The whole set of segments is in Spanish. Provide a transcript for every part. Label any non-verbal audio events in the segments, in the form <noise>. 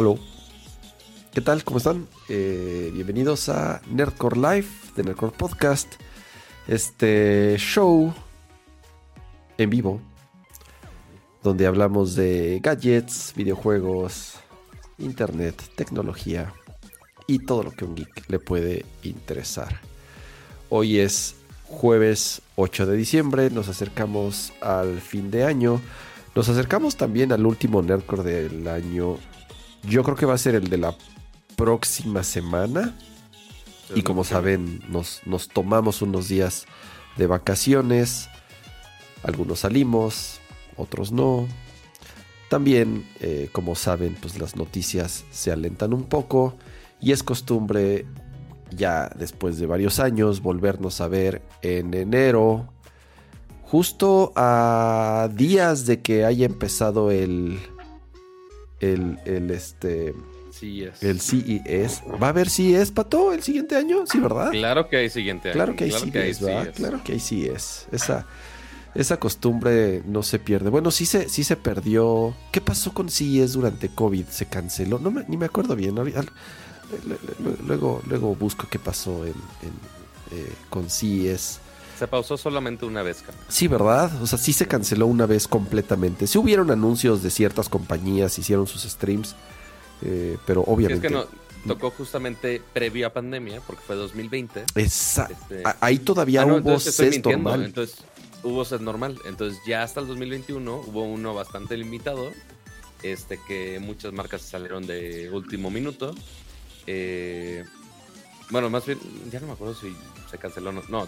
Aló. ¿Qué tal? ¿Cómo están? Eh, bienvenidos a Nerdcore Live de Nerdcore Podcast. Este show en vivo donde hablamos de gadgets, videojuegos, internet, tecnología y todo lo que un geek le puede interesar. Hoy es jueves 8 de diciembre, nos acercamos al fin de año, nos acercamos también al último Nerdcore del año. Yo creo que va a ser el de la próxima semana. Y como saben, nos, nos tomamos unos días de vacaciones. Algunos salimos, otros no. También, eh, como saben, pues las noticias se alentan un poco y es costumbre ya después de varios años volvernos a ver en enero, justo a días de que haya empezado el, el, el este, CES. el CES. ¿Va a haber CES, Pato, el siguiente año? Sí, ¿verdad? Claro que hay siguiente año. Claro que hay CES, ¿verdad? Claro que hay CES. Esa, esa costumbre no se pierde. Bueno, sí se, sí se perdió. ¿Qué pasó con CES durante COVID? ¿Se canceló? No me- ni me acuerdo bien. Luego, luego busco qué pasó en, en, eh, con CES. Se pausó solamente una vez, Carlos. Sí, ¿verdad? O sea, sí se canceló una vez completamente. Sí hubieron anuncios de ciertas compañías, hicieron sus streams, eh, pero Es obviamente... que no, tocó justamente previo a pandemia, porque fue 2020. Esa- Este- Ahí todavía Ah, no, hubo CES normal. Entonces hubo set normal. Entonces ya hasta el 2021 hubo uno bastante limitado. Este que muchas marcas salieron de último minuto. Eh, bueno, más bien, ya no me acuerdo si se canceló o no. No,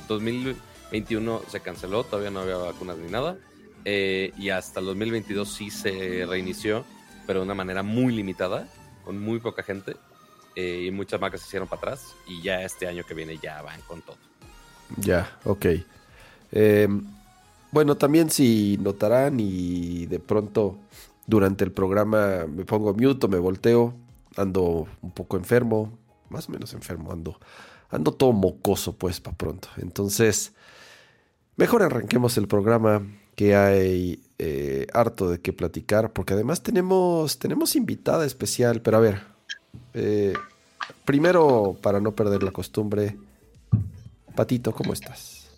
2021 se canceló, todavía no había vacunas ni nada. Eh, y hasta el 2022 sí se reinició, pero de una manera muy limitada, con muy poca gente. Eh, y muchas marcas se hicieron para atrás. Y ya este año que viene ya van con todo. Ya, ok. Eh, bueno, también si notarán y de pronto durante el programa me pongo mute o me volteo, ando un poco enfermo, más o menos enfermo, ando, ando todo mocoso pues para pronto. Entonces, mejor arranquemos el programa que hay eh, harto de qué platicar, porque además tenemos, tenemos invitada especial, pero a ver, eh, primero para no perder la costumbre, Patito, ¿cómo estás?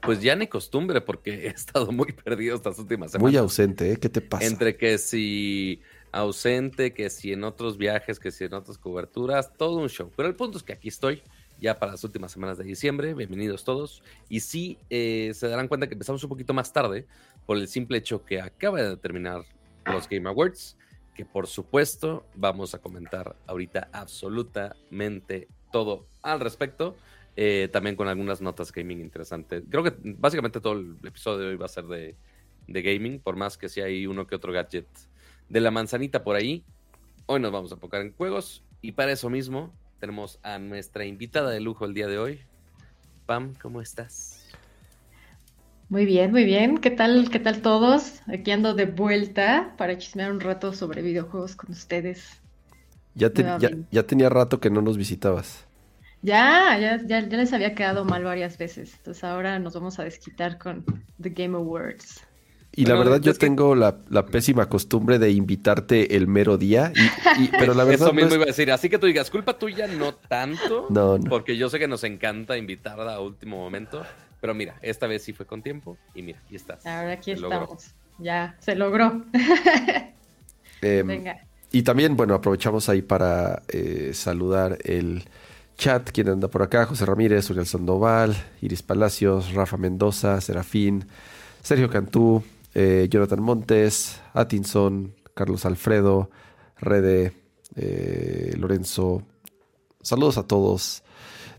Pues ya ni costumbre, porque he estado muy perdido estas últimas semanas. Muy ausente, ¿eh? ¿Qué te pasa? Entre que si ausente, que si en otros viajes, que si en otras coberturas, todo un show. Pero el punto es que aquí estoy, ya para las últimas semanas de diciembre. Bienvenidos todos. Y sí, eh, se darán cuenta que empezamos un poquito más tarde, por el simple hecho que acaba de terminar los Game Awards, que por supuesto vamos a comentar ahorita absolutamente todo al respecto. Eh, también con algunas notas gaming interesantes. Creo que básicamente todo el episodio de hoy va a ser de, gaming, por más que si hay uno que otro gadget de la manzanita por ahí. Hoy nos vamos a enfocar en juegos y para eso mismo tenemos a nuestra invitada de lujo el día de hoy. Pam, ¿cómo estás? Muy bien, muy bien. ¿Qué tal, qué tal todos? Aquí ando de vuelta para chismear un rato sobre videojuegos con ustedes. Ya, te- ya, tenía rato que no nos visitabas. Ya, ya, ya, ya les había quedado mal varias veces. Entonces ahora nos vamos a desquitar con The Game Awards. Y la verdad yo que- tengo la, la pésima costumbre de invitarte el mero día. y- y- <laughs> pero la verdad Eso no mismo es- iba a decir. Así que tú digas, culpa tuya no tanto, <laughs> No, no. porque yo sé que nos encanta invitar a último momento. Pero mira, esta vez sí fue con tiempo y mira, aquí estás. Ahora aquí Se logró. estamos. Ya, se logró. <laughs> Em, Venga. Y también, bueno, aprovechamos ahí para eh, saludar el chat, quien anda por acá, José Ramírez, Uriel Sandoval, Iris Palacios, Rafa Mendoza, Serafín, Sergio Cantú, eh, Jonathan Montes, Atkinson, Carlos Alfredo, Rede, eh, Lorenzo. Saludos a todos.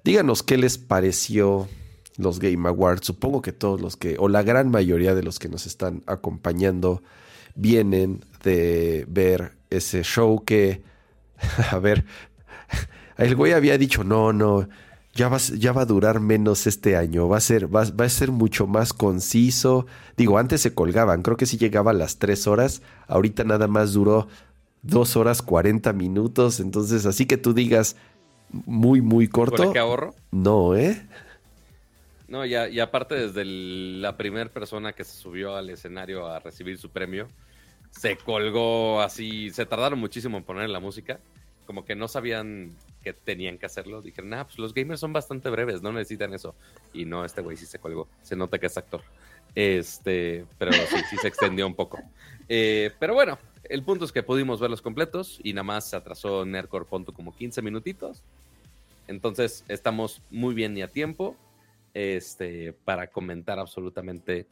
Díganos qué les pareció los Game Awards. Supongo que todos los que, o la gran mayoría de los que nos están acompañando, vienen de ver ese show que, <laughs> a ver, el güey había dicho, no, no, ya va, a s- ya va a durar menos este año, va a ser, va, va a ser mucho más conciso. Digo, antes se colgaban, creo que sí llegaba a las tres horas, ahorita nada más duró dos horas 40 minutos, entonces así que tú digas muy, muy ¿Por corto, qué ahorro? no, ¿eh? No, ya, y aparte desde el- la primera persona que se subió al escenario a recibir su premio, se colgó así, se tardaron muchísimo en poner la música, como que no sabían que tenían que hacerlo. Dijeron, ah, pues los gamers son bastante breves, no necesitan eso. Y no, este güey sí se colgó, se nota que es actor. Este, pero sí, se extendió un poco. Eh, pero bueno, el punto es que pudimos verlos completos y nada más se atrasó Nerdcore Ponto como 15 minutitos. Entonces estamos muy bien y a tiempo este, para comentar absolutamente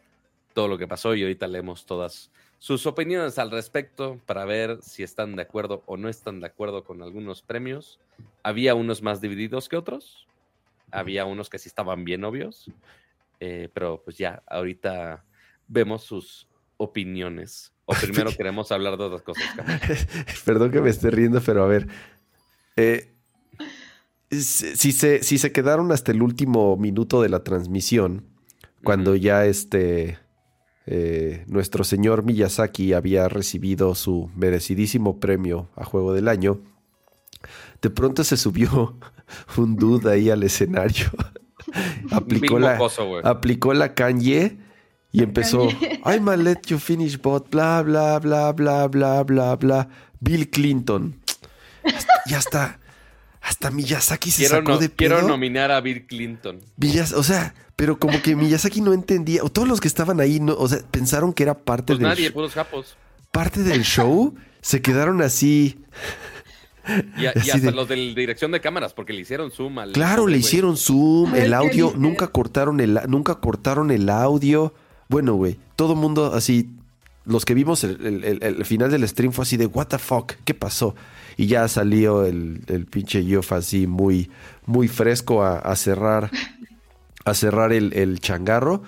todo lo que pasó y ahorita leemos todas sus opiniones al respecto para ver si están de acuerdo o no están de acuerdo con algunos premios. Había unos más divididos que otros, había unos que sí estaban bien obvios, eh, pero pues ya, ahorita vemos sus opiniones. O <laughs> primero queremos hablar de otras cosas. <laughs> Perdón que me esté riendo, pero a ver. Eh, si, se, si se quedaron hasta el último minuto de la transmisión, cuando ya este eh, nuestro señor Miyazaki había recibido su merecidísimo premio a Juego del Año, de pronto se subió <laughs> un dude ahí al escenario. <laughs> aplicó, la, aplicó la Kanye y empezó, I'm <laughs> let you finish bot, bla, bla, bla, bla, bla, bla, bla. Bill Clinton. Ya está. Hasta Miyazaki se sacó de pedo. Quiero nominar a Bill Clinton. o sea, pero como que Miyazaki no entendía, o todos los que estaban ahí, no, o sea, pensaron que era parte pues del nadie, puros capos. Parte del show, se quedaron así. Y, hasta los de dirección de cámaras, porque le hicieron zoom al. Claro, le hicieron zoom, el audio, nunca cortaron el, nunca cortaron el audio. Bueno, güey, todo mundo así, los que vimos el, final del stream fue así de, ¿What the fuck? ¿Qué pasó? Y ya salió el, el pinche Yoff así muy, muy fresco a cerrar <laughs> a cerrar el, changarro.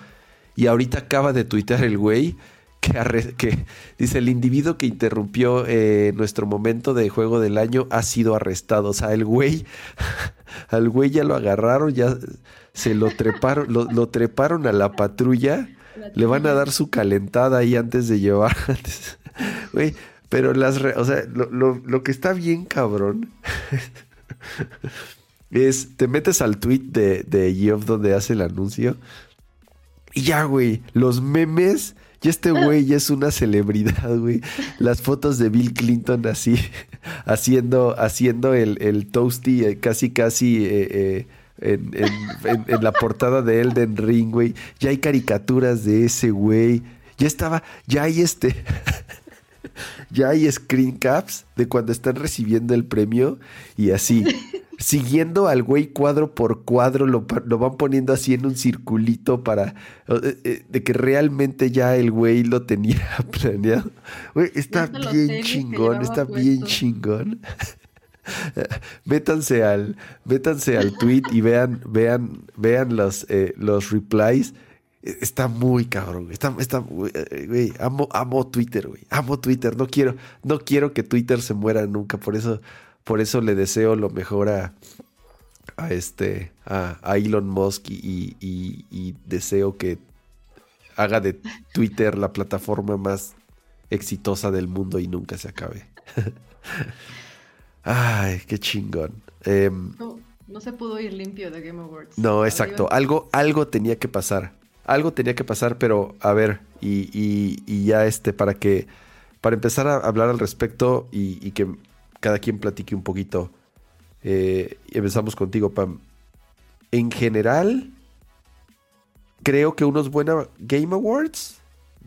Y ahorita acaba de tuitear el güey que, que, dice el individuo que interrumpió eh, nuestro momento de juego del año ha sido arrestado. O sea, el güey, <laughs> al güey ya lo agarraron, ya se lo treparon, lo, treparon a la patrulla. Le van a dar su calentada ahí antes de llevar. <laughs> Güey, pero las, o sea, lo, lo que está bien cabrón <laughs> es, te metes al tweet de, de Geoff donde hace el anuncio. Y ya, güey, los memes. Y este güey ya es una celebridad, güey. Las fotos de Bill Clinton así, <laughs> haciendo, haciendo el, el toasty eh, casi, casi eh, eh, en, la portada de Elden Ring, güey. Ya hay caricaturas de ese güey. Ya estaba, ya hay este, <laughs> ya hay screen caps de cuando están recibiendo el premio y así siguiendo al güey cuadro por cuadro, lo, van poniendo así en un circulito para eh, eh, de que realmente ya el güey lo tenía <laughs> planeado. Güey, está bien chingón, está bien chingón. métanse al, métanse al tweet y vean, vean, vean los, eh, los replies. Está muy cabrón, está, está, güey, amo, amo Twitter, güey, amo Twitter, no quiero, no quiero que Twitter se muera nunca, por eso, por eso le deseo lo mejor a, este, a, Elon Musk y, deseo que haga de Twitter la plataforma más exitosa del mundo y nunca se acabe. <laughs> Ay, qué chingón. Em, no, se pudo ir limpio de Game Awards. No, exacto. Algo, algo tenía que pasar. Algo tenía que pasar, pero a ver, y, y ya este, para que, para empezar a hablar al respecto y que cada quien platique un poquito. Eh, empezamos contigo, Pam. En general, creo que unos buenos Game Awards.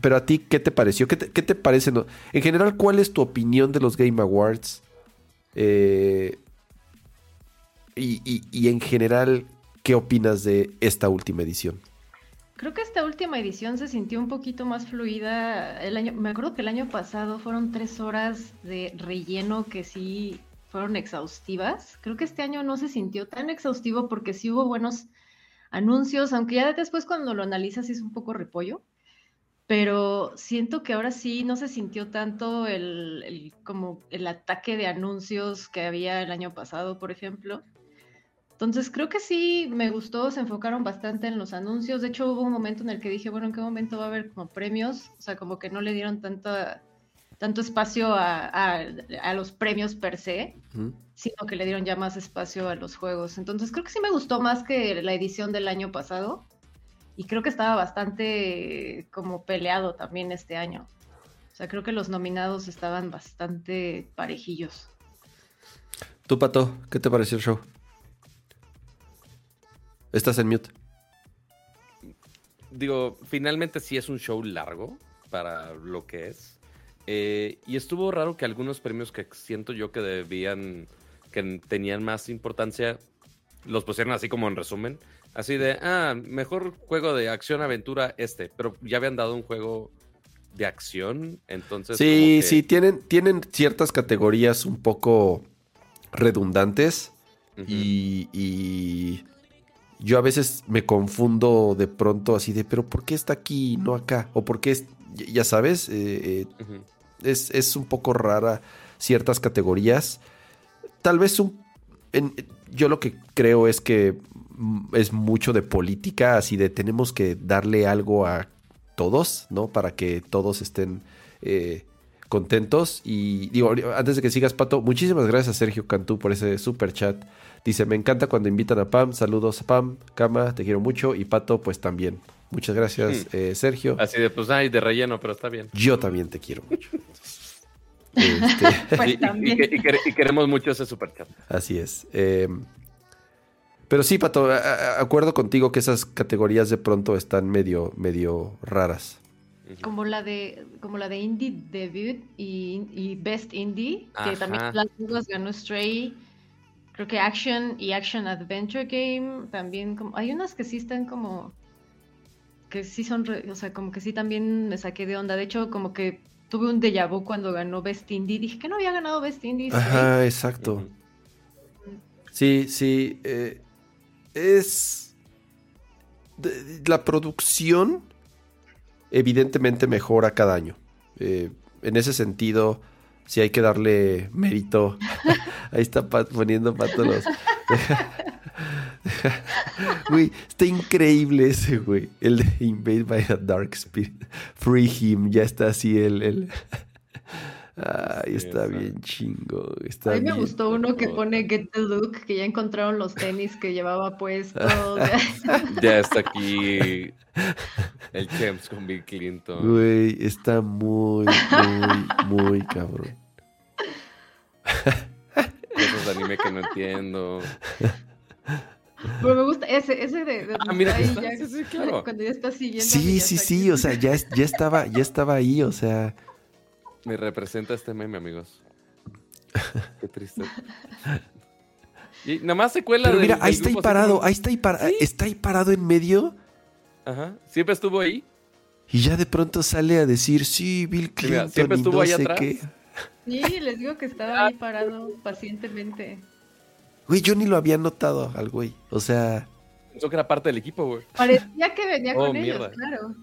Pero a ti, ¿qué te pareció? ¿Qué te, parece? En general, ¿cuál es tu opinión de los Game Awards? Eh, y en general, ¿qué opinas de esta última edición? Creo que esta última edición se sintió un poquito más fluida. El año, me acuerdo que el año pasado fueron tres horas de relleno que sí fueron exhaustivas. Creo que este año no se sintió tan exhaustivo porque sí hubo buenos anuncios, aunque ya después cuando lo analizas es un poco repollo. Pero siento que ahora sí no se sintió tanto el, como el ataque de anuncios que había el año pasado, por ejemplo. Entonces creo que sí me gustó, se enfocaron bastante en los anuncios. De hecho, hubo un momento en el que dije, bueno, ¿en qué momento va a haber como premios? O sea, como que no le dieron tanto, tanto espacio a, los premios per se, sino que le dieron ya más espacio a los juegos. Entonces creo que sí me gustó más que la edición del año pasado. Y creo que estaba bastante como peleado también este año. O sea, creo que los nominados estaban bastante parejillos. Tú, Pato, ¿qué te pareció el show? Estás en mute. Digo, finalmente sí es un show largo para lo que es. Eh, y estuvo raro que algunos premios que siento yo que debían, que tenían más importancia, los pusieron así como en resumen. Así de, ah, mejor juego de acción-aventura este, pero ya habían dado un juego de acción, entonces... Sí, sí, tienen, tienen ciertas categorías un poco redundantes y, y, yo a veces me confundo de pronto así de, pero ¿por qué está aquí y no acá? O por qué, es, ya sabes, eh, eh, es, es, un poco rara ciertas categorías. Tal vez un... En, yo lo que creo es que es mucho de política, así de tenemos que darle algo a todos, ¿no? Para que todos estén eh, contentos. Y digo, antes de que sigas, Pato, muchísimas gracias a Sergio Cantú por ese super chat. Dice, me encanta cuando invitan a Pam. Saludos a Pam, Cama, te quiero mucho. Y Pato, pues también. Muchas gracias, hmm. eh, Sergio. Así de, pues, ay, de relleno, pero está bien. Yo también te quiero mucho. <laughs> Este, <laughs> pues y, queremos mucho ese super chat. Así es. Eh, pero sí, Pato, acuerdo contigo que esas categorías de pronto están medio, medio raras. Como la de, como la de Indie Debut y, Best Indie, que también las dos ganó Stray. Creo que Action y Action Adventure Game también como, hay unas que sí están como que sí son, o sea, como que sí también me saqué de onda. De hecho, como que tuve un déjà vu cuando ganó Best Indie. Dije que no había ganado Best Indie. Ajá, exacto. Sí, sí. Eh, es... la producción evidentemente mejora cada año. Eh, en ese sentido, si hay que darle mérito. Ahí está poniendo pato los... <laughs> Güey, está increíble ese, güey. El de Invade by a Dark Spirit. Free him, ya está así el... el... Ay, está bien chingo. Está a mí me gustó uno que pone Get the Look, que ya encontraron los tenis que llevaba puestos. <laughs> ya está aquí el Champs con Bill Clinton. Güey, está muy, muy, muy cabrón. <laughs> Esos anime que no entiendo. Pero me gusta ese, ese de, ah, mira, ahí, ya, sí, claro. cuando ya está siguiendo. Sí, sí, sí, o sea, ya, ya estaba, ya estaba ahí, o sea. Me representa este meme, amigos. Qué triste. Y nada más secuela Pero mira, ahí está ahí parado, ahí está ahí, parado, está ahí parado en medio. Ajá, siempre estuvo ahí. Y ya de pronto sale a decir, sí, Bill Clinton siempre estuvo ahí atrás. Qué. Sí, les digo que estaba ahí parado pacientemente. Güey, yo ni lo había notado al güey. O sea. Pensó que era parte del equipo, güey. Parecía que venía oh, con ellos, claro.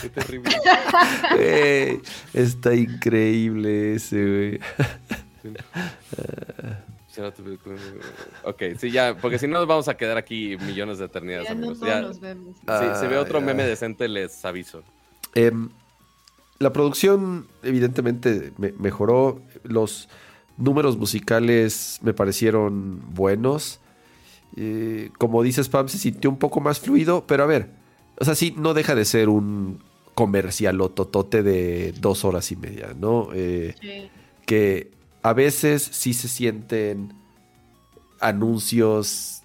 Qué terrible. <laughs> está increíble ese, güey. ok, sí, ya, porque si no nos vamos a quedar aquí millones de eternidades. Ya Si se ve otro meme decente, les aviso. Em, la producción, evidentemente, mejoró. Los números musicales me parecieron buenos. Eh, como dices, Pam, se sintió un poco más fluido, pero a ver, o sea, sí, no deja de ser un comercial o totote de dos horas y media, ¿no? Eh, sí. Que a veces sí se sienten anuncios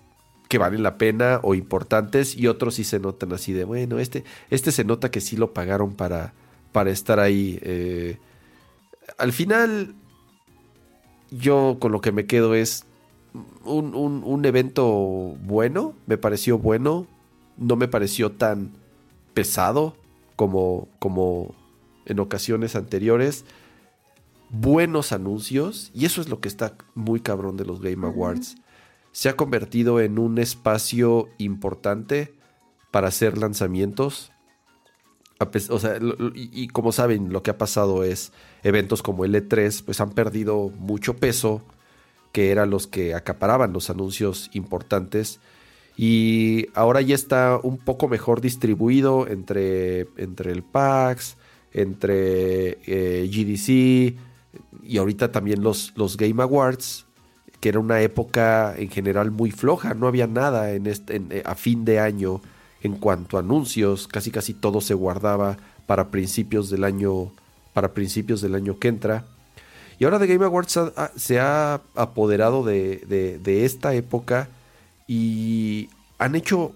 que valen la pena o importantes y otros sí se notan así de, bueno, este, este se nota que sí lo pagaron para, para estar ahí. Eh, al final, yo con lo que me quedo es un, un evento bueno, me pareció bueno, no me pareció tan pesado como, como en ocasiones anteriores. Buenos anuncios, y eso es lo que está muy cabrón de los Game Awards. Se ha convertido en un espacio importante para hacer lanzamientos. O sea, y, como saben, lo que ha pasado es eventos como el E3, pues han perdido mucho peso, que eran los que acaparaban los anuncios importantes. Y ahora ya está un poco mejor distribuido entre, entre el PAX, entre eh, GDC y ahorita también los, los Game Awards, que era una época en general muy floja, no había nada en este, a fin de año en cuanto a anuncios, casi casi todo se guardaba para principios del año, para principios del año que entra. Y ahora The Game Awards se ha apoderado de, esta época y han hecho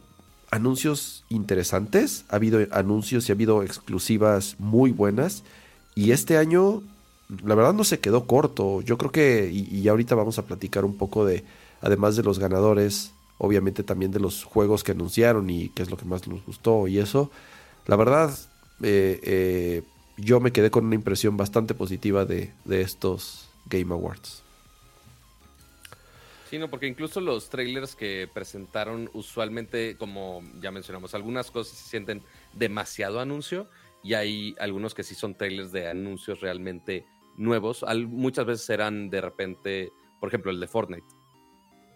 anuncios interesantes. Ha habido anuncios y ha habido exclusivas muy buenas. Y este año, la verdad, no se quedó corto. Yo creo que, y, y ahorita vamos a platicar un poco de, además de los ganadores, obviamente también de los juegos que anunciaron y qué es lo que más nos gustó y eso. La verdad, eh, eh, yo me quedé con una impresión bastante positiva de, estos Game Awards. Sí, no, porque incluso los trailers que presentaron usualmente, como ya mencionamos, algunas cosas se sienten demasiado anuncio y hay algunos que sí son trailers de anuncios realmente nuevos. muchas veces serán de repente, por ejemplo, el de Fortnite.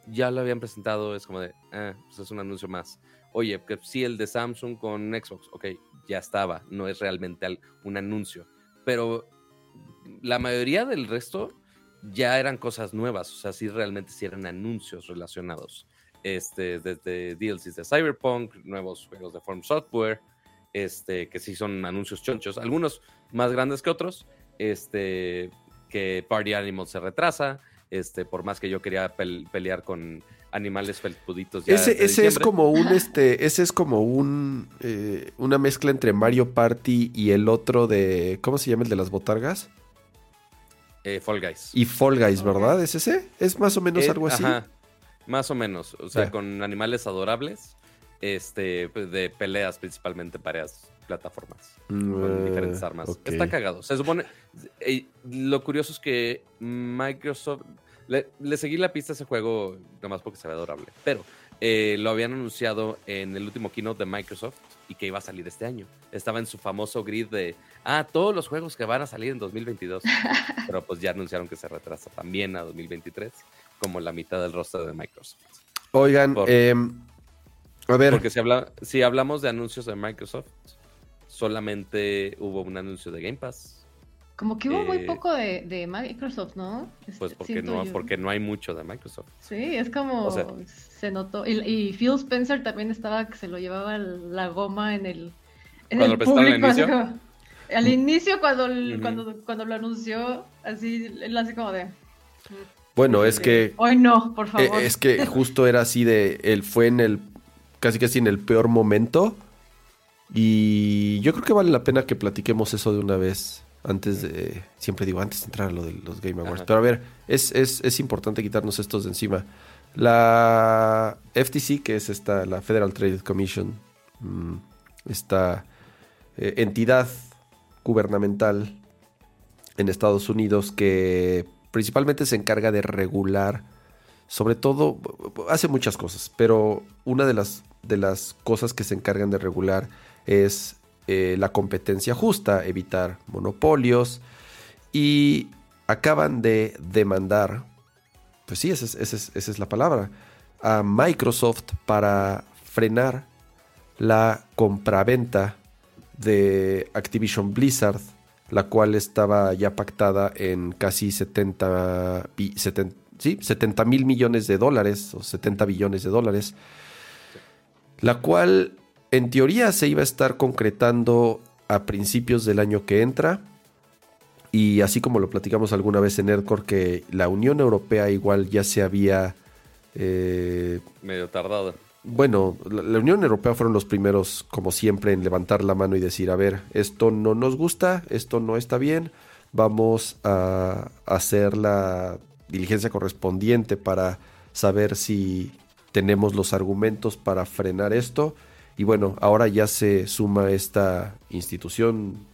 Ya lo habían presentado, es como de, pues es un anuncio más. Oye, que sí, el de Samsung con Xbox, ok, ya estaba, no es realmente un anuncio. Pero la mayoría del resto ya eran cosas nuevas, o sea, sí realmente sí eran anuncios relacionados. Este, desde DLCs de Cyberpunk, nuevos juegos de Form Software, este, que sí son anuncios chonchos, algunos más grandes que otros, este, que Party Animals se retrasa, este, por más que yo quería pelear con animales felpuditos. ese, ese es como un, este, ese es como un, eh, una mezcla entre Mario Party y el otro de, ¿cómo se llama el de las botargas? Eh, Fall Guys. Y Fall Guys, ¿verdad? ¿Es ese? Es más o menos eh, algo así. más o menos, o sea, con animales adorables, este, pues, de peleas principalmente varias plataformas con mm, diferentes armas. Está cagado. Se supone. lo curioso es que Microsoft le, seguí la pista a ese juego, nomás porque se ve adorable. Pero eh, lo habían anunciado en el último keynote de Microsoft y que iba a salir este año. Estaba en su famoso grid de, ah, todos los juegos que van a salir en 2022. <laughs> Pero pues ya anunciaron que se retrasa también a 2023, como la mitad del rostro de Microsoft. Oigan, em, a ver. Porque si, habla, si hablamos de anuncios de Microsoft, solamente hubo un anuncio de Game Pass como que hubo muy eh, poco de, Microsoft, ¿no? Pues porque no, porque no hay mucho de Microsoft. Sí, es como se notó. Y, Phil Spencer también estaba que se lo llevaba la goma en el, en el público. Al inicio, al inicio cuando, cuando, cuando lo anunció, así, él hace como de... Bueno, es que... Hoy no, por favor. Eh, es que justo era así de... Él fue en el... Casi casi en el peor momento. Y yo creo que vale la pena que platiquemos eso de una vez antes de, siempre digo, antes de entrar a lo de los Game Awards. Pero a ver, es, es, es, importante quitarnos estos de encima. La FTC, que es esta, la Federal Trade Commission, mm, esta eh, entidad gubernamental en Estados Unidos que principalmente se encarga de regular, sobre todo, hace muchas cosas, pero una de las, de las cosas que se encargan de regular es eh, la competencia justa, evitar monopolios y acaban de demandar, pues sí, esa es, la palabra, a Microsoft para frenar la compraventa de Activision Blizzard, la cual estaba ya pactada en casi 70, 70 mil millones de dólares o 70 billones de dólares, la cual en teoría se iba a estar concretando a principios del año que entra. Y así como lo platicamos alguna vez en Nerdcore, que la Unión Europea igual ya se había... Eh, Medio tardado. Bueno, la, Unión Europea fueron los primeros, como siempre, en levantar la mano y decir, a ver, esto no nos gusta, esto no está bien, vamos a hacer la diligencia correspondiente para saber si tenemos los argumentos para frenar esto y bueno, ahora ya se suma esta institución.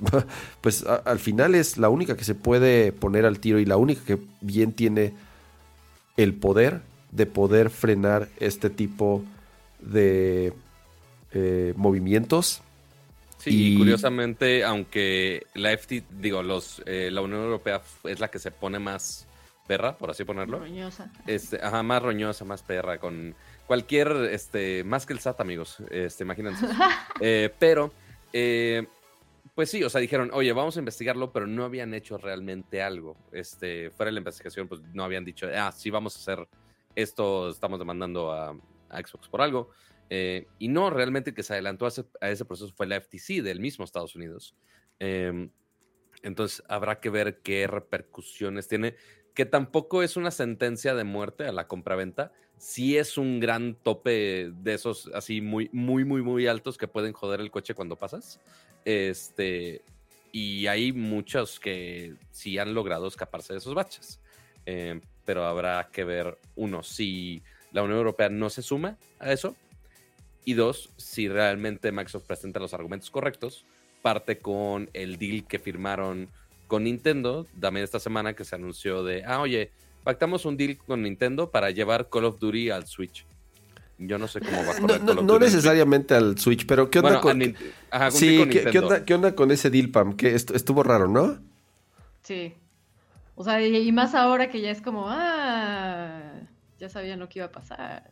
<laughs> Pues al final es la única que se puede poner al tiro y la única que bien tiene el poder de poder frenar este tipo de eh, movimientos. Sí, y... curiosamente, aunque la FT, digo, los, eh, la Unión Europea es la que se pone más perra, por así ponerlo. Roñosa. Este, ajá, más roñosa, más perra, con cualquier, este, más que el SAT, amigos, este, imagínense. <laughs> Eh, pero, eh, pues sí, o sea, dijeron, oye, vamos a investigarlo, pero no habían hecho realmente algo. Este, fuera de la investigación, pues no habían dicho, ah, sí, vamos a hacer esto, estamos demandando a, Xbox por algo. Eh, y no, realmente que se adelantó a ese, a ese, proceso fue la FTC del mismo Estados Unidos. Eh, entonces habrá que ver qué repercusiones tiene, que tampoco es una sentencia de muerte a la compraventa, sí es un gran tope de esos así muy, muy, muy, muy altos que pueden joder el coche cuando pasas. Este, y hay muchos que sí han logrado escaparse de esos baches. Eh, pero habrá que ver, uno, si la Unión Europea no se suma a eso, y dos, si realmente Microsoft presenta los argumentos correctos, parte con el deal que firmaron con Nintendo, también esta semana que se anunció de, ah, oye, pactamos un deal con Nintendo para llevar Call of Duty al Switch. Yo no sé cómo va a correr No, no, no necesariamente al Switch, pero ¿qué onda con, Ajá, sí, con ¿qué, ¿qué, onda, ¿qué, onda, con ese deal, Pam? Que estuvo raro, ¿no? Sí. O sea, y más ahora que ya es como, ah, ya sabían lo que iba a pasar.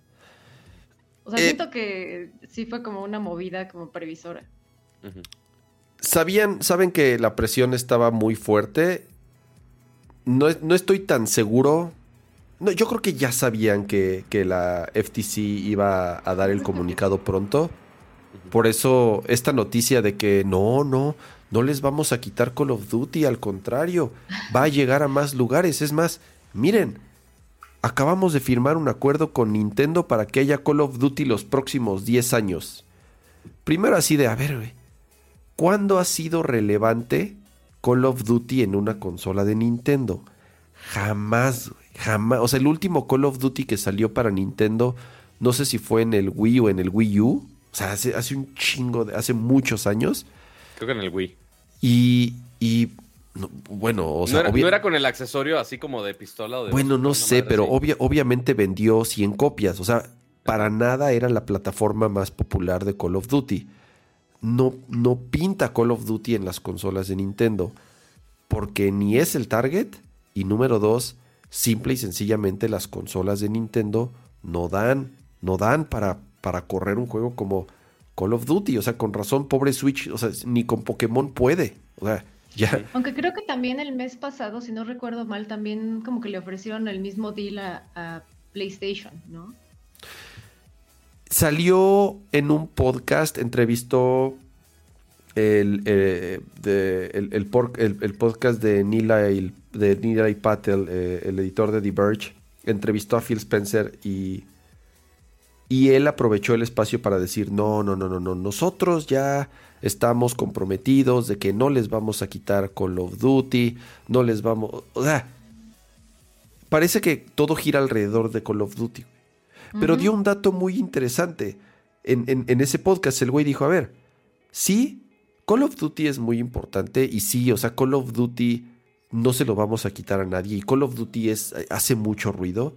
O sea, eh, siento que sí fue como una movida como previsora. Sabían, saben que la presión estaba muy fuerte. No, no estoy tan seguro. No, yo creo que ya sabían que, que, la FTC iba a dar el comunicado pronto. Por eso esta noticia de que no, no, no les vamos a quitar Call of Duty, al contrario, va a llegar a más lugares. Es más, miren, acabamos de firmar un acuerdo con Nintendo para que haya Call of Duty los próximos 10 años. Primero así de, a ver, ¿cuándo ha sido relevante Call of Duty en una consola de Nintendo? Jamás, jamás. O sea, el último Call of Duty que salió para Nintendo, no sé si fue en el Wii o en el Wii U. O sea, hace, hace un chingo, de, hace muchos años. Creo que en el Wii. Y, y bueno, o sea. No era, con el accesorio así como de pistola o de. Bueno, no sé, pero obviamente vendió 100 copias. O sea, para nada era la plataforma más popular de Call of Duty. No, no pinta Call of Duty en las consolas de Nintendo. Porque ni es el target. Y número dos, simple y sencillamente las consolas de Nintendo no dan. No dan para, para correr un juego como Call of Duty. O sea, con razón, pobre Switch. O sea, ni con Pokémon puede. O sea aunque creo que también el mes pasado, si no recuerdo mal, también como que le ofrecieron el mismo deal a, PlayStation, ¿no? Salió en un podcast, entrevistó el, eh, el, podcast de Nilay, de Patel, eh, el editor de The Verge, entrevistó a Phil Spencer y, y él aprovechó el espacio para decir, no, no, no, no, no, nosotros ya estamos comprometidos de que no les vamos a quitar Call of Duty, no les vamos... O sea, parece que todo gira alrededor de Call of Duty. Pero dio un dato muy interesante. En, en, ese podcast el güey dijo, a ver, sí, Call of Duty es muy importante y sí, o sea, Call of Duty no se lo vamos a quitar a nadie y Call of Duty es, hace mucho ruido.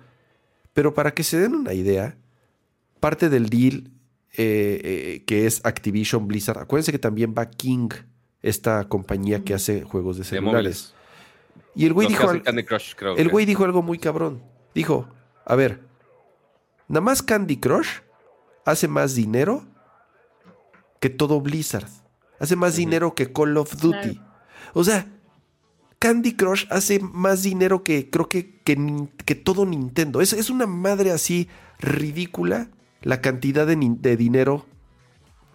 Pero para que se den una idea, parte del deal eh, eh, que es Activision Blizzard. Acuérdense que también va King, esta compañía que hace juegos de celulares. y el güey dijo, el güey dijo algo muy cabrón. Dijo, a ver, nada más Candy Crush hace más dinero que todo Blizzard. Hace más dinero que Call of Duty. O sea, Candy Crush hace más dinero que creo que, que, todo Nintendo. Es, es, una madre así ridícula la cantidad de, dinero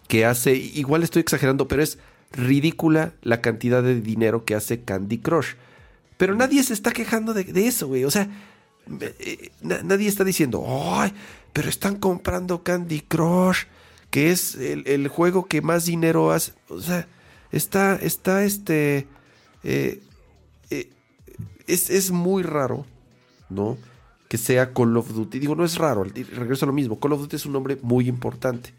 que hace, igual estoy exagerando, pero es ridícula la cantidad de dinero que hace Candy Crush. Pero nadie se está quejando de, eso, güey. O sea, nadie está diciendo. Pero están comprando Candy Crush, que es el, juego que más dinero hace. O sea, está, está este. Eh, eh, es, es muy raro, ¿no? que sea Call of Duty. Digo, no es raro, regreso a lo mismo. Call of Duty es un nombre muy importante.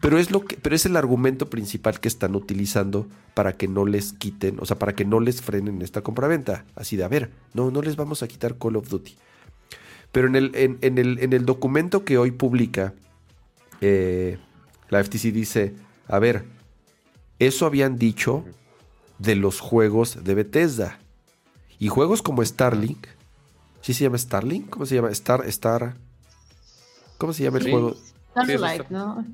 Pero es, lo que, pero es el argumento principal que están utilizando para que no les quiten, o sea, para que no les frenen esta compraventa. Así de, a ver, no, no les vamos a quitar Call of Duty. Pero en el, en, el, en el documento que hoy publica, eh, la FTC dice, a ver, eso habían dicho de los juegos de Bethesda. Y juegos como Starlink ¿Sí se llama Starlink? ¿Cómo se llama? Star, Star. ¿Cómo se llama el juego? Starlight, ¿no?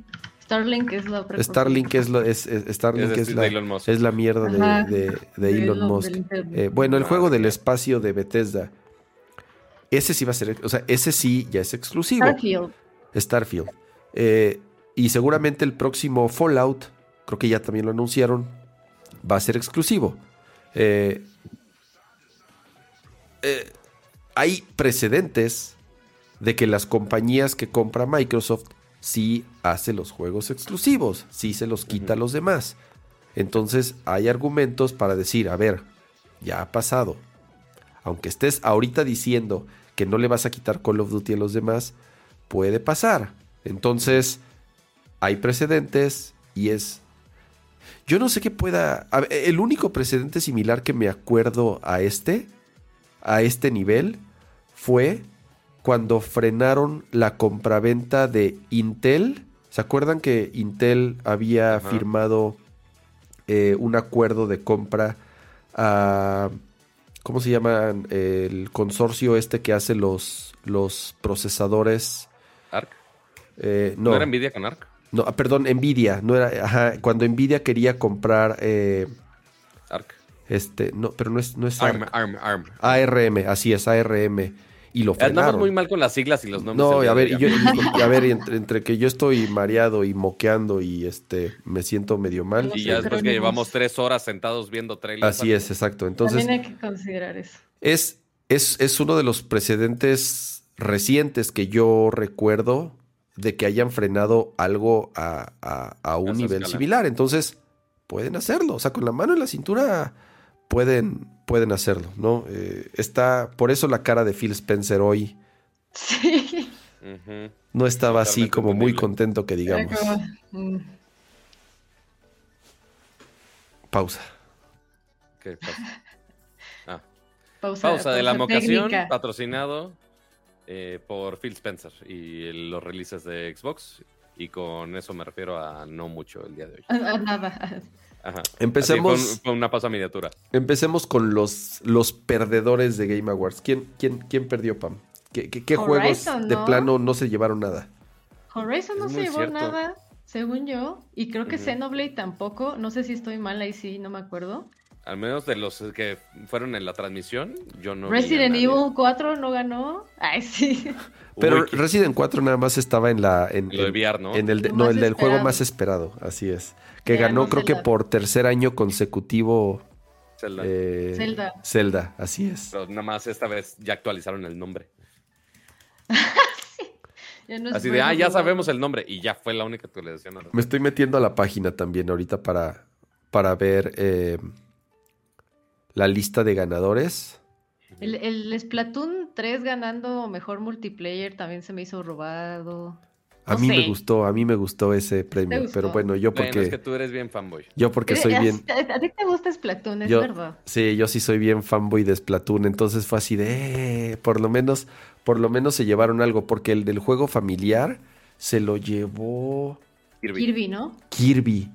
Starlink es la otra Starlink es, lo, es, Starlink es, la, es la mierda de, de, Elon Musk. Eh, bueno, el juego del espacio de Bethesda. Ese sí va a ser, o sea, ese sí ya es exclusivo. Starfield. Starfield. Eh, Y seguramente el próximo Fallout, creo que ya también lo anunciaron, va a ser exclusivo. Eh, eh, hay precedentes de que las compañías que compra Microsoft sí hace los juegos exclusivos, sí se los quita a los demás. Entonces hay argumentos para decir, a ver, ya ha pasado. Aunque estés ahorita diciendo que no le vas a quitar Call of Duty a los demás, puede pasar. Entonces, hay precedentes y es... Yo no sé qué pueda... ver, el único precedente similar que me acuerdo a este, a este nivel, fue cuando frenaron la compraventa de Intel. ¿Se acuerdan que Intel había Ajá. firmado eh, un acuerdo de compra a... ¿Cómo se llama? El consorcio este que hace los, los procesadores. Arc. eh, ¿No, no, era Nvidia con Arc? no, ah, perdón, Nvidia. No era, ajá, cuando Nvidia quería comprar eh, Arc. este, no, pero no es, no es ARM, ARC. ARM, ARM. ARM, así es, ARM. Y lo Andamos frenaron. muy mal con las siglas y los nombres. No, a ver, y de yo, hoy. y- y a ver, entre, entre que yo estoy mareado y moqueando y este me siento medio mal. Y ya después que llevamos tres horas sentados viendo trailers. Así es, exacto. Entonces, También hay que considerar eso. es, es, es uno de los precedentes recientes que yo recuerdo de que hayan frenado algo a, a- a un esa nivel escala. similar. Entonces, pueden hacerlo. O sea, con la mano en la cintura pueden, pueden hacerlo, ¿no? Eh, está, por eso la cara de Phil Spencer hoy Sí. No estaba así como muy contento que digamos. mm, Pausa. ¿Qué pasa? Ah, pausa, pausa de la mocación, técnica. patrocinado eh, por Phil Spencer y los releases de Xbox. Y con eso me refiero a no mucho el día de hoy. Nada. Ajá. Empecemos- Así, fue un- fue una pausa miniatura. Empecemos con los, los perdedores de Game Awards. ¿Quién, quién, quién perdió, Pam? ¿Qué, qué- qué juegos Horizon, de ¿no? plano no se llevaron nada? Horizon no se llevó cierto. nada, según yo. Y creo que Ujú. Xenoblade tampoco. No sé si estoy mal ahí, sí, no me acuerdo. Al menos de los que fueron en la transmisión, yo no. vi a Resident nadie. Evil 4 no ganó. Ay, sí. <laughs> Pero Uy, Resident 4 nada más estaba en la... En, lo de en- VR, ¿no? en el, de- no, el del juego más esperado, así es. Que ganó creo que por tercer año consecutivo Zelda. eh, Zelda. Zelda, así es. Pero nada más esta vez ya actualizaron el nombre. <laughs> Ya no Así de, ah, ya sabemos el nombre. Y ya fue la única actualización. al Me estoy metiendo a la página también ahorita para, para ver eh, la lista de ganadores. El, el Splatoon 3 ganando mejor multiplayer también se me hizo robado. A No mí me gustó, a mí me gustó ese premio, gustó? pero bueno, yo Bueno, porque es que tú eres bien fanboy. yo porque soy bien A, <laughs> a ti te gusta Splatoon, es Yo- verdad. Sí, yo sí soy bien fanboy de Splatoon, entonces fue así de, eh, por lo menos, por lo menos se llevaron algo, porque el del juego familiar se lo llevó Kirby. Kirby, ¿no? Kirby,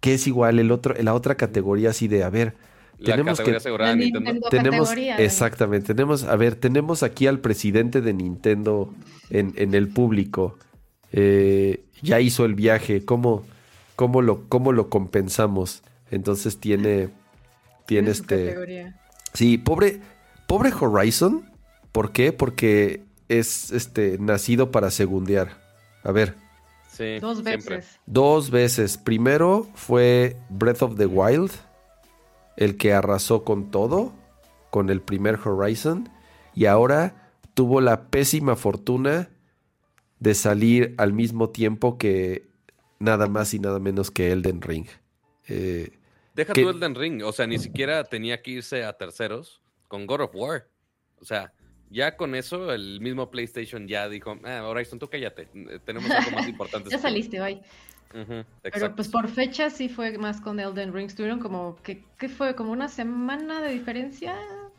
que es igual el otro, la otra categoría así de, a ver, La tenemos categoría que- asegurada Nintendo. Nintendo tenemos, exactamente, tenemos, a ver, tenemos aquí al presidente de Nintendo en, en el público, Eh, ya hizo el viaje, ¿cómo, cómo lo, cómo lo compensamos? Entonces tiene, tiene su este... categoría. Sí, pobre, pobre Horizon. ¿Por qué? Porque es este nacido para segundear. A ver, Sí, Dos siempre. veces. dos veces. Primero fue Breath of the Wild, el que arrasó con todo, con el primer Horizon, y ahora tuvo la pésima fortuna de salir al mismo tiempo que nada más y nada menos que Elden Ring. Eh, Deja que- tú Elden Ring. O sea, ni siquiera tenía que irse a terceros con God of War. O sea, ya con eso, el mismo PlayStation ya dijo, ah, Horizon, tú cállate. eh, Tenemos algo más importante. <laughs> Ya saliste, bye. Ujú, Pero exacto. pues por fecha sí fue más con Elden Ring. Estuvieron como, que ¿qué fue? ¿Como una semana de diferencia?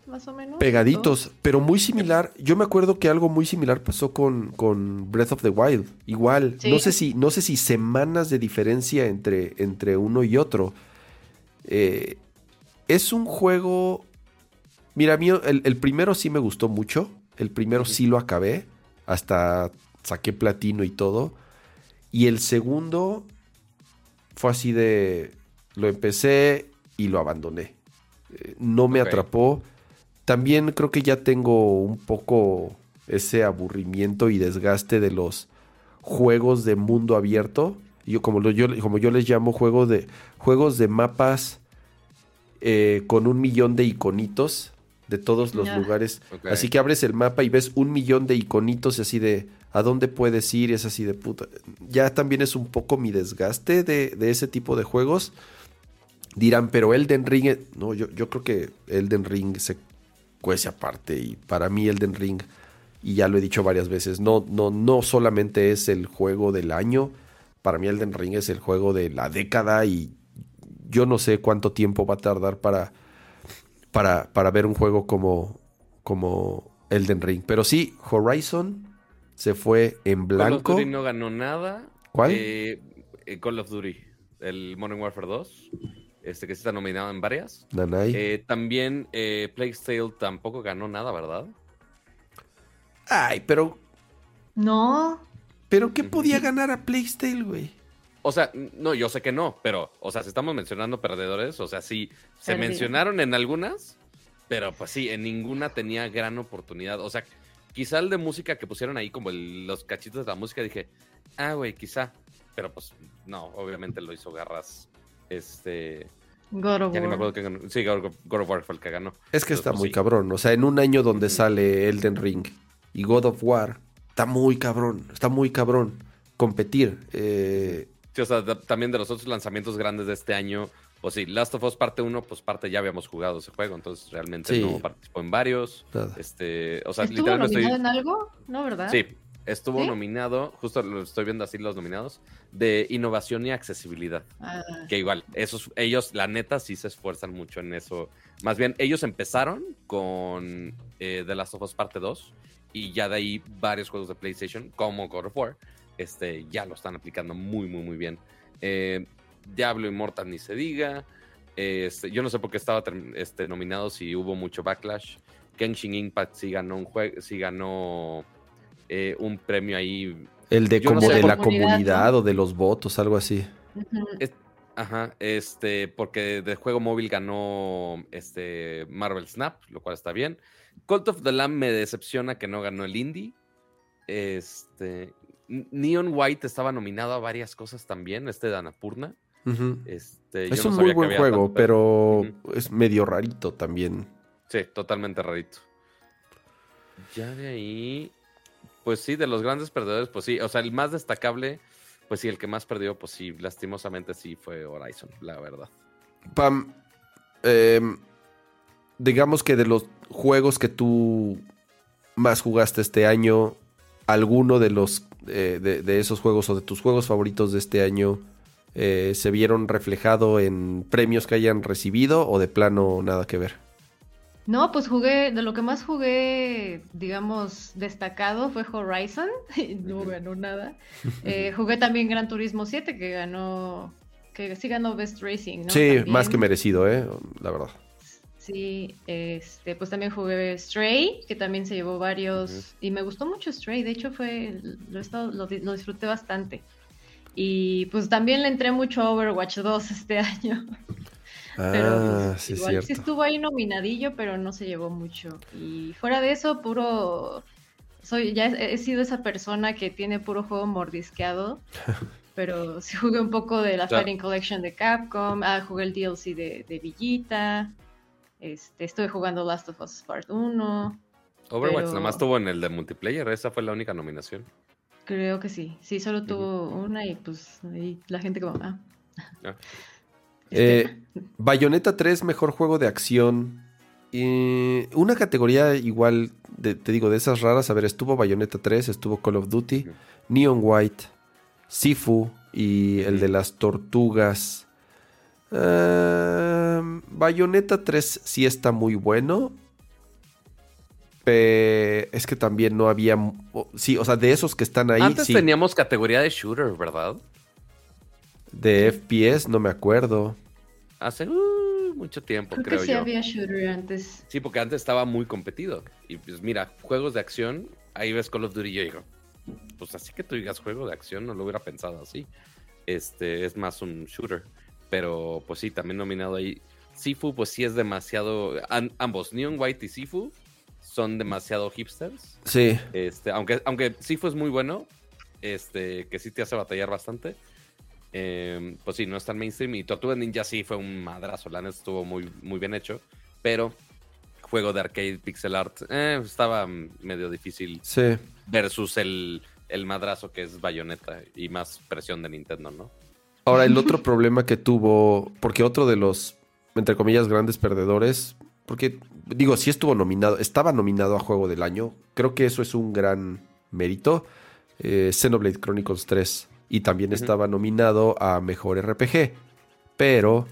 Más o menos. Pegaditos, pero muy similar. Yo me acuerdo que algo muy similar pasó con, con Breath of the Wild. Igual, Sí. no sé si, no sé si semanas de diferencia entre, entre uno y otro. Eh, es un juego. Mira, a mí el, el primero sí me gustó mucho. El primero sí lo acabé. Hasta saqué platino y todo. Y el segundo fue así de. Lo empecé y lo abandoné. Eh, no me atrapó. También creo que ya tengo un poco ese aburrimiento y desgaste de los juegos de mundo abierto. Yo, como, lo- yo, como yo les llamo, juego de, juegos de mapas eh, con un millón de iconitos de todos los lugares. Así que abres el mapa y ves un millón de iconitos y así de a dónde puedes ir y es así de puta. Ya también es un poco mi desgaste de, de ese tipo de juegos. Dirán, pero Elden Ring, eh, no, yo, yo creo que Elden Ring se cuece aparte y para mí Elden Ring, y ya lo he dicho varias veces, no, no, no solamente es el juego del año, para mí Elden Ring es el juego de la década y yo no sé cuánto tiempo va a tardar para, para, para ver un juego como, como Elden Ring. Pero sí, Horizon se fue en Call of blanco. Duty no ganó nada. ¿Cuál? Eh, eh, Call of Duty, el Modern Warfare 2, este que sí está nominado en varias. Nanay. Eh, también eh, Plague Tale tampoco ganó nada, ¿verdad? Ay, pero, No, pero ¿qué podía ganar a Playstyle, güey? O sea, no, yo sé que no, pero, o sea, si estamos mencionando perdedores, o sea, sí, se Perdido. mencionaron en algunas, pero pues sí, en ninguna tenía gran oportunidad. O sea, quizá el de música que pusieron ahí, como el- los cachitos de la música, dije, ah, güey, quizá, pero pues no, obviamente lo hizo Garras. Este, God of ya ni me War. acuerdo quién ganó. Sí, God of War fue el que ganó. Es que está pues, muy sí. cabrón. O sea, en un año donde sale Elden Ring y God of War, está muy cabrón. Está muy cabrón competir. Eh, Sí, o sea, también de los otros lanzamientos grandes de este año, pues sí, Last of Us parte 1, pues parte ya habíamos jugado ese juego, entonces realmente Sí. no participó en varios. nada. Este, o sea, ¿Estuvo literalmente nominado estoy. en algo? ¿No, verdad? Sí, estuvo ¿Sí? nominado, justo lo estoy viendo así los nominados, de innovación y accesibilidad. Ah, Que igual, esos, ellos, la neta, sí se esfuerzan mucho en eso. Más bien, ellos empezaron con eh, The Last of Us Parte 2 y ya de ahí varios juegos de PlayStation, como God of War, este, ya lo están aplicando muy, muy, muy bien. Eh, Diablo Immortal ni se diga. Este, yo no sé por qué estaba este, nominado si hubo mucho backlash. Genshin Impact sí ganó un juego, sí ganó eh, un premio ahí el de yo no como sé de la Comunidad, comunidad ¿no? o de los votos, algo así. Ajá, este, porque de juego móvil ganó este Marvel Snap, lo cual está bien. Cult of the Lamb me decepciona que no ganó el Indie. Este, Neon White estaba nominado a varias cosas también, este de Annapurna. Ujú. Este, yo Es un muy buen juego, tanto- pero es medio rarito también. Sí, totalmente rarito. Ya de ahí, pues sí, de los grandes perdedores, pues sí, o sea, el más destacable, pues sí, el que más perdió, pues sí, lastimosamente sí fue Horizon, la verdad. Pam, em, digamos que de los juegos que tú más jugaste este año, alguno de los eh, de, de esos juegos o de tus juegos favoritos de este año eh, se vieron reflejado en premios que hayan recibido o de plano nada que ver. No, pues jugué, de lo que más jugué, digamos, destacado fue Horizon, <laughs> y no ganó nada. <laughs> Eh, jugué también Gran Turismo 7, que ganó, que sí ganó Best Racing, ¿no? sí, También. más que merecido, eh, la verdad. Sí, este, pues también jugué Stray, que también se llevó varios, y me gustó mucho Stray, de hecho fue, lo, he estado- lo, lo disfruté bastante. Y pues también le entré mucho a Overwatch 2 este <laughs> año. Pero Ah, pues, sí, igual sí cierto. estuvo ahí nominadillo, pero no se llevó mucho. Y fuera de eso, puro. Soy, ya he, he sido esa persona que tiene puro juego mordisqueado. <laughs> pero sí jugué un poco de la. Fighting Collection de Capcom. Ah, jugué el DLC de, de Villita. Este, estuve jugando Last of Us Part 1. Overwatch Pero- nada más tuvo en el de multiplayer, esa fue la única nominación. Creo que sí. Sí, solo tuvo una y pues ahí la gente como. Ah. Ah. <laughs> Este, Eh, Bayonetta 3, mejor juego de acción. Eh, una categoría igual, de- te digo, de esas raras. A ver, estuvo Bayonetta 3, estuvo Call of Duty. Neon White, Sifu y el de las tortugas. Ehm, Bayonetta 3 sí está muy bueno. Es que también no había. Sí, o sea, de esos que están ahí, Antes sí. teníamos categoría de shooter, ¿verdad? De FPS, no me acuerdo. Hace uh, mucho tiempo, creo creo, que sí yo. había shooter antes. Sí, porque antes estaba muy competido. Y pues mira, juegos de acción, ahí ves Call of Duty y yo digo, pues así que tú digas juego de acción, no lo hubiera pensado así. Este es más un shooter. Pero pues sí, también nominado ahí. Sifu, pues sí es demasiado. an- ambos, Neon White y Sifu, son demasiado hipsters. Sí. Este, aunque, aunque Sifu es muy bueno, este, que sí te hace batallar bastante. Eh, pues sí, no es tan mainstream. Y Tortuga Ninja sí fue un madrazo. La neta estuvo muy, muy bien hecho. Pero juego de arcade pixel art eh, estaba medio difícil Sí. versus el, el madrazo que es Bayonetta y más presión de Nintendo, ¿no? Ahora, el otro problema que tuvo, porque otro de los, entre comillas, grandes perdedores, porque digo, sí estuvo nominado, estaba nominado a Juego del Año, creo que eso es un gran mérito, eh, Xenoblade Chronicles 3, y también estaba nominado a Mejor RPG, pero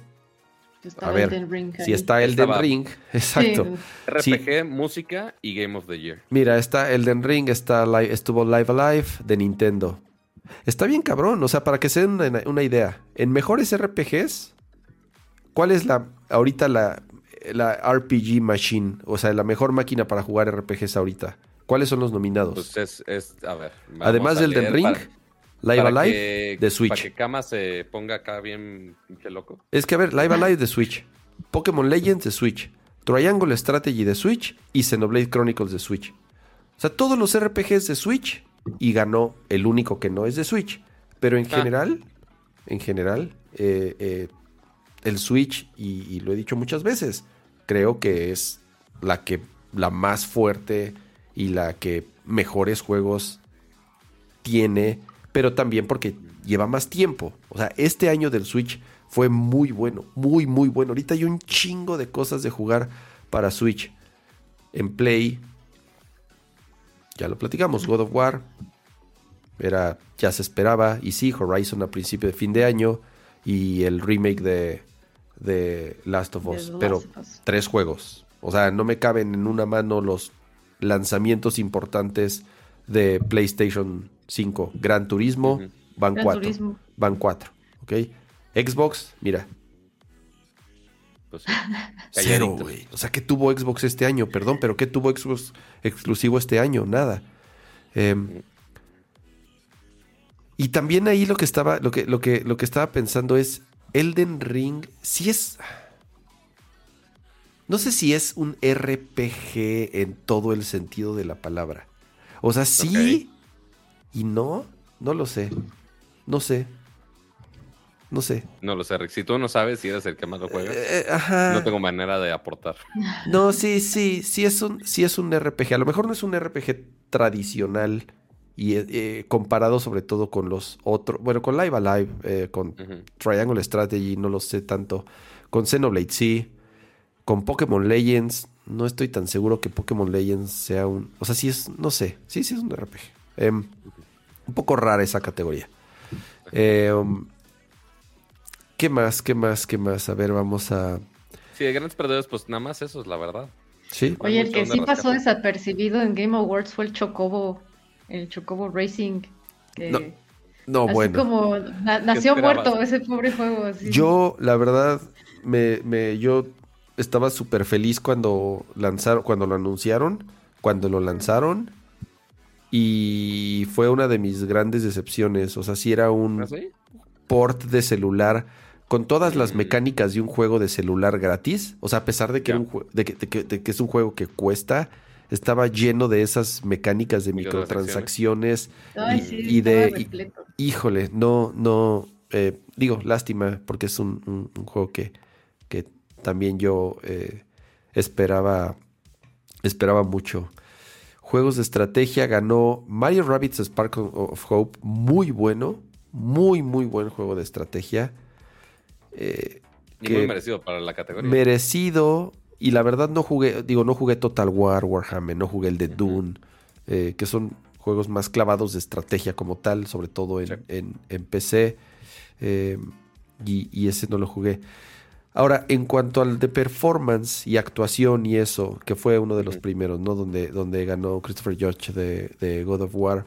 A ver, Ring si ahí. está Elden Estaba- Ring, <laughs> exacto. Sí, RPG, música y Game of the Year. Mira, está Elden Ring, está li- estuvo Live Alive de Nintendo. Está bien cabrón, o sea, para que se den una, una idea. En mejores RPGs, ¿cuál es la ahorita la, la RPG machine? O sea, la mejor máquina para jugar RPGs ahorita. ¿Cuáles son los nominados? Pues es, es a ver. Además a del Elden leer Ring, para- Live Alive que- de Switch. Para que Kama se ponga acá bien pinche loco. Es que a ver, Live Alive de Switch, Pokémon Legends de Switch, Triangle Strategy de Switch y Xenoblade Chronicles de Switch. O sea, todos los RPGs de Switch y ganó el único que no es de Switch. Pero en Ah. general, en general, eh, eh, el Switch, y, y lo he dicho muchas veces, creo que es la que la más fuerte y la que mejores juegos tiene, pero también porque lleva más tiempo. O sea, este año del Switch fue muy bueno, muy, muy bueno. Ahorita hay un chingo de cosas de jugar para Switch. En Play, ya lo platicamos, God of War, era, ya se esperaba, y sí, Horizon a principio de fin de año, y el remake de, de Last of Us, pero Last of Us. tres juegos. O sea, no me caben en una mano los lanzamientos importantes de PlayStation 5. Gran Turismo, van Gran cuatro. Turismo. Van cuatro, ¿ok? Xbox, mira, Pues, <laughs> cero, güey. O sea, ¿qué tuvo Xbox este año? Perdón, pero ¿qué tuvo Xbox exclusivo este año? Nada. Em, y también ahí lo que estaba, lo que, lo que, lo que estaba pensando es, Elden Ring, si es... No sé si es un RPG en todo el sentido de la palabra. O sea, sí y no, no lo sé. No sé. No sé. No lo sé, Rick. Si tú no sabes si eres el que más lo juega, Eh, ajá. no tengo manera de aportar. No, sí, sí, sí es un, sí es un RPG. A lo mejor no es un RPG tradicional y eh, eh, comparado sobre todo con los otros, bueno, con Live Alive, eh, con. Triangle Strategy, no lo sé tanto. Con Xenoblade sí. Con Pokémon Legends, no estoy tan seguro que Pokémon Legends sea un, o sea, sí es, no sé, sí, sí es un RPG. Em, un poco rara esa categoría. Em, ¿Qué más? ¿Qué más? ¿Qué más? A ver, vamos a. Sí, de grandes perdedores, pues nada más eso es la verdad. Sí. Oye, el que sí pasó desapercibido en Game Awards fue el Chocobo, el Chocobo Racing. Que No, No, así bueno. como na- nació muerto ese pobre juego. así. Yo, la verdad, me, me- yo estaba súper feliz cuando lanzaron, cuando lo anunciaron, cuando lo lanzaron. Y fue una de mis grandes decepciones. O sea, si era un ¿Ah, sí? port de celular con todas las Mm. mecánicas de un juego de celular gratis. O sea, a pesar de que, un de que, de que- de que es un juego que cuesta, estaba lleno de esas mecánicas de Microtransacciones. Ay, sí, y de- y-. Híjole, no, no, eh, digo, lástima, porque es un, un- un juego que, que también yo eh, esperaba, esperaba mucho. Juegos de estrategia ganó Mario Rabbids Spark of Hope, muy bueno, muy, muy buen juego de estrategia. Eh, Y que- muy merecido para la categoría. merecido. Y la verdad no jugué, digo, no jugué Total War, Warhammer, no jugué el de. Dune, eh, que son juegos más clavados de estrategia como tal, sobre todo en, Sí. en- en PC. eh, y, y ese no lo jugué. Ahora, en cuanto al de performance y actuación y eso, que fue uno de los primeros, ¿no? Donde, donde ganó Christopher Judge de, de God of War.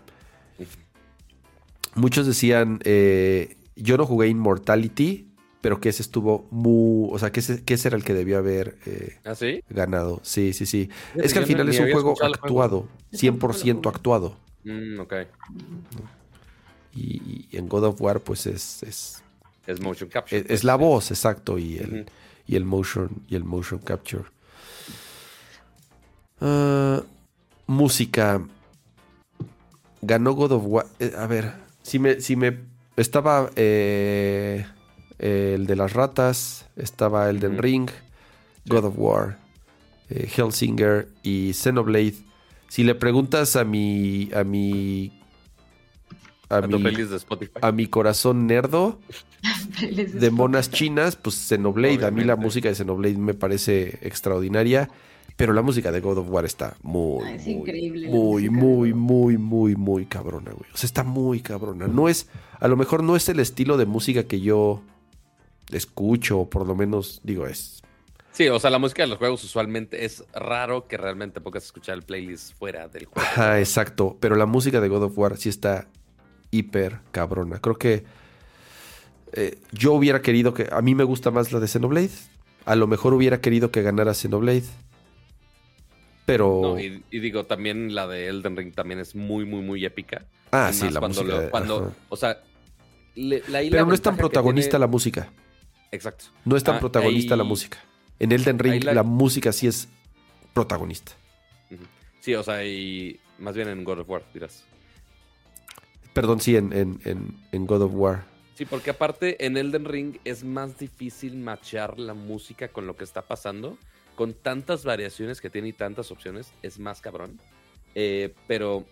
Muchos decían, eh, yo no jugué Immortality, pero que ese estuvo muy... O sea, que ese, que ese era el que debió haber eh, ¿Ah, sí? ganado. Sí, sí, sí. Es que al final es un juego actuado, Yo tampoco lo 100% jugué. actuado. Mm, ok. Y, y en God of War, pues es, es, Es motion capture. es, es la voz, exacto, y el, y el motion, y el motion capture. Ah, música. ganó God of War. Eh, a ver, si me, si me estaba eh, el de las ratas, estaba el del Ring, God of War, eh, Hellsinger y Xenoblade. Si le preguntas a mi a mi a, mi, de Spotify. a mi corazón nerdo <laughs> de monas chinas, pues Xenoblade, a mí la música de Xenoblade me parece extraordinaria. Pero la música de God of War está muy, Ah, es muy, increíble muy, muy, muy, muy, muy cabrona, güey. O sea, está muy cabrona. No es, a lo mejor no es el estilo de música que yo escucho, o por lo menos, digo, es. Sí, o sea, la música de los juegos usualmente es raro que realmente pongas a escuchar el playlist fuera del juego. Ajá, exacto. Pero la música de God of War sí está hiper cabrona. Creo que eh, yo hubiera querido que. A mí me gusta más la de Xenoblade. A lo mejor hubiera querido que ganara Xenoblade. Pero. No, y, y digo, también la de Elden Ring también es muy, muy, muy épica. ah, Y sí, la cuando música. lo- cuando, ajá. o sea, le- la- Pero no es tan protagonista tiene- la música. Exacto. No es tan Ah, protagonista ahí- la música. En Elden Ring la... la- música sí es protagonista. Sí, o sea, y más bien en God of War, dirás. Perdón, sí, en, en, en, en God of War. Sí, porque aparte en Elden Ring es más difícil machar la música con lo que está pasando. Con tantas variaciones que tiene y tantas opciones, es más cabrón. Eh, pero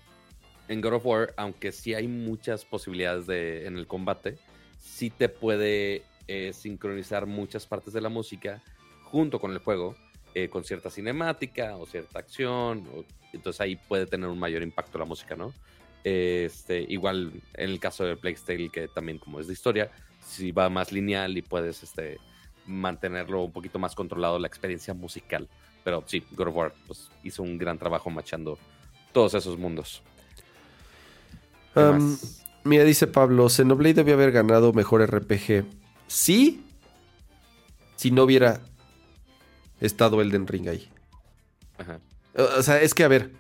en God of War, aunque sí hay muchas posibilidades de, en el combate, sí te puede eh, sincronizar muchas partes de la música junto con el juego, eh, con cierta cinemática o cierta acción. entonces ahí puede tener un mayor impacto la música, ¿no? Este, igual en el caso de Plague que también como es de historia, si va más lineal y puedes este, mantenerlo un poquito más controlado la experiencia musical. Pero sí, God of War pues, hizo un gran trabajo machando todos esos mundos. ¿Qué Um, mira, dice Pablo, Xenoblade debió haber ganado mejor RPG. Sí, si no hubiera estado Elden Ring ahí. Ajá. O sea, es que a ver,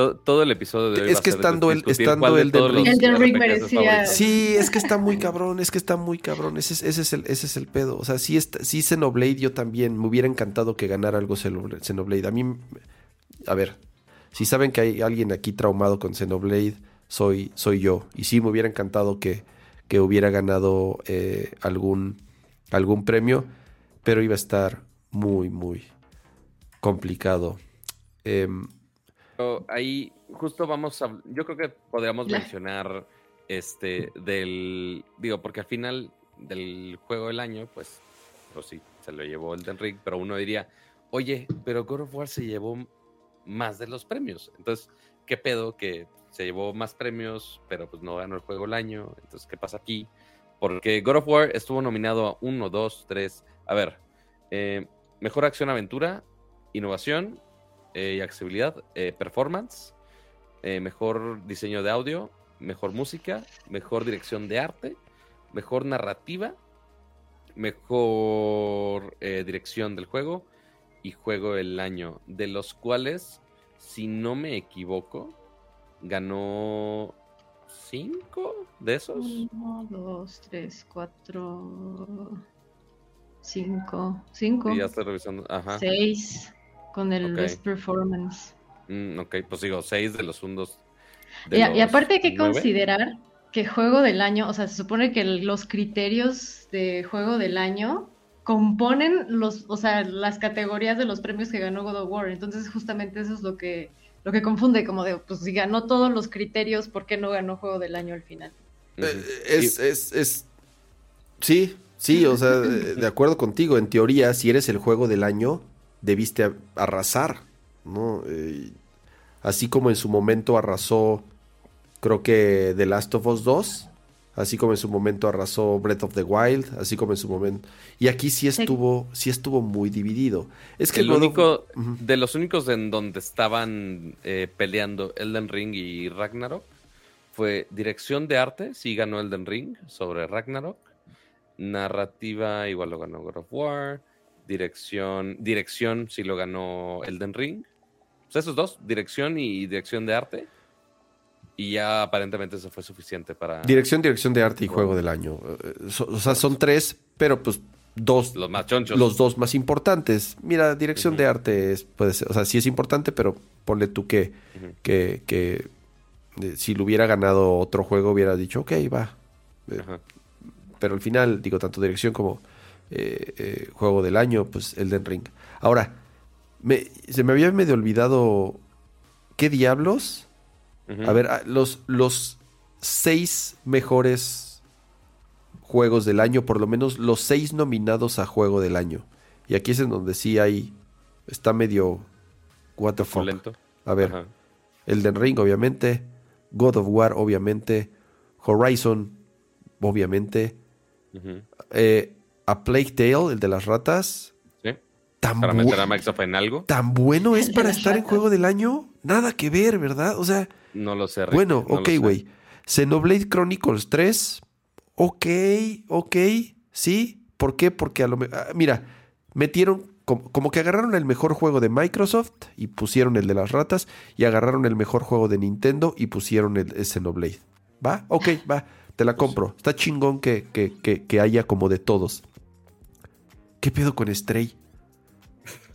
To- todo el episodio de hoy Es va a que ser estando el- estando cuál de todos los Ring. Merecía-. Sí, es que está muy cabrón, es que está muy cabrón. Ese es, ese es, el, ese es el pedo. O sea, sí, está, sí Xenoblade yo también. Me hubiera encantado que ganara algo Xenoblade. A mí, a ver, si saben que hay alguien aquí traumado con Xenoblade, soy, soy yo. Y sí, me hubiera encantado que, que hubiera ganado eh, algún, algún premio, pero iba a estar muy, muy complicado. Em, Pero ahí justo vamos a, yo creo que podríamos mencionar este del, digo, porque al final del juego del año, pues, pues sí, se lo llevó el Ring, pero uno diría, oye, pero God of War se llevó más de los premios. Entonces, ¿qué pedo que se llevó más premios, pero pues no ganó el juego del año? Entonces, ¿qué pasa aquí? Porque God of War estuvo nominado a uno, dos, tres, a ver, eh, mejor acción aventura, innovación eh, y accesibilidad, eh, performance, eh, mejor diseño de audio, mejor música, mejor dirección de arte, mejor narrativa, mejor dirección del juego y juego del año, de los cuales, si no me equivoco, ganó cinco de esos. Uno, dos, tres, cuatro, cinco, cinco, Y ya estoy revisando. Ajá. seis con el. Best Performance. Mm, ok, pues digo, seis de los hundos. Y, y aparte hay que nueve. considerar que juego del año, o sea, se supone que los criterios de juego del año componen los, o sea, las categorías de los premios que ganó God of War. Entonces, justamente eso es lo que, lo que confunde, como de, pues si ganó todos los criterios, ¿por qué no ganó juego del año al final? Ujú. Eh, Es, es, es. Sí, sí, o sea, de de acuerdo contigo. En teoría, si eres el juego del año, debiste arrasar, ¿no? Eh, así como en su momento arrasó, creo que The Last of Us 2, así como en su momento arrasó Breath of the Wild, así como en su momento. Y aquí sí estuvo, sí estuvo muy dividido. Es que el of- único, de los únicos en donde estaban eh, peleando Elden Ring y Ragnarok fue dirección de arte, sí ganó Elden Ring sobre Ragnarok. Narrativa igual lo ganó God of War. Dirección, dirección sí lo ganó Elden Ring. Pues esos dos, dirección y dirección de arte. Y ya aparentemente eso fue suficiente para Dirección, dirección de arte y juego del año. Eh, o sea, son tres, pero pues dos los más chonchos. los dos más importantes. Mira, dirección de arte es, puede ser, o sea, sí es importante, pero ponle tú que, que, que eh, si lo hubiera ganado otro juego, hubiera dicho, ok, va. Eh, pero al final, digo, tanto dirección como eh, eh, juego del año, pues Elden Ring. Ahora, me- se me había medio olvidado. ¿Qué diablos? A ver, ah, los, los seis mejores juegos del año, por lo menos los seis nominados a juego del año. Y aquí es en donde sí hay. Está medio. What the fuck. Lento. A ver, Ajá. Elden Ring, obviamente. God of War, obviamente. Horizon, obviamente. Eh, a Plague Tale, el de las ratas. Sí. Tan, Para meter a Microsoft en algo. tan bueno es para estar en juego del año. Nada que ver, ¿verdad? O sea, No lo sé. Rick, bueno, no ok, güey. Xenoblade Chronicles 3. Ok, ok. Sí. ¿Por qué? Porque a lo mejor. mira, metieron. Como, como que agarraron el mejor juego de Microsoft y pusieron el de las ratas. Y agarraron el mejor juego de Nintendo y pusieron el, el Xenoblade. ¿Va? Ok, va. Te la compro. Está chingón que, que, que, que haya como de todos. ¿Qué pedo con Stray?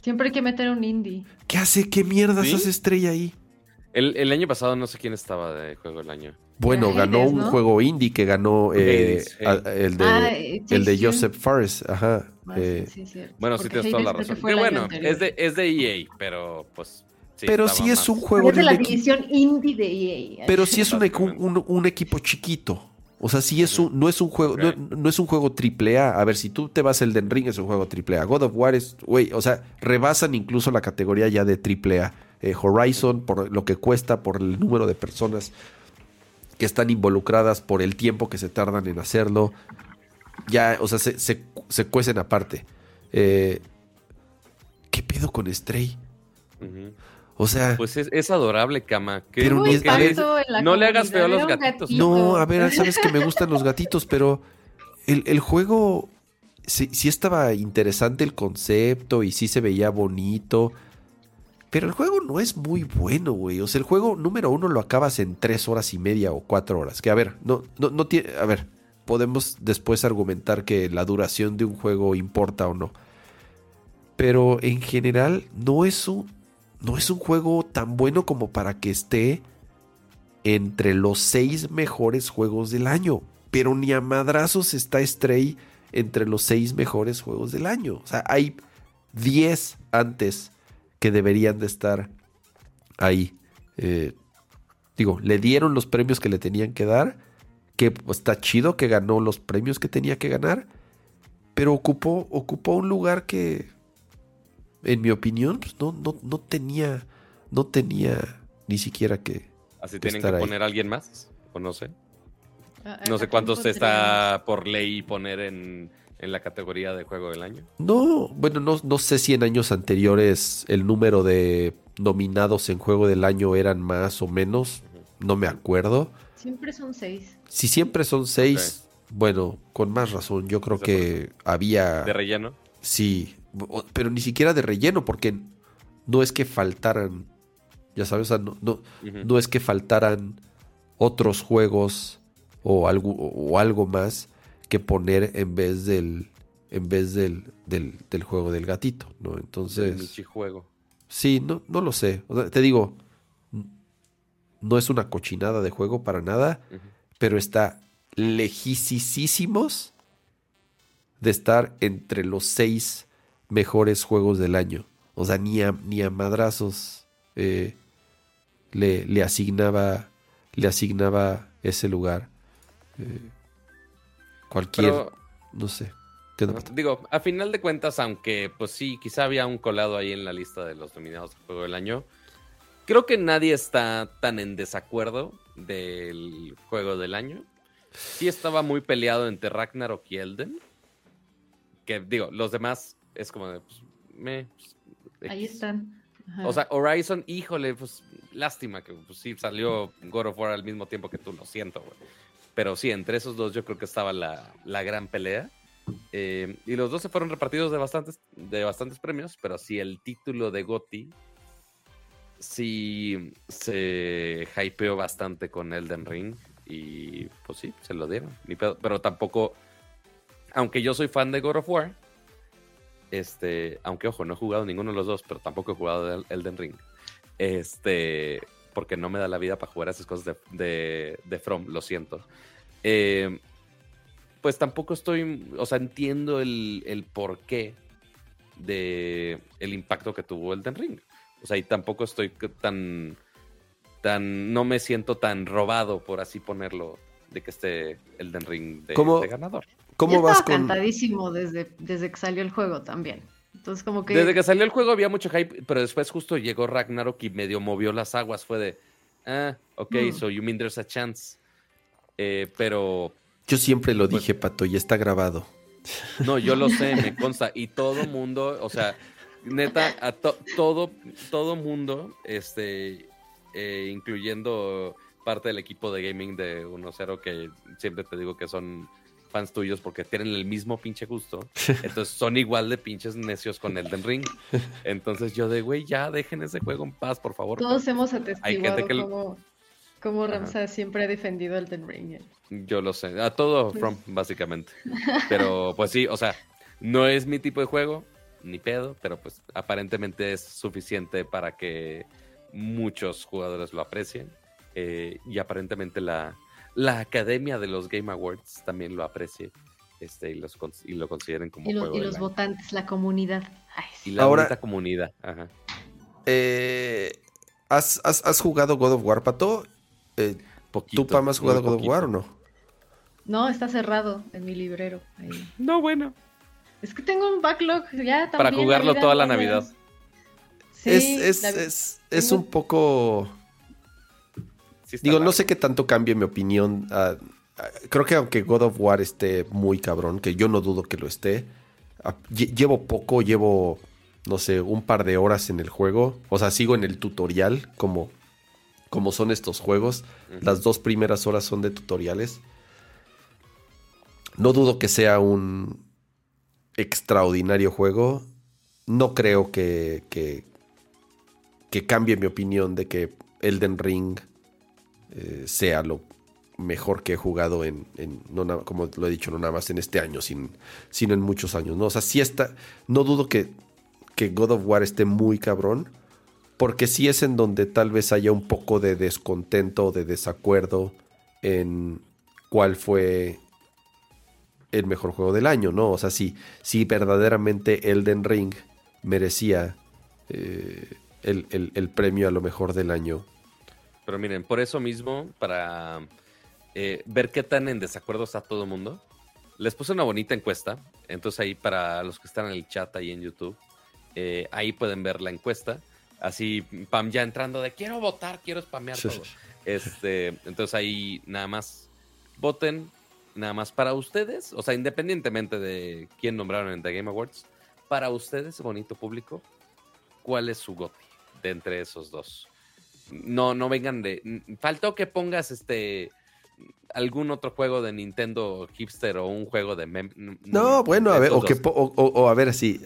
Siempre hay que meter un indie. ¿Qué hace? ¿Qué mierdas ¿Sí? hace Stray ahí? El, el año pasado no sé quién estaba de juego del año. Bueno, Era ganó Hades, un ¿no? juego indie que ganó eh, Hades, sí. a- el de, Ah, eh, el de. Joseph Fares. Ajá. Ah, eh, sí, sí, cierto. Bueno, sí tienes toda la razón. que bueno, es de, es de EA, pero pues. sí pero sí es más- un juego Es de la división indie de EA. Pero sí es un, un- un equipo chiquito. O sea, sí es un, no es un juego, no, Ok. no es un juego triple A. A ver, si tú te vas el Den Ring es un juego triple A. God of War es, güey, o sea, rebasan incluso la categoría ya de triple A. Eh, Horizon, por lo que cuesta, por el número de personas que están involucradas, por el tiempo que se tardan en hacerlo. Ya, o sea, se, se, se cuecen aparte. Eh, ¿Qué pedo con Stray? Ujú. O sea, Pues es, es adorable, Cama. ¿Qué- Pero Hubo ni es- qué a ver, impacto en la no le hagas feo a los gatitos. gatito. No, a ver, <laughs> sabes que me gustan los gatitos, pero el, el juego sí, sí estaba interesante el concepto y sí se veía bonito. Pero el juego no es muy bueno, güey. O sea, el juego número uno lo acabas en tres horas y media o cuatro horas. Que a ver, no, no, no tiene. A ver, podemos después argumentar que la duración de un juego importa o no. Pero en general no es un. No es un juego tan bueno como para que esté entre los seis mejores juegos del año. Pero ni a madrazos está Stray entre los seis mejores juegos del año. O sea, hay 10 antes que deberían de estar ahí. Eh, digo, le dieron los premios que le tenían que dar. Que está chido que ganó los premios que tenía que ganar. Pero ocupó, ocupó un lugar que, en mi opinión, pues, no, no, no tenía. No tenía ni siquiera que, Así que tienen que ahí. poner a alguien más. O no sé. ¿A- No a sé cuántos está por ley poner en, en la categoría de juego del año. No, bueno, no, no sé si en años anteriores el número de nominados en juego del año eran más o menos, no me acuerdo. Siempre son seis. Si siempre son seis, bueno, con más razón, yo creo que había... De relleno. Sí, pero ni siquiera de relleno, porque no es que faltaran, ya sabes, o sea, no, no, no es que faltaran otros juegos o algo, o algo más que poner en vez del en vez del, del, del juego del gatito, ¿no? El Entonces, Michi juego. sí, no, no lo sé. O sea, te digo, no es una cochinada de juego para nada, pero está lejísimos de estar entre los seis mejores juegos del año. O sea, ni a, ni a madrazos eh, le, le asignaba le asignaba ese lugar. Eh, cualquier, Pero, no sé. Digo, a final de cuentas, aunque pues sí, quizá había un colado ahí en la lista de los nominados al juego del año, creo que nadie está tan en desacuerdo del juego del año. Sí estaba muy peleado entre Ragnarok y Elden. Que digo, los demás es como de, pues, meh, pues, Ahí están. Ajá. O sea, Horizon, híjole, pues lástima que pues, sí salió God of War al mismo tiempo que tú, lo siento, güey. Pero sí, entre esos dos yo creo que estaba la, la gran pelea. Eh, y los dos se fueron repartidos de bastantes, de bastantes premios, pero sí el título de GOTY sí se hypeó bastante con Elden Ring. Y pues sí, se lo dieron. Pero tampoco, aunque yo soy fan de God of War, este, aunque ojo, no he jugado ninguno de los dos, pero tampoco he jugado el Elden Ring. Este, porque no me da la vida para jugar esas cosas de, de, From, lo siento. Eh, pues tampoco estoy, o sea, entiendo el, el porqué de el impacto que tuvo el Den Ring. O sea, y tampoco estoy tan, tan, no me siento tan robado, por así ponerlo, de que esté el Den Ring de, ganador. ¿Cómo vas con... cantadísimo desde, desde que salió el juego también. Entonces, como que. Desde que salió el juego había mucho hype, pero después justo llegó Ragnarok y medio movió las aguas. Fue de. Ah, ok, hmm. so you mean there's a chance. Eh, pero. Yo siempre lo pues dije, Pato, y está grabado. No, yo lo sé, me <laughs> consta. Y todo mundo, o sea, neta, a todo, todo mundo, este, eh, incluyendo parte del equipo de gaming de 1-0, que siempre te digo que son fans tuyos porque tienen el mismo pinche gusto. <laughs> Entonces son igual de pinches necios con Elden Ring. Entonces yo de, güey, ya dejen ese juego en paz, por favor. Todos hemos atestiguado como, como Ramsa siempre ha defendido Elden Ring. Yo lo sé, a todo pues From, básicamente. Pero pues sí, o sea, no es mi tipo de juego, ni pedo, pero pues aparentemente es suficiente para que muchos jugadores lo aprecien. Eh, y aparentemente la, la Academia de los Game Awards también lo aprecie este, y, los, y lo consideren como y los, juego y los votantes, la comunidad. Y la Ahora, comunidad. Ajá. Eh, ¿has, has, jugado God of War, Pato? Eh, ¿Tú, Pam, has jugado God of War o no? No, está cerrado en mi librero. No, bueno. Es que tengo un backlog ya Para jugarlo toda la Navidad. Sí, es, es, es un poco Digo, no sé qué tanto cambie mi opinión. Ah, ah, creo que aunque God of War esté muy cabrón, que yo no dudo que lo esté, ah, llevo poco, llevo, no sé, un par de horas en el juego. O sea, sigo en el tutorial, como, como son estos juegos. Las dos primeras horas son de tutoriales. No dudo que sea un extraordinario juego. No creo que, que, que cambie mi opinión de que Elden Ring eh, sea lo mejor que he jugado en, no como lo he dicho, no nada más en este año, sino en muchos años. ¿no? O sea, sí está, no dudo que, que God of War esté muy cabrón, porque sí es en donde tal vez haya un poco de descontento o de desacuerdo en cuál fue el mejor juego del año, ¿no? O sea, si verdaderamente Elden Ring merecía eh, el, el, premio a lo mejor del año pero miren, por eso mismo, para eh, ver qué tan en desacuerdo está todo el mundo, les puse una bonita encuesta. Entonces ahí para los que están en el chat ahí en YouTube, eh, ahí pueden ver la encuesta. Así, Pam ya entrando de quiero votar, quiero spamear todo. Este, entonces ahí nada más voten, nada más para ustedes, o sea, independientemente de quién nombraron en The Game Awards, para ustedes, bonito público, ¿cuál es su goti de entre esos dos? No, no vengan de. Faltó que pongas este algún otro juego de Nintendo hipster o un juego de No, bueno, a ver, o, que, o, a ver si.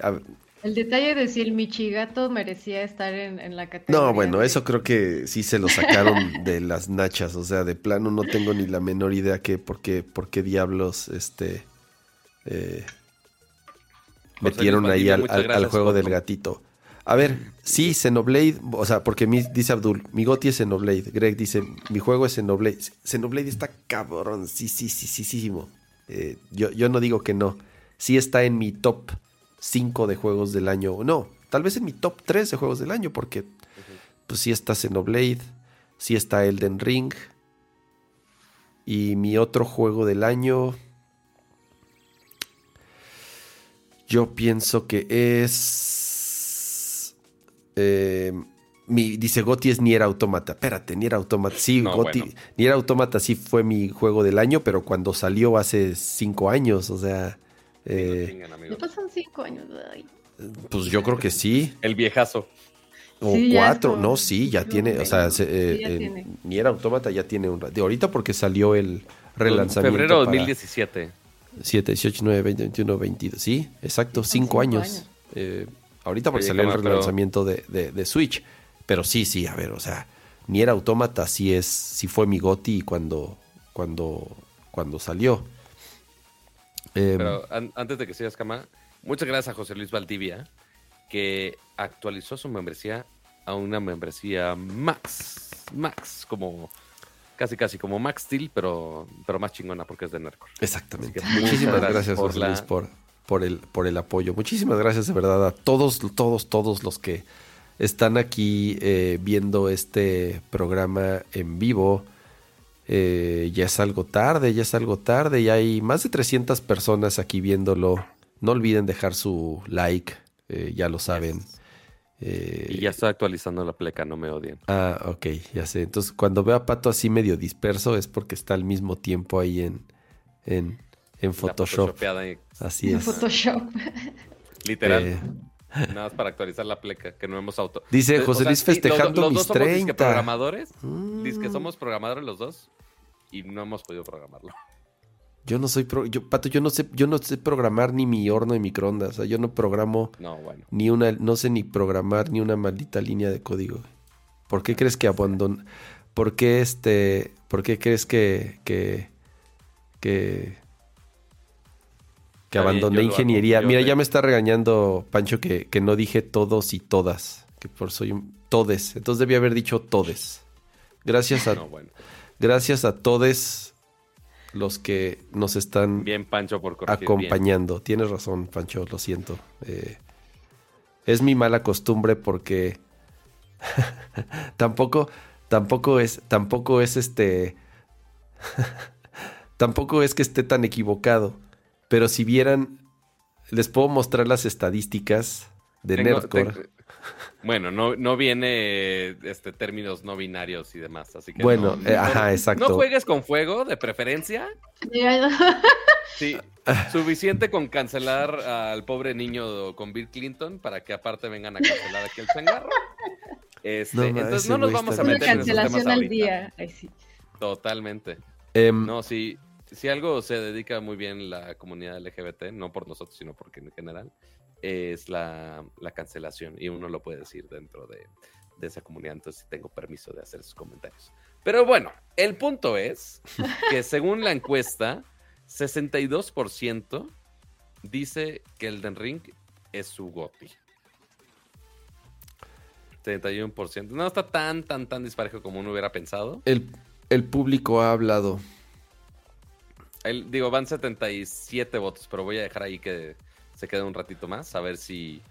El detalle de si el Michigato merecía estar en, la categoría. No, bueno, eso creo que sí se lo sacaron <laughs> de las nachas. O sea, de plano no tengo ni la menor idea que por qué, por qué diablos este eh, metieron ahí al, al juego del gatito. A ver, sí, Xenoblade, o sea, porque dice Abdul, mi goti es Xenoblade. Greg dice, mi juego es Xenoblade. Xenoblade está cabrón, sí, sí, sí, sí, sí. Eh, yo, yo no digo que no. Sí está en mi top 5 de juegos del año. No, tal vez en mi top 3 de juegos del año, porque pues sí está Xenoblade, sí está Elden Ring. Y mi otro juego del año... Yo pienso que es eh, mi, dice Goti es Nier Automata. Espérate, Nier Automata. Sí, Goti, Nier Automata sí fue mi juego del año, pero cuando salió hace cinco años, o sea. Eh, pasan cinco años? Pues yo creo que sí. <laughs> El viejazo. O cuatro, no, sí, ya tiene, o sea, eh, Nier Automata ya tiene un de ahorita porque salió el relanzamiento. Febrero de 2017. 7, 18, 9, 20, 21, 22. Sí, exacto, cinco, años. Eh, Ahorita porque salió el relanzamiento de, Switch. Pero sí, sí, a ver, o sea, ni era Automata sí es, sí fue mi Goti cuando, cuando, cuando salió. Em, pero antes de que sigas, Cama, muchas gracias a José Luis Valdivia, que actualizó su membresía a una membresía Max. Max, como casi casi como Max Steel, pero, pero más chingona porque es de Nerdcore. Exactamente. Muchísimas gracias, gracias por José Luis, por, por, el, por el apoyo. Muchísimas gracias de verdad a todos, todos, todos los que están aquí eh, viendo este programa en vivo. Eh, ya es algo tarde, ya es algo tarde y hay más de 300 personas aquí viéndolo. No olviden dejar su like, eh, ya lo saben. Eh, Y ya estoy actualizando la pleca, no me odien. Ah, ok, ya sé. Entonces, cuando veo a Pato así medio disperso es porque está al mismo tiempo ahí en, en, en Photoshop. Así En es. Photoshop. <laughs> Literal. Eh, <laughs> Nada más para actualizar la pleca, que no hemos auto. Dice Eh, José Luis sí, los- festejando los, mis dos somos disque 30. programadores. Mm, Dice que somos programadores los dos y no hemos podido programarlo. Yo no soy pro- yo, Pato, yo no sé, yo no sé programar ni mi horno de microondas. O sea, yo no programo No, bueno. ni una, no sé ni programar ni una maldita línea de código. ¿Por qué crees que abandon, por qué este, por qué crees que, que, que, que abandoné ingeniería? Mira, ya me está regañando Pancho que, que no dije todos y todas, que por soy un todes. Entonces debía haber dicho todes. Gracias a, <laughs> No, bueno. gracias a todes los que nos están Bien, Pancho, por corregir. bien. acompañando. Tienes razón, Pancho, lo siento. Eh, es mi mala costumbre porque <laughs> tampoco, tampoco es, tampoco es este, <laughs> tampoco es que esté tan equivocado. Pero si vieran, les puedo mostrar las estadísticas de Tengo- Nerdcore. te- Bueno, no, no viene este términos no binarios y demás, así que Bueno, no- eh, no- ajá, exacto. No juegues con fuego, de preferencia. <laughs> Sí, suficiente con cancelar al pobre niño con Bill Clinton para que aparte vengan a cancelar aquí el changarro. Este, No, entonces no nos vamos a meter en esos temas al ahorita. día. Ay, sí. Totalmente. Em, No, si, si algo se dedica muy bien la comunidad LGBT, no por nosotros, sino porque en general, es la, la cancelación. Y uno lo puede decir dentro de, de esa comunidad, entonces tengo permiso de hacer esos comentarios. Pero bueno, el punto es que <laughs> según la encuesta, 62% dice que Elden Ring es su GOTY. 31%. No está tan, tan, tan disparejo como uno hubiera pensado. el, el público ha hablado. El- digo, van 77 votos, pero voy a dejar ahí que se quede un ratito más, a ver si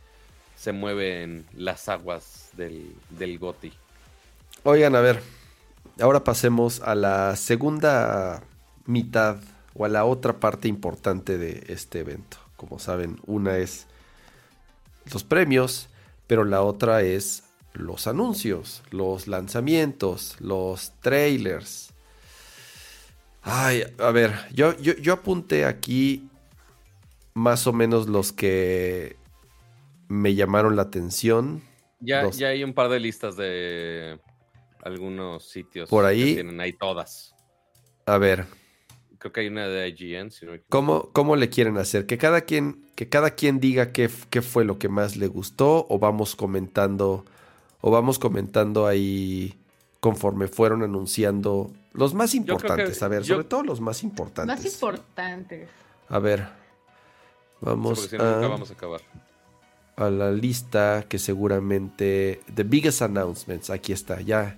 se mueven las aguas del, del GOTI. Oigan, a ver, ahora pasemos a la segunda mitad o a la otra parte importante de este evento. Como saben, una es los premios, pero la otra es los anuncios, los lanzamientos, los trailers. Ay, a ver, yo, yo, yo apunté aquí más o menos los que me llamaron la atención. Ya, ya hay un par de listas de algunos sitios Por ahí. que tienen ahí todas. A ver, Creo que hay una de IGN, si no equivoco. ¿Cómo, cómo le quieren hacer? Que cada quien, que cada quien diga qué, qué fue lo que más le gustó, o vamos comentando, o vamos comentando ahí conforme fueron anunciando los más que- importantes. a ver, yo- sobre todo los más importantes. Más importantes. A ver, Sí, vamos, si no, nunca vamos a acabar. a la lista que seguramente the biggest announcements. Aquí está, ya.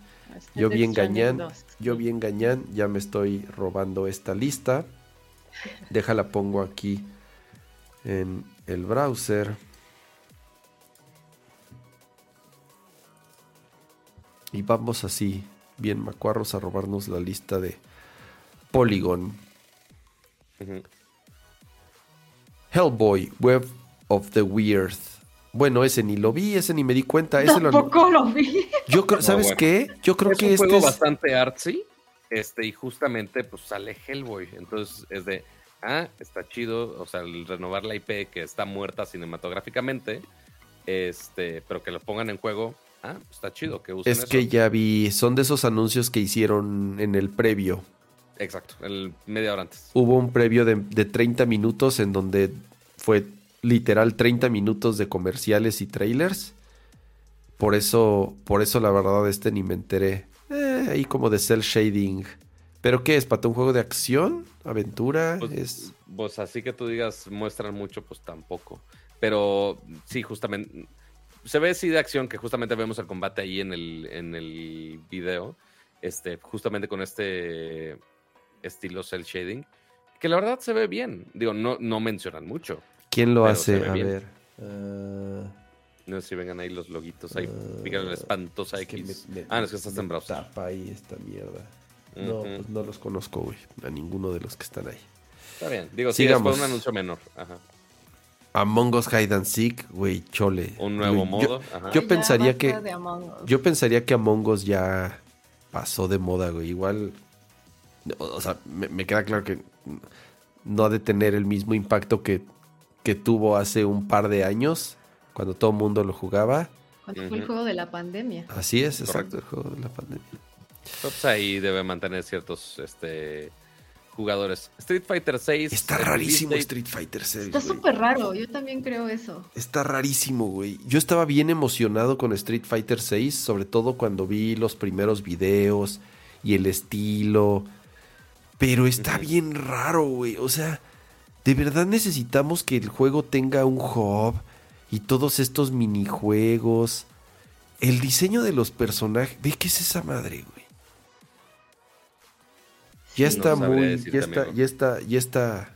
Yo bien gañán, 2. yo bien gañán, ya me estoy robando esta lista. <laughs> Déjala pongo aquí en el browser. Y vamos así, bien macuarros, a robarnos la lista de Polygon. Hellboy, Web of the Weird. Bueno, ese ni lo vi, ese ni me di cuenta. Ese Tampoco lo vi. yo creo, No, ¿sabes bueno. qué? Yo creo es que un este juego es... bastante artsy. Este, y justamente pues sale Hellboy. Entonces es de, ah, está chido. O sea, el renovar la IP que está muerta cinematográficamente. Este, pero que lo pongan en juego. Ah, está chido que usen Es eso. que ya vi, son de esos anuncios que hicieron en el previo. Exacto, el media hora antes. Hubo un previo de, de 30 minutos en donde fue literal 30 minutos de comerciales y trailers. Por eso, por eso la verdad este ni me enteré. Eh, ahí como de cel shading. ¿Pero qué es? ¿Para un juego de acción? ¿Aventura? Pues, es... pues así que tú digas, muestran mucho, pues tampoco. Pero sí, justamente. Se ve sí de acción, que justamente vemos el combate ahí en el, en el video. este, justamente con este estilo cel shading, que la verdad se ve bien. Digo, no, no mencionan mucho. ¿Quién lo hace? A bien. ver. ah, No sé si vengan ahí los loguitos, ahí Ah, pican la espantosa es que X. me- me- ah, no, es que estás en browser. Tapa ahí esta mierda. No, pues no los conozco, güey. A ninguno de los que están ahí. Está bien. Digo, sí, Sigamos. es por un anuncio menor. Ajá. Among Us Hide and Seek, güey, chole. Un nuevo modo. Yo, Ajá. yo Ya pensaría que- de Among Us. yo pensaría que Among Us ya pasó de moda, güey. Igual, o o sea, me, me queda claro que no ha de tener el mismo impacto que, que tuvo hace un par de años, cuando todo el mundo lo jugaba. Cuando fue el juego de la pandemia. Así es, Correcto. exacto, el juego de la pandemia. Pues ahí debe mantener ciertos este, jugadores. Street Fighter 6. Está rarísimo Street Fighter 6. Está súper raro, yo también creo eso. Está rarísimo, güey. Yo estaba bien emocionado con Street Fighter 6, sobre todo cuando vi los primeros videos y el estilo. Pero está bien raro, güey. O sea, de verdad necesitamos que el juego tenga un hub y todos estos minijuegos. El diseño de los personajes. Ve qué es esa madre, güey. Ya Sí, está no muy. Ya está, amigo. ya está, ya está.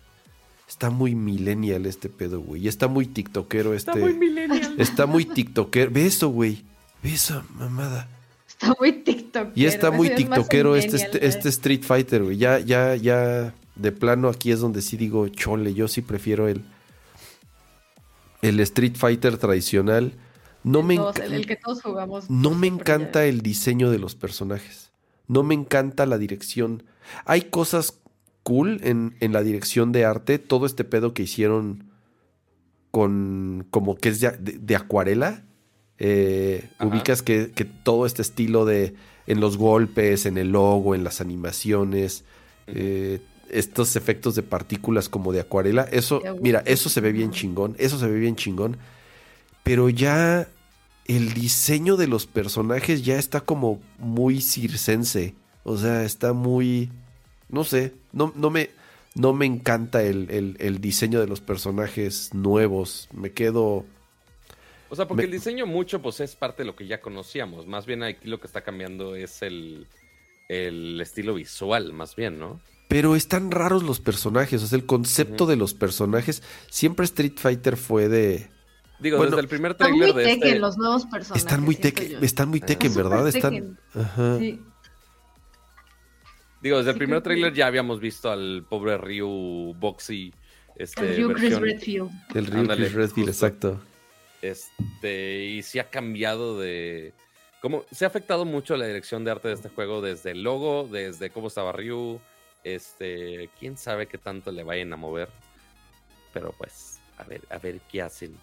Está muy millennial este pedo, güey. Ya está muy tiktokero este. Está muy millennial. Está muy tiktokero. Ve eso, güey. Ve esa mamada. Está muy TikTok. Y está muy tiktokero este, este, este Street Fighter, güey. Ya, ya, ya. De plano aquí es donde sí digo, chole, yo sí prefiero el. El Street Fighter tradicional. No me, el, enca- el que todos jugamos. no me encanta el diseño de los personajes. No me encanta la dirección. Hay cosas cool en, en la dirección de arte. Todo este pedo que hicieron con. como que es de, de- de acuarela. Eh, ubicas que, que todo este estilo de. en los golpes, en el logo, en las animaciones. eh, estos efectos de partículas como de acuarela. Eso, mira, eso se ve bien chingón. Eso se ve bien chingón. Pero ya el diseño de los personajes ya está como muy circense. O sea, está muy. No sé. No, no me. No me encanta el, el- el diseño de los personajes nuevos. Me quedo. O sea, porque Me- el diseño mucho pues es parte de lo que ya conocíamos. Más bien aquí lo que está cambiando es el, el estilo visual, más bien, ¿no? Pero están raros los personajes. O sea, el concepto de los personajes. Siempre Street Fighter fue de. Digo, Bueno, desde el primer Están muy trailer de este... los nuevos personajes. Están muy siento teque, yo. están muy teque, Están ¿verdad? Están. Ajá. Sí. Digo, desde el primer trailer ya habíamos visto al pobre Ryu Boxy. Este, El Ryu Chris Redfield. El Ryu Ándale, Chris Redfield, justo. exacto. Este, y sí ha cambiado de. Como, se ha afectado mucho la dirección de arte de este juego, desde el logo, desde cómo estaba Ryu. Este, quién sabe qué tanto le vayan a mover. Pero pues, a ver, a ver qué hacen.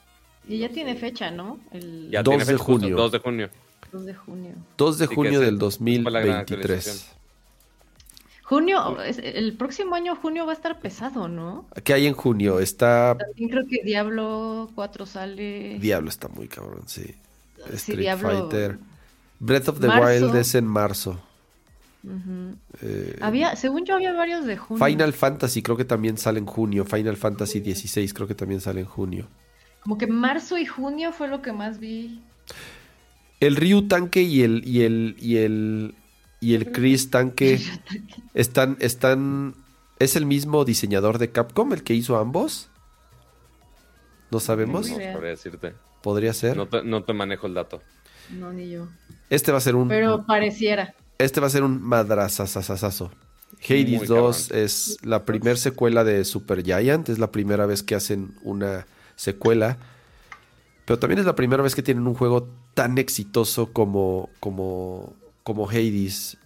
Y ya No tiene sé. fecha, ¿no? El Ya 2 tiene de fecha justo, junio. 2 de junio. 2 de junio. 2 de junio del fue la gran 2023. Junio, el próximo año junio va a estar pesado, ¿no? ¿Qué hay en junio? Está. También creo que Diablo 4 sale. Diablo está muy cabrón, sí. Sí, Street Diablo- Fighter. Breath of the Marzo. Wild es en marzo. Eh, Había, según yo, había varios de junio. Final Fantasy creo que también sale en junio. Final Fantasy 16 creo que también sale en junio. Como que marzo y junio fue lo que más vi. El Ryu Tanque y el y el y el y el Chris Tanque están están es el mismo diseñador de Capcom el que hizo ambos. No sabemos. No podría decirte. Podría ser. No te, no te manejo el dato. No, ni yo. Este va a ser un Pero pareciera. Este va a ser un madrazazazazo. Hades Muy 2 cabrón. es la primera secuela de Super Giant. Es la primera vez que hacen una secuela. Pero también es la primera vez que tienen un juego tan exitoso como, como, como Hades.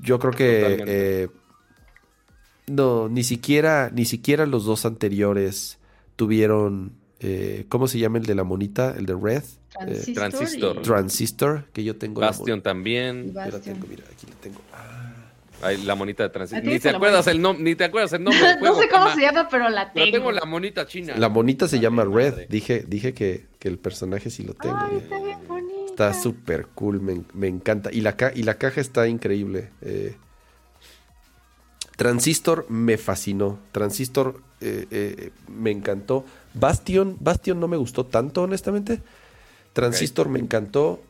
Yo creo que eh, no, ni siquiera, ni siquiera los dos anteriores tuvieron. eh, ¿Cómo se llama el de la monita? El de Red. Eh, Transistor. Transistor. y- Transistor, que yo tengo Bastion también. y Yo la Bastion. tengo, mira, aquí la tengo. Ah. Ay, la monita de Transistor. Ni te acuerdas monita. el nombre, ni te acuerdas el <laughs> nombre del no sé cómo se llama, pero la Pero tengo. tengo la monita china. La monita se llama Red. Dije, dije que, que el personaje sí lo tengo. Ay. Está súper cool, me, me encanta. Y la, ca- y la caja está increíble. eh. Transistor me fascinó. Transistor eh, eh, me encantó. Bastion, Bastion no me gustó tanto, honestamente. Transistor me encantó.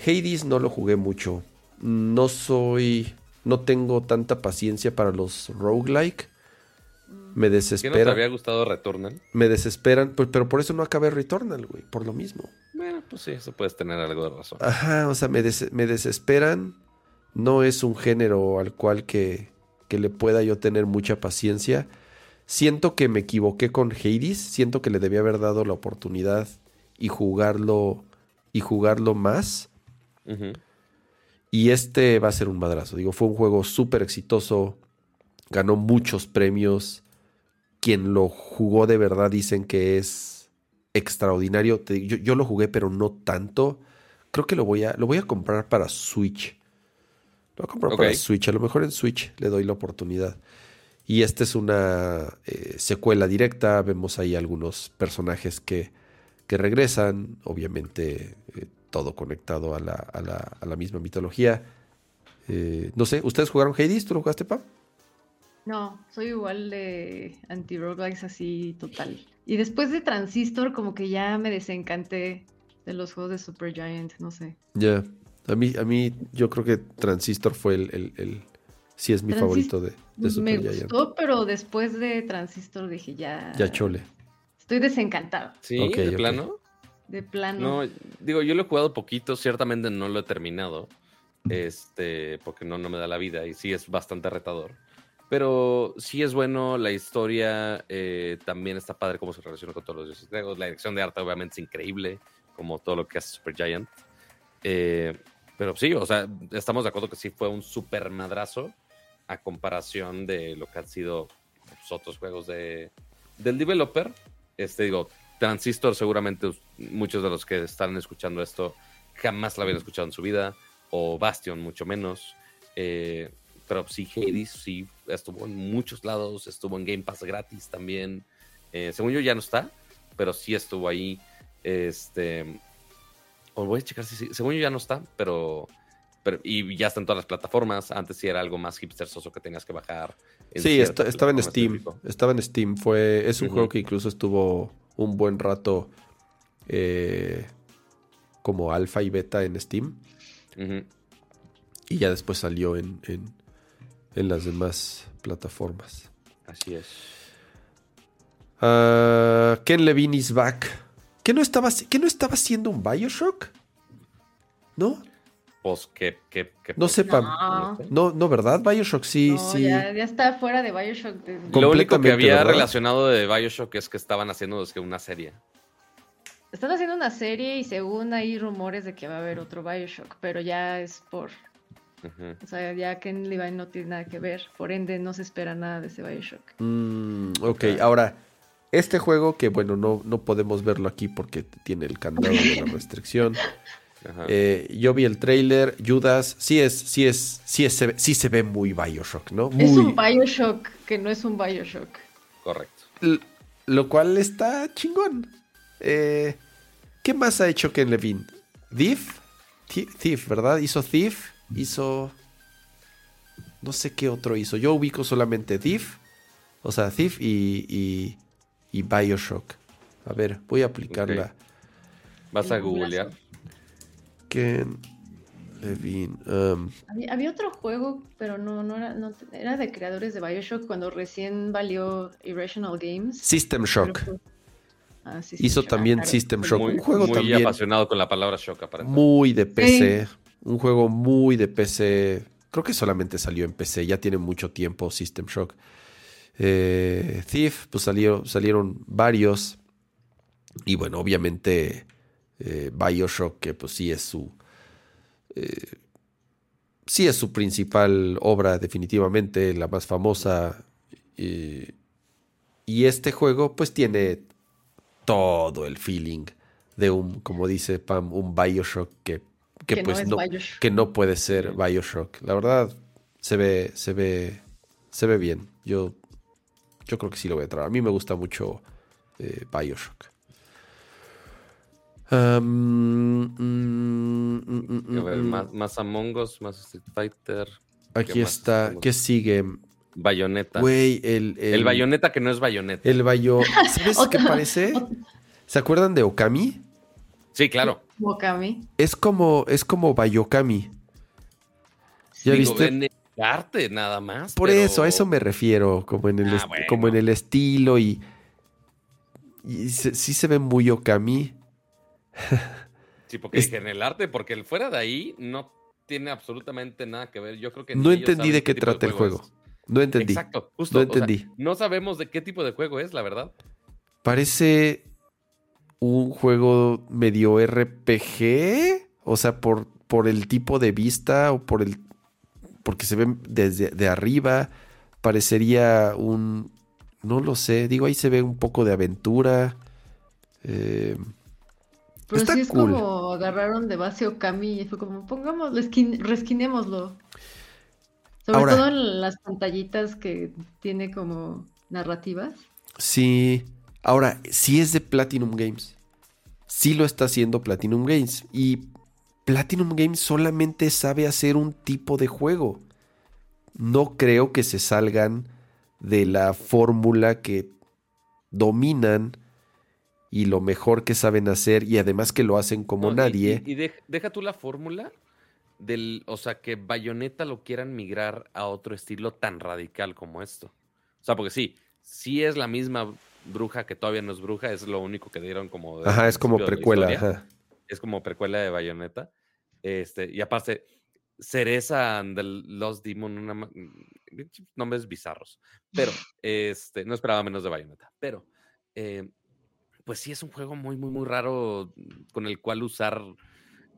Hades no lo jugué mucho. no soy, no tengo tanta paciencia para los roguelike. Me ¿Qué no te desespera. había gustado Returnal? Me desesperan, pues, pero por eso no acabé Returnal, güey, por lo mismo. Bueno, pues sí, eso puedes tener algo de razón. Ajá, o sea, me, des- me desesperan. No es un género al cual que, que le pueda yo tener mucha paciencia. Siento que me equivoqué con Hades. Siento que le debía haber dado la oportunidad y jugarlo y jugarlo más. Y este va a ser un madrazo. Digo, fue un juego súper exitoso. Ganó muchos premios. Quien lo jugó de verdad dicen que es extraordinario. Te yo, yo lo jugué, pero no tanto. Creo que lo voy a, lo voy a comprar para Switch. Lo voy a comprar para. Switch. A lo mejor en Switch le doy la oportunidad. Y esta es una eh, secuela directa. Vemos ahí algunos personajes que, que regresan. Obviamente eh, todo conectado a la, a la- a la misma mitología. Eh, no sé, ¿ustedes jugaron Hades? ¿Tú lo jugaste, Pam? No, soy igual de anti-roguelikes así total. Y después de Transistor, como que ya me desencanté de los juegos de Supergiant, no sé. Ya. A mí, a mí, yo creo que Transistor fue el. el- el- sí, es mi favorito de, de me Supergiant. gustó, pero después de Transistor dije ya. Ya chole. Estoy desencantado, Sí, Ok, de plano. de plano. No, digo, yo lo he jugado poquito, ciertamente no lo he terminado, este, porque no, no me da la vida y sí es bastante retador. Pero sí es bueno, la historia eh, también está padre cómo se relaciona con todos los dioses griegos. La dirección de arte obviamente es increíble, como todo lo que hace Supergiant. Eh, pero sí, o sea, estamos de acuerdo que sí fue un super madrazo a comparación de lo que han sido los otros juegos de, del developer. Este, digo, Transistor seguramente muchos de los que están escuchando esto jamás la habían escuchado en su vida, o Bastion mucho menos. Eh, pero sí, Hades sí estuvo en muchos lados, estuvo en Game Pass gratis también. Eh, según yo ya no está, pero sí estuvo ahí. Este, o voy a checar si sí- según yo ya no está, pero, pero y ya está en todas las plataformas. Antes sí era algo más hipstersoso que tenías que bajar. en Sí, estaba en Steam. específico. Estaba en Steam. Fue, es un juego que incluso estuvo un buen rato eh, como alfa y beta en Steam. Y ya después salió en, en, en las demás plataformas. Así es. Ah, Ken Levine is back. ¿Qué no estaba, qué no estaba haciendo un Bioshock? ¿No? Pues que, que, que- No sé, Pam. No. No, no, ¿verdad? Bioshock sí, No, sí. ya, ya está fuera de Bioshock. Lo único que había ¿verdad? relacionado de Bioshock es que estaban haciendo es que una serie. Están haciendo una serie y según hay rumores de que va a haber otro Bioshock, pero ya es por. O sea, ya Ken Levine no tiene nada que ver, por ende no se espera nada de ese Bioshock. Mm, ok, ahora, este juego que, bueno, no, no podemos verlo aquí porque tiene el candado de la <laughs> restricción. Ajá. Eh, yo vi el trailer, Judas, sí es, sí es, sí es, se ve- sí se ve muy Bioshock, ¿no? Muy, Es un Bioshock que no es un Bioshock. Correcto. L- lo cual está chingón. Eh, ¿Qué más ha hecho Ken Levine? Thief, Thi- Thief, ¿verdad? Hizo Thief, hizo... No sé qué otro hizo. Yo ubico solamente Thief, o sea, Thief y, y, y Bioshock. A ver, voy a aplicarla. Vas a googlear. Ken Levine. um, Había, había otro juego, pero no, no era, no, era de creadores de Bioshock cuando recién valió Irrational Games. System Shock. Fue- Ah, sí, Hizo Shock, también claro. System Shock. Muy, un juego muy también apasionado con la palabra shock, aparentemente. muy de PC. Un juego muy de PC. Creo que solamente salió en PC. Ya tiene mucho tiempo System Shock. Eh, Thief, pues salió, salieron varios. Y bueno, obviamente eh, Bioshock, que pues sí es su... eh, sí es su principal obra, definitivamente, la más famosa. y este juego pues tiene todo el feeling de un, como dice Pam, un Bioshock que, que, pues es no, que no puede ser Bioshock. La verdad, se ve, se ve, se ve bien. Yo, yo creo que sí lo voy a traer. A mí me gusta mucho eh, Bioshock. Um, mm, mm, mm, A ver, mm, más, más Among Us, más Street Fighter. Aquí ¿qué más está. ¿Qué sigue? Bayonetta. Güey, el, el, El bayoneta que no es bayoneta. El Bayo. ¿Sabes <laughs> qué parece? ¿Se acuerdan de Okami? Sí, claro. Okami. Es como, es como Bayokami. ¿Ya Digo, viste? en el arte nada más. Por pero- eso, a eso me refiero, como en el, Ah, est- bueno. como en el estilo y, y se- sí se ve muy Okami. Sí, porque Es- dije en el arte, porque el fuera de ahí no tiene absolutamente nada que ver. Yo creo que No entendí de qué trata el juego. es. No entendí. Exacto, justo. No o sea, entendí. no sabemos de qué tipo de juego es, la verdad. Parece un juego medio RPG, o sea, por, por el tipo de vista o por el porque se ven desde de arriba, parecería un no lo sé, digo ahí se ve un poco de aventura. eh, Pero Está sí es cool. como agarraron de base Okami y fue como, pongámoslo, esquin- resquinémoslo. Sobre Ahora- todo en las pantallitas que tiene como narrativas. Sí. Ahora, sí es de Platinum Games. Sí lo está haciendo Platinum Games. Y Platinum Games solamente sabe hacer un tipo de juego. No creo que se salgan de la fórmula que dominan y lo mejor que saben hacer y además que lo hacen como No, nadie. Y, y dej- deja tú la fórmula del, o sea, que Bayonetta lo quieran migrar a otro estilo tan radical como esto. O sea, porque sí, sí es la misma bruja que todavía no es bruja, es lo único que dieron como. Ajá, es como precuela. ajá. Es como precuela de Bayonetta. Este, y aparte, Cereza del Lost Demon, una, ma- nombres bizarros. Pero, este, no esperaba menos de Bayonetta. Pero, eh, pues sí es un juego muy, muy, muy raro con el cual usar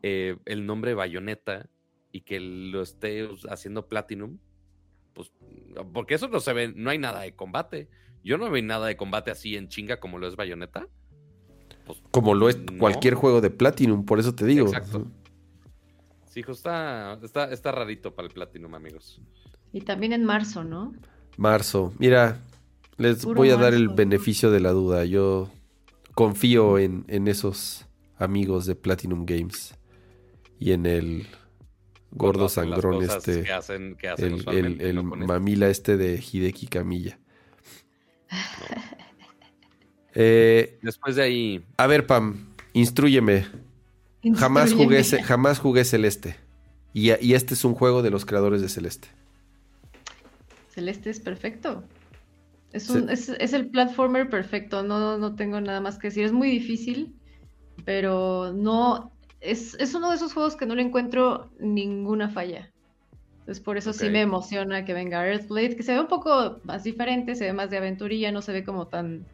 eh, el nombre Bayonetta y que lo esté haciendo Platinum. Pues, porque eso no se ve, no hay nada de combate. Yo no veo nada de combate así en chinga como lo es Bayonetta. Pues, Como lo es no. cualquier juego de Platinum, por eso te digo. Exacto. Sí, hijo, está, está, está rarito para el Platinum, amigos. Y también en marzo, ¿no? Marzo. Mira, les Puro voy a dar el beneficio de la duda. Yo confío en, en esos amigos de Platinum Games y en el gordo sangrón este, Que hacen, que hacen el, el, mamila este de Hideki Camilla. <laughs> Eh, Después de ahí, a ver, Pam, instrúyeme. Jamás jugué, <laughs> jamás jugué Celeste. Y, y este es un juego de los creadores de Celeste. Celeste es perfecto. Es, Sí. un, es, es el platformer perfecto, no, no tengo nada más que decir. Es muy difícil, pero no. Es, es uno de esos juegos que no le encuentro ninguna falla. Entonces, por eso sí me emociona que venga Earthblade, que se ve un poco más diferente, se ve más de aventurilla, no se ve como tan,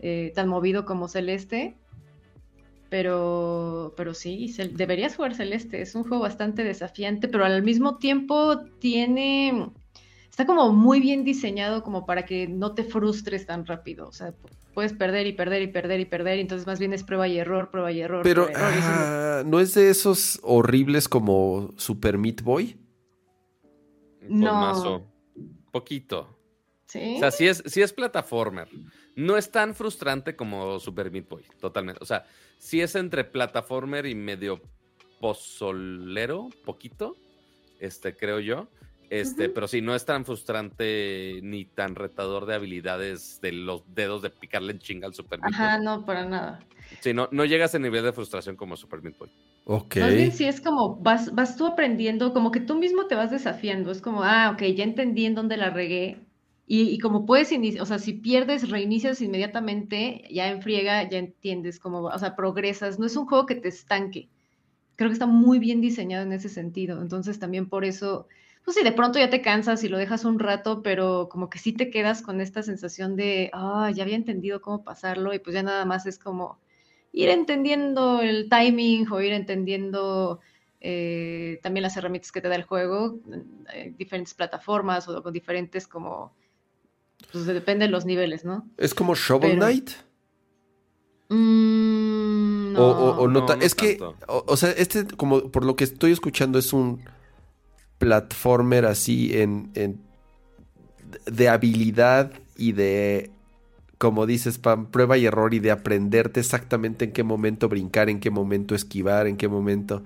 eh, tan movido como Celeste. Pero, pero sí, deberías jugar Celeste. Es un juego bastante desafiante, pero al mismo tiempo tiene. Está como muy bien diseñado como para que no te frustres tan rápido. O sea, pu- puedes perder y perder y perder y perder. y entonces más bien es prueba y error, prueba y error. Pero error, y eso ah, no es de esos horribles como Super Meat Boy. No. mazo, poquito. ¿Sí? O sea, sí es, sí es plataformer. No es tan frustrante como Super Meat Boy, totalmente. O sea, sí es entre plataformer y medio pozolero, poquito, este, creo yo. Este, pero sí, no es tan frustrante ni tan retador de habilidades de los dedos de picarle en chinga al Super Meat Ajá, Boy. no, para nada. Sí, no, no llega a nivel de frustración como Super Meat Boy. Ok. Más bien sí es como vas, vas tú aprendiendo, como que tú mismo te vas desafiando. Es como, ah, ok, ya entendí en dónde la regué. Y, y como puedes iniciar, o sea, si pierdes, reinicias inmediatamente, ya en friega, ya entiendes cómo, o sea, progresas. No es un juego que te estanque. Creo que está muy bien diseñado en ese sentido. Entonces también por eso, pues sí, de pronto ya te cansas y lo dejas un rato, pero como que sí te quedas con esta sensación de, ah, ya había entendido cómo pasarlo y pues ya nada más es como ir entendiendo el timing o ir entendiendo eh, también las herramientas que te da el juego, eh, diferentes plataformas o con diferentes como, pues depende de los niveles, ¿no? ¿Es como Shovel Pero- Knight? Mm, O, o- o no, No, es que, o sea, este, como por lo que estoy escuchando, es un platformer así en, en- de habilidad y de, como dices, Pam, prueba y error y de aprenderte exactamente en qué momento brincar, en qué momento esquivar, en qué momento.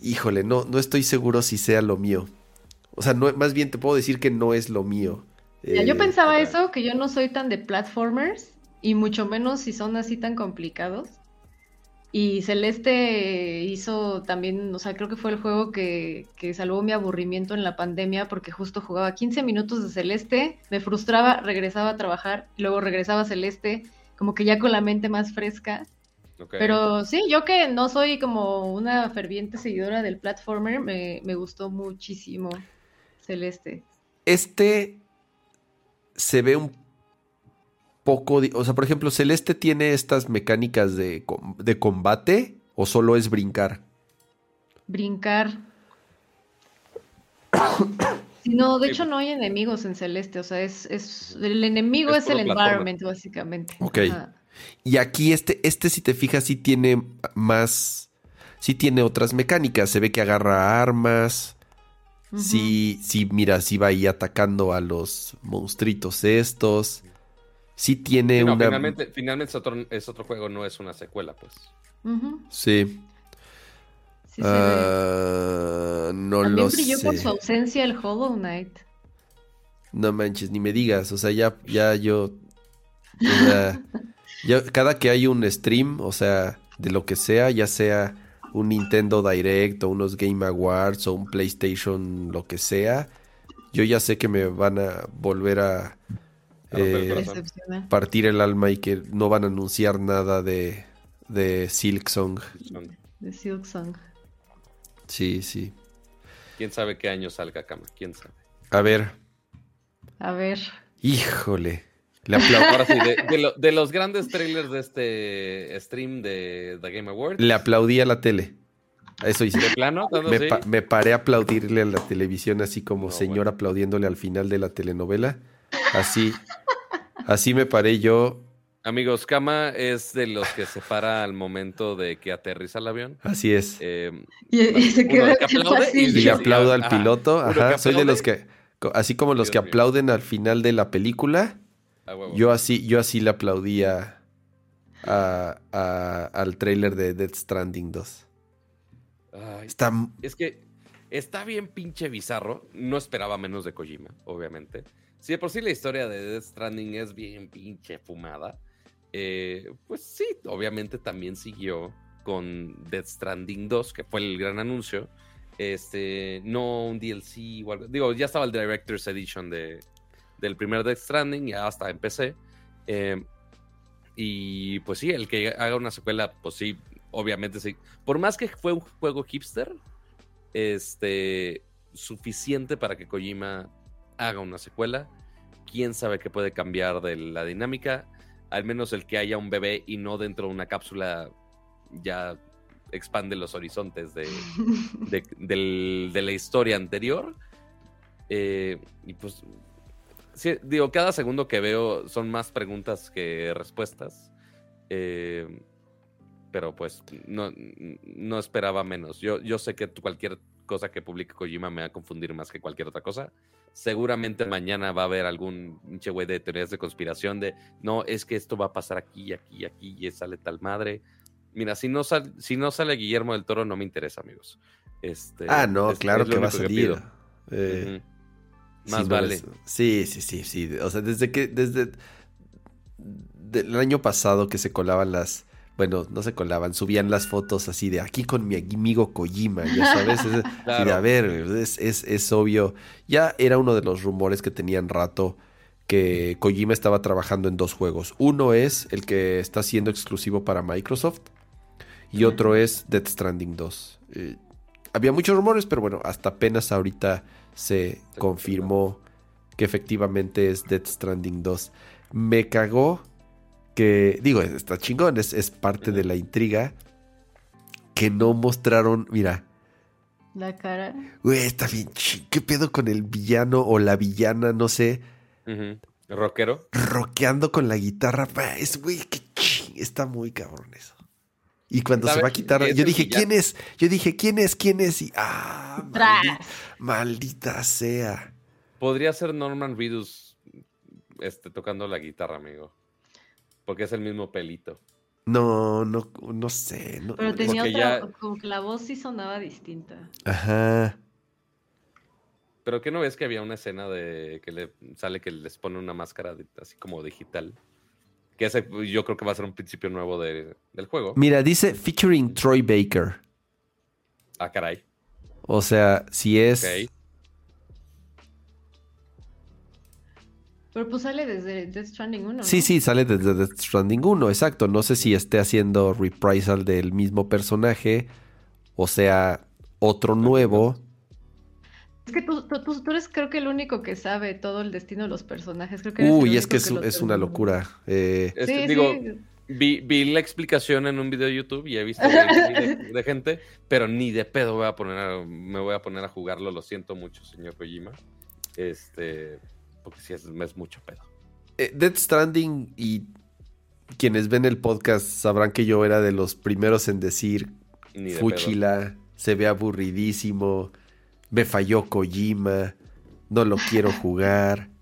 Híjole, no, no estoy seguro si sea lo mío. O sea, no, más bien te puedo decir que no es lo mío. Ya, yo Eh, pensaba eso, que yo no soy tan de platformers y mucho menos si son así tan complicados. Y Celeste hizo también, o sea, creo que fue el juego que, que, salvó mi aburrimiento en la pandemia porque justo jugaba 15 minutos de Celeste, me frustraba, regresaba a trabajar, luego regresaba a Celeste, como que ya con la mente más fresca. Pero sí, yo que no soy como una ferviente seguidora del platformer, me, me gustó muchísimo Celeste. Este se ve un poco, o sea, por ejemplo, Celeste tiene estas mecánicas de, de combate o solo es brincar. Brincar. <coughs> no, de hecho no hay enemigos en Celeste, o sea, es, es el enemigo es, el environment, básicamente. Ok. Y aquí este, este, si te fijas, sí tiene más, sí tiene otras mecánicas, se ve que agarra armas, sí, sí, mira, sí va ahí atacando a los monstruitos estos sí tiene una. Finalmente, finalmente es, otro, juego, no es una secuela, pues. Sí. sí uh, no También lo brilló por su ausencia el Hollow Knight. No manches, ni me digas. O sea, ya, ya yo. <laughs> cada que hay un stream, o sea, de lo que sea, ya sea un Nintendo Direct o unos Game Awards o un PlayStation, lo que sea, yo ya sé que me van a volver a eh, partir el alma y que no van a anunciar nada de, de Silk Song. De Silk Song. Sí, sí. ¿Quién sabe qué año salga, Kama? ¿Quién sabe? A ver. A ver. Híjole. Le <laughs> Ahora sí, de, los grandes trailers de este stream de The Game Awards. Le aplaudí a la tele. Eso hice. ¿De plano? Me, paré a aplaudirle a la televisión, así como señor aplaudiéndole al final de la telenovela. Así, así me paré yo. Amigos, Kama es de los que se para al momento de que aterriza el avión. Así es. Eh, y, se queda y, aplaudo al piloto. Ajá, soy de los que, así como los que aplauden al final de la película, yo así, yo así le aplaudía al trailer de Death Stranding 2. está... Es que está bien pinche bizarro. No esperaba menos de Kojima, obviamente. Si de por sí la historia de Death Stranding es bien pinche fumada, eh, pues sí, obviamente también siguió con Death Stranding 2, que fue el gran anuncio. Este, no un DLC igual. Digo, ya estaba el Director's Edition de, del primer Death Stranding, ya hasta empecé. Eh, y pues sí, el que haga una secuela, pues sí, obviamente sí. Por más que fue un juego hipster, este, suficiente para que Kojima haga una secuela. Quién sabe qué puede cambiar de la dinámica. Al menos el que haya un bebé y no dentro de una cápsula ya expande los horizontes de, <laughs> de, la historia anterior. Eh, y pues, digo, cada segundo que veo son más preguntas que respuestas. Eh, pero pues no, no esperaba menos. Yo, yo sé que cualquier cosa que publique Kojima me va a confundir más que cualquier otra cosa seguramente mañana va a haber algún pinche güey de teorías de conspiración de no, es que esto va a pasar aquí, aquí, aquí, y sale tal madre. Mira, si no, sale, si no sale Guillermo del Toro, no me interesa, amigos. Este, ah, no, claro que va a salir. Eh, Más vale. sí, sí, sí, sí. O sea, desde que, desde el año pasado que se colaban las bueno, no se colaban, subían las fotos así de aquí con mi amigo Kojima, ya sabes, es, <laughs> de, a ver, es, es, obvio, ya era uno de los rumores que tenían rato que Kojima estaba trabajando en dos juegos. Uno es el que está siendo exclusivo para Microsoft y otro es Death Stranding 2. Eh, había muchos rumores, pero bueno, hasta apenas ahorita se confirmó que efectivamente es Death Stranding 2. Me cagó que, digo, está chingón, es, parte de la intriga, que no mostraron, mira. La cara. Güey, está bien ¿Qué pedo con el villano o la villana? No sé. ¿Rockero? Roqueando con la guitarra. Es, güey, qué ching. Está muy cabrón eso. Y cuando se va a quitar, yo dije, ¿quién es? Yo dije, ¿quién es? ¿Quién es? Y, ah, maldita, sea. Podría ser Norman Reedus este, tocando la guitarra, amigo. Porque es el mismo pelito. No, no, no sé. Pero tenía otra, como que la voz sí sonaba distinta. Ajá. Pero ¿qué no ves que había una escena de que le sale que les pone una máscara así como digital? que ese yo creo que va a ser un principio nuevo de- del juego. Mira, dice featuring Troy Baker. Ah, caray. O sea, si es. Pero pues sale desde Death Stranding 1. Sí, ¿no? sí, sale desde Death Stranding 1, exacto. No sé si esté haciendo reprisal del mismo personaje o sea otro nuevo. Es que tú, tú- tú- eres creo que el único que sabe todo el destino de los personajes. Creo que eres el Uy, es que es, una locura. Eh, Este, Sí, digo, sí. Vi, vi la explicación en un video de YouTube y he visto <laughs> de gente, pero ni de pedo voy a poner a- me voy a poner a jugarlo. Lo siento mucho, señor Kojima. Este, porque sí es, es mucho pedo. eh, Death Stranding y quienes ven el podcast sabrán que yo era de los primeros en decir de pedo. Fúchila, se ve aburridísimo, me falló Kojima, no lo quiero jugar. <laughs>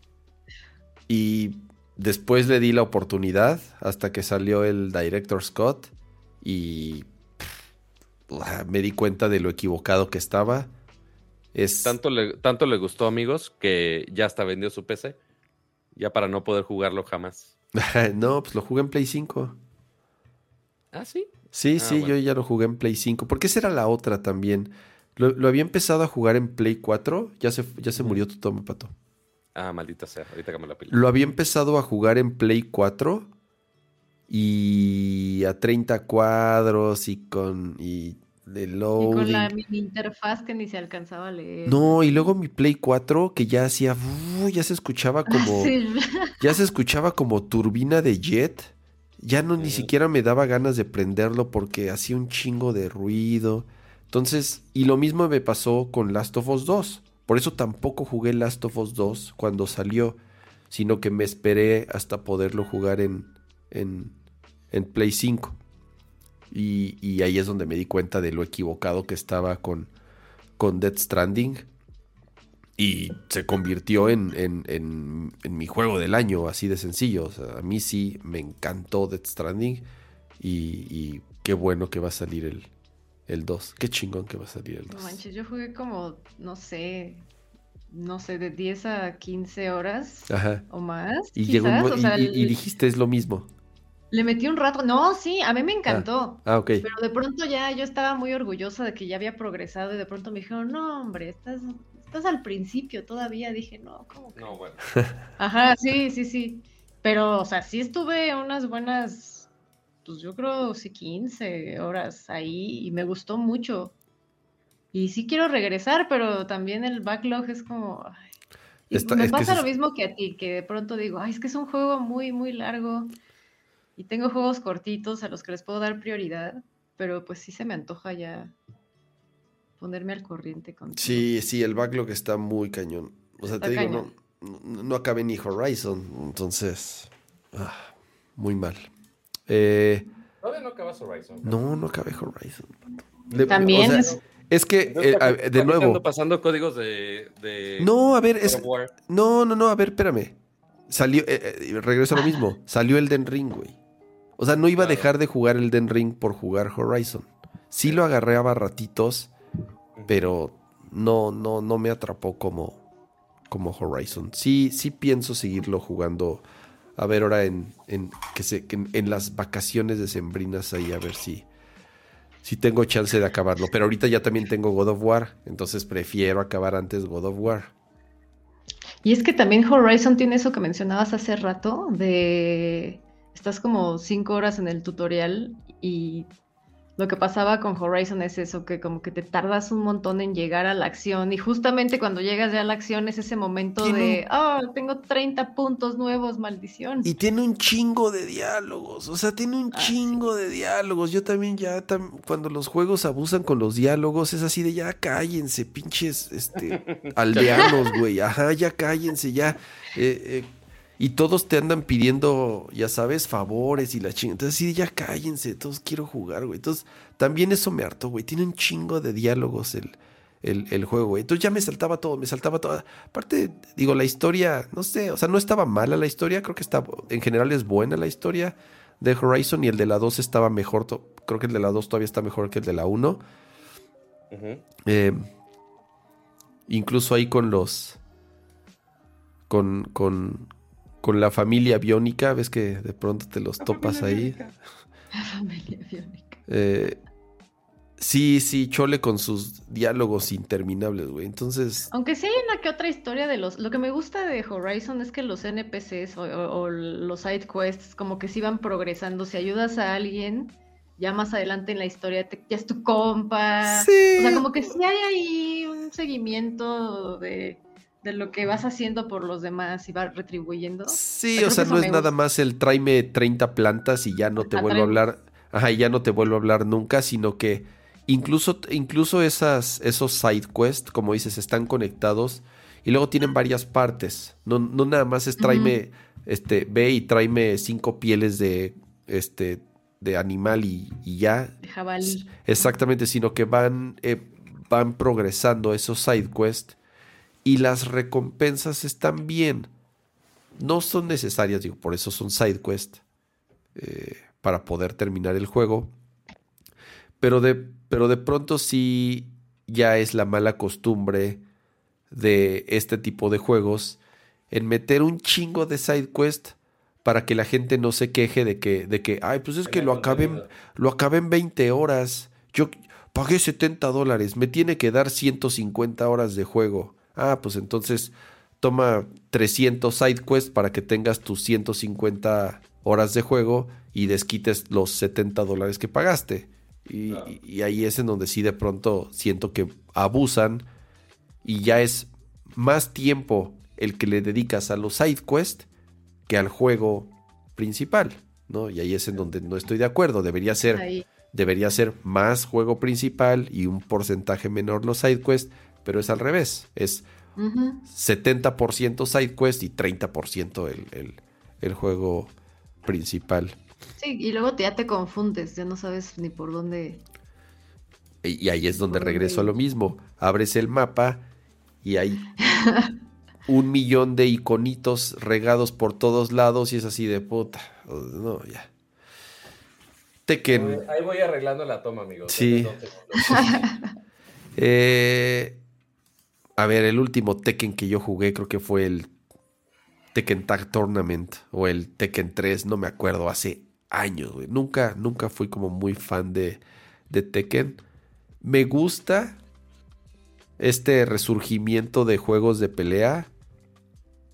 Y después le di la oportunidad hasta que salió el Director Scott y pff, me di cuenta de lo equivocado que estaba. Es Tanto le, tanto le gustó, amigos, que ya hasta vendió su PC. Ya para no poder jugarlo jamás. <laughs> no, pues lo jugué en Play 5. Ah, sí. Sí, Ah, sí, bueno. yo ya lo jugué en Play 5. Porque esa era la otra también. Lo, lo había empezado a jugar en Play 4. Ya se, ya se murió tu toma, pato. Ah, maldita sea. Ahorita que me la pila. Lo había empezado a jugar en Play 4 y a 30 cuadros y con y de Y con la loading. mini interfaz que ni se alcanzaba a leer. No, y luego mi Play 4 que ya hacía uh, ya se escuchaba <laughs> como Sí. ya se escuchaba como turbina de jet. Ya no ni siquiera me daba ganas de prenderlo porque hacía un chingo de ruido. Entonces, y lo mismo me pasó con Last of Us 2. Por eso tampoco jugué Last of Us 2 cuando salió, sino que me esperé hasta poderlo jugar en, en, en Play 5. Y, y ahí es donde me di cuenta de lo equivocado que estaba con, con Death Stranding. Y se convirtió en, en- en- en mi juego del año, así de sencillo. O sea, a mí sí me encantó Death Stranding. Y, y qué bueno que va a salir el, el 2. Qué chingón que va a salir el 2. No manches, yo jugué como, no sé, no sé, de 10 a 15 horas Ajá. o más. Y, quizás, o sea, y, dijiste es lo mismo. Le metí un rato. No, sí, a mí me encantó. Ah, ok. Pero de pronto ya yo estaba muy orgullosa de que ya había progresado y de pronto me dijeron, no, hombre, estás, estás al principio todavía. Dije, no, ¿cómo que? No, bueno. <laughs> Ajá, sí, sí, sí. Pero, o sea, sí estuve unas buenas, pues yo creo, sí, 15 horas ahí y me gustó mucho. Y sí quiero regresar, pero también el backlog es como... ay. Me es pasa lo mismo que a ti, que de pronto digo, ay, es que es un juego muy, muy largo y tengo juegos cortitos a los que les puedo dar prioridad, pero pues sí se me antoja ya ponerme al corriente con todo. Sí, sí, el backlog está muy cañón. O sea, te Está digo, no, no, no acabé ni Horizon. Entonces, ah, muy mal. Eh, Todavía no acabas Horizon. no, no acabé Horizon. Le- También o sea, es- es que, Entonces, eh, a- ¿para de te nuevo, ando pasando códigos de. de no, a ver, es, no, no, no, a ver, espérame. Salió, eh, eh, regreso a lo mismo. Salió el Den Ring, güey. O sea, no iba a dejar de jugar el Den Ring por jugar Horizon. Sí lo agarraba ratitos, pero no, no, no me atrapó como, como Horizon. Sí, sí pienso seguirlo jugando. A ver, ahora en, en, que se, que en, en las vacaciones decembrinas ahí, a ver si, si tengo chance de acabarlo. Pero ahorita ya también tengo God of War, entonces prefiero acabar antes God of War. Y es que también Horizon tiene eso que mencionabas hace rato, de estás como cinco horas en el tutorial y lo que pasaba con Horizon es eso, que como que te tardas un montón en llegar a la acción y justamente cuando llegas ya a la acción es ese momento Tiene de, oh, tengo 30 puntos nuevos, maldición. Y tiene un chingo de diálogos, o sea, tiene un Ah, chingo de diálogos. Yo también ya, tam- cuando los juegos abusan con los diálogos, es así de ya cállense, pinches este, <laughs> aldeanos, güey. Ajá, ya cállense, ya. eh, eh, y todos te andan pidiendo, ya sabes, favores y la chingada. Entonces, sí, ya cállense, todos quiero jugar, güey. Entonces, también eso me hartó, güey. Tiene un chingo de diálogos el, el, el juego, güey. Entonces ya me saltaba todo, me saltaba todo. Aparte, digo, la historia, no sé, o sea, no estaba mala la historia, creo que está, en general es buena la historia de Horizon y el de la 2 estaba mejor, creo que el de la 2 todavía está mejor que el de la 1. Ujú. Eh, incluso ahí con los. Con, con, con la familia biónica, ves que de pronto te los topas ahí. La familia biónica. Eh, sí, sí, chole con sus diálogos interminables, güey. Entonces, Aunque sí hay una que otra historia de los... Lo que me gusta de Horizon es que los NPCs o, o- o los side quests como que sí van progresando. Si ayudas a alguien, ya más adelante en la historia te- ya es tu compa. Sí. O sea, como que sí hay ahí un seguimiento de, de lo que vas haciendo por los demás y va retribuyendo. sí, o sea, no es nada gusta. más el tráeme 30 plantas y ya no te Ajá, vuelvo a hablar. Ajá, y ya no te vuelvo a hablar nunca, sino que incluso, incluso esas, esos side quests, como dices, están conectados y luego tienen varias partes. No, no nada más es tráeme, este, ve y tráeme cinco pieles de, este, de animal y, y ya. De jabalí. Exactamente, sino que van, eh, van progresando esos side quests y las recompensas están bien. No son necesarias, digo, por eso son side quests eh, para poder terminar el juego. Pero de, pero de pronto sí ya es la mala costumbre de este tipo de juegos en meter un chingo de side quest para que la gente no se queje de que, de que ay, pues es que lo acabé, en- lo acabé en 20 horas. Yo pagué 70 dólares, me tiene que dar 150 horas de juego. Ah, pues entonces toma 300 side quests para que tengas tus 150 horas de juego y desquites los 70 dólares que pagaste. Y, ahí es en donde sí de pronto siento que abusan y ya es más tiempo el que le dedicas a los side quests que al juego principal, ¿no? Y ahí es en donde no estoy de acuerdo. Debería ser, Ahí. debería ser más juego principal y un porcentaje menor los side quests, pero es al revés. Es Ujú. 70% side quest y 30% el, el, el juego principal. Sí, y luego te- ya te confundes, ya no sabes ni por dónde. Y y ahí es donde regreso a lo mismo. Abres el mapa y hay <laughs> un millón de iconitos regados por todos lados y es así de puta. No, ya. Tekken. Ahí voy arreglando la toma, amigos. Sí. <laughs> Eh, a ver, el último Tekken que yo jugué creo que fue el Tekken Tag Tournament o el Tekken 3, no me acuerdo, hace años, güey. Nunca, nunca fui como muy fan de, de Tekken. Me gusta este resurgimiento de juegos de pelea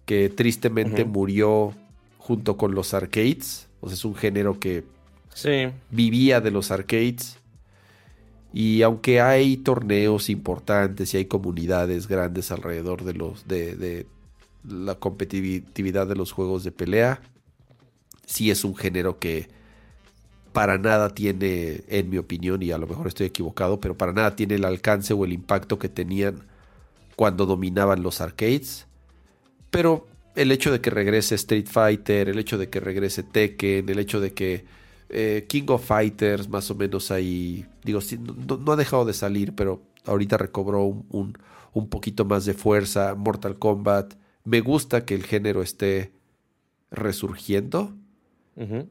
que tristemente murió junto con los arcades. O sea, es un género que Sí. vivía de los arcades. Y aunque hay torneos importantes y hay comunidades grandes alrededor de los de, de la competitividad de los juegos de pelea, sí es un género que para nada tiene, en mi opinión, y a lo mejor estoy equivocado, pero para nada tiene el alcance o el impacto que tenían cuando dominaban los arcades. Pero el hecho de que regrese Street Fighter, el hecho de que regrese Tekken, el hecho de que eh, King of Fighters, más o menos ahí, digo, sí, no, no ha dejado de salir, pero ahorita recobró un, un- un poquito más de fuerza. Mortal Kombat, me gusta que el género esté resurgiendo,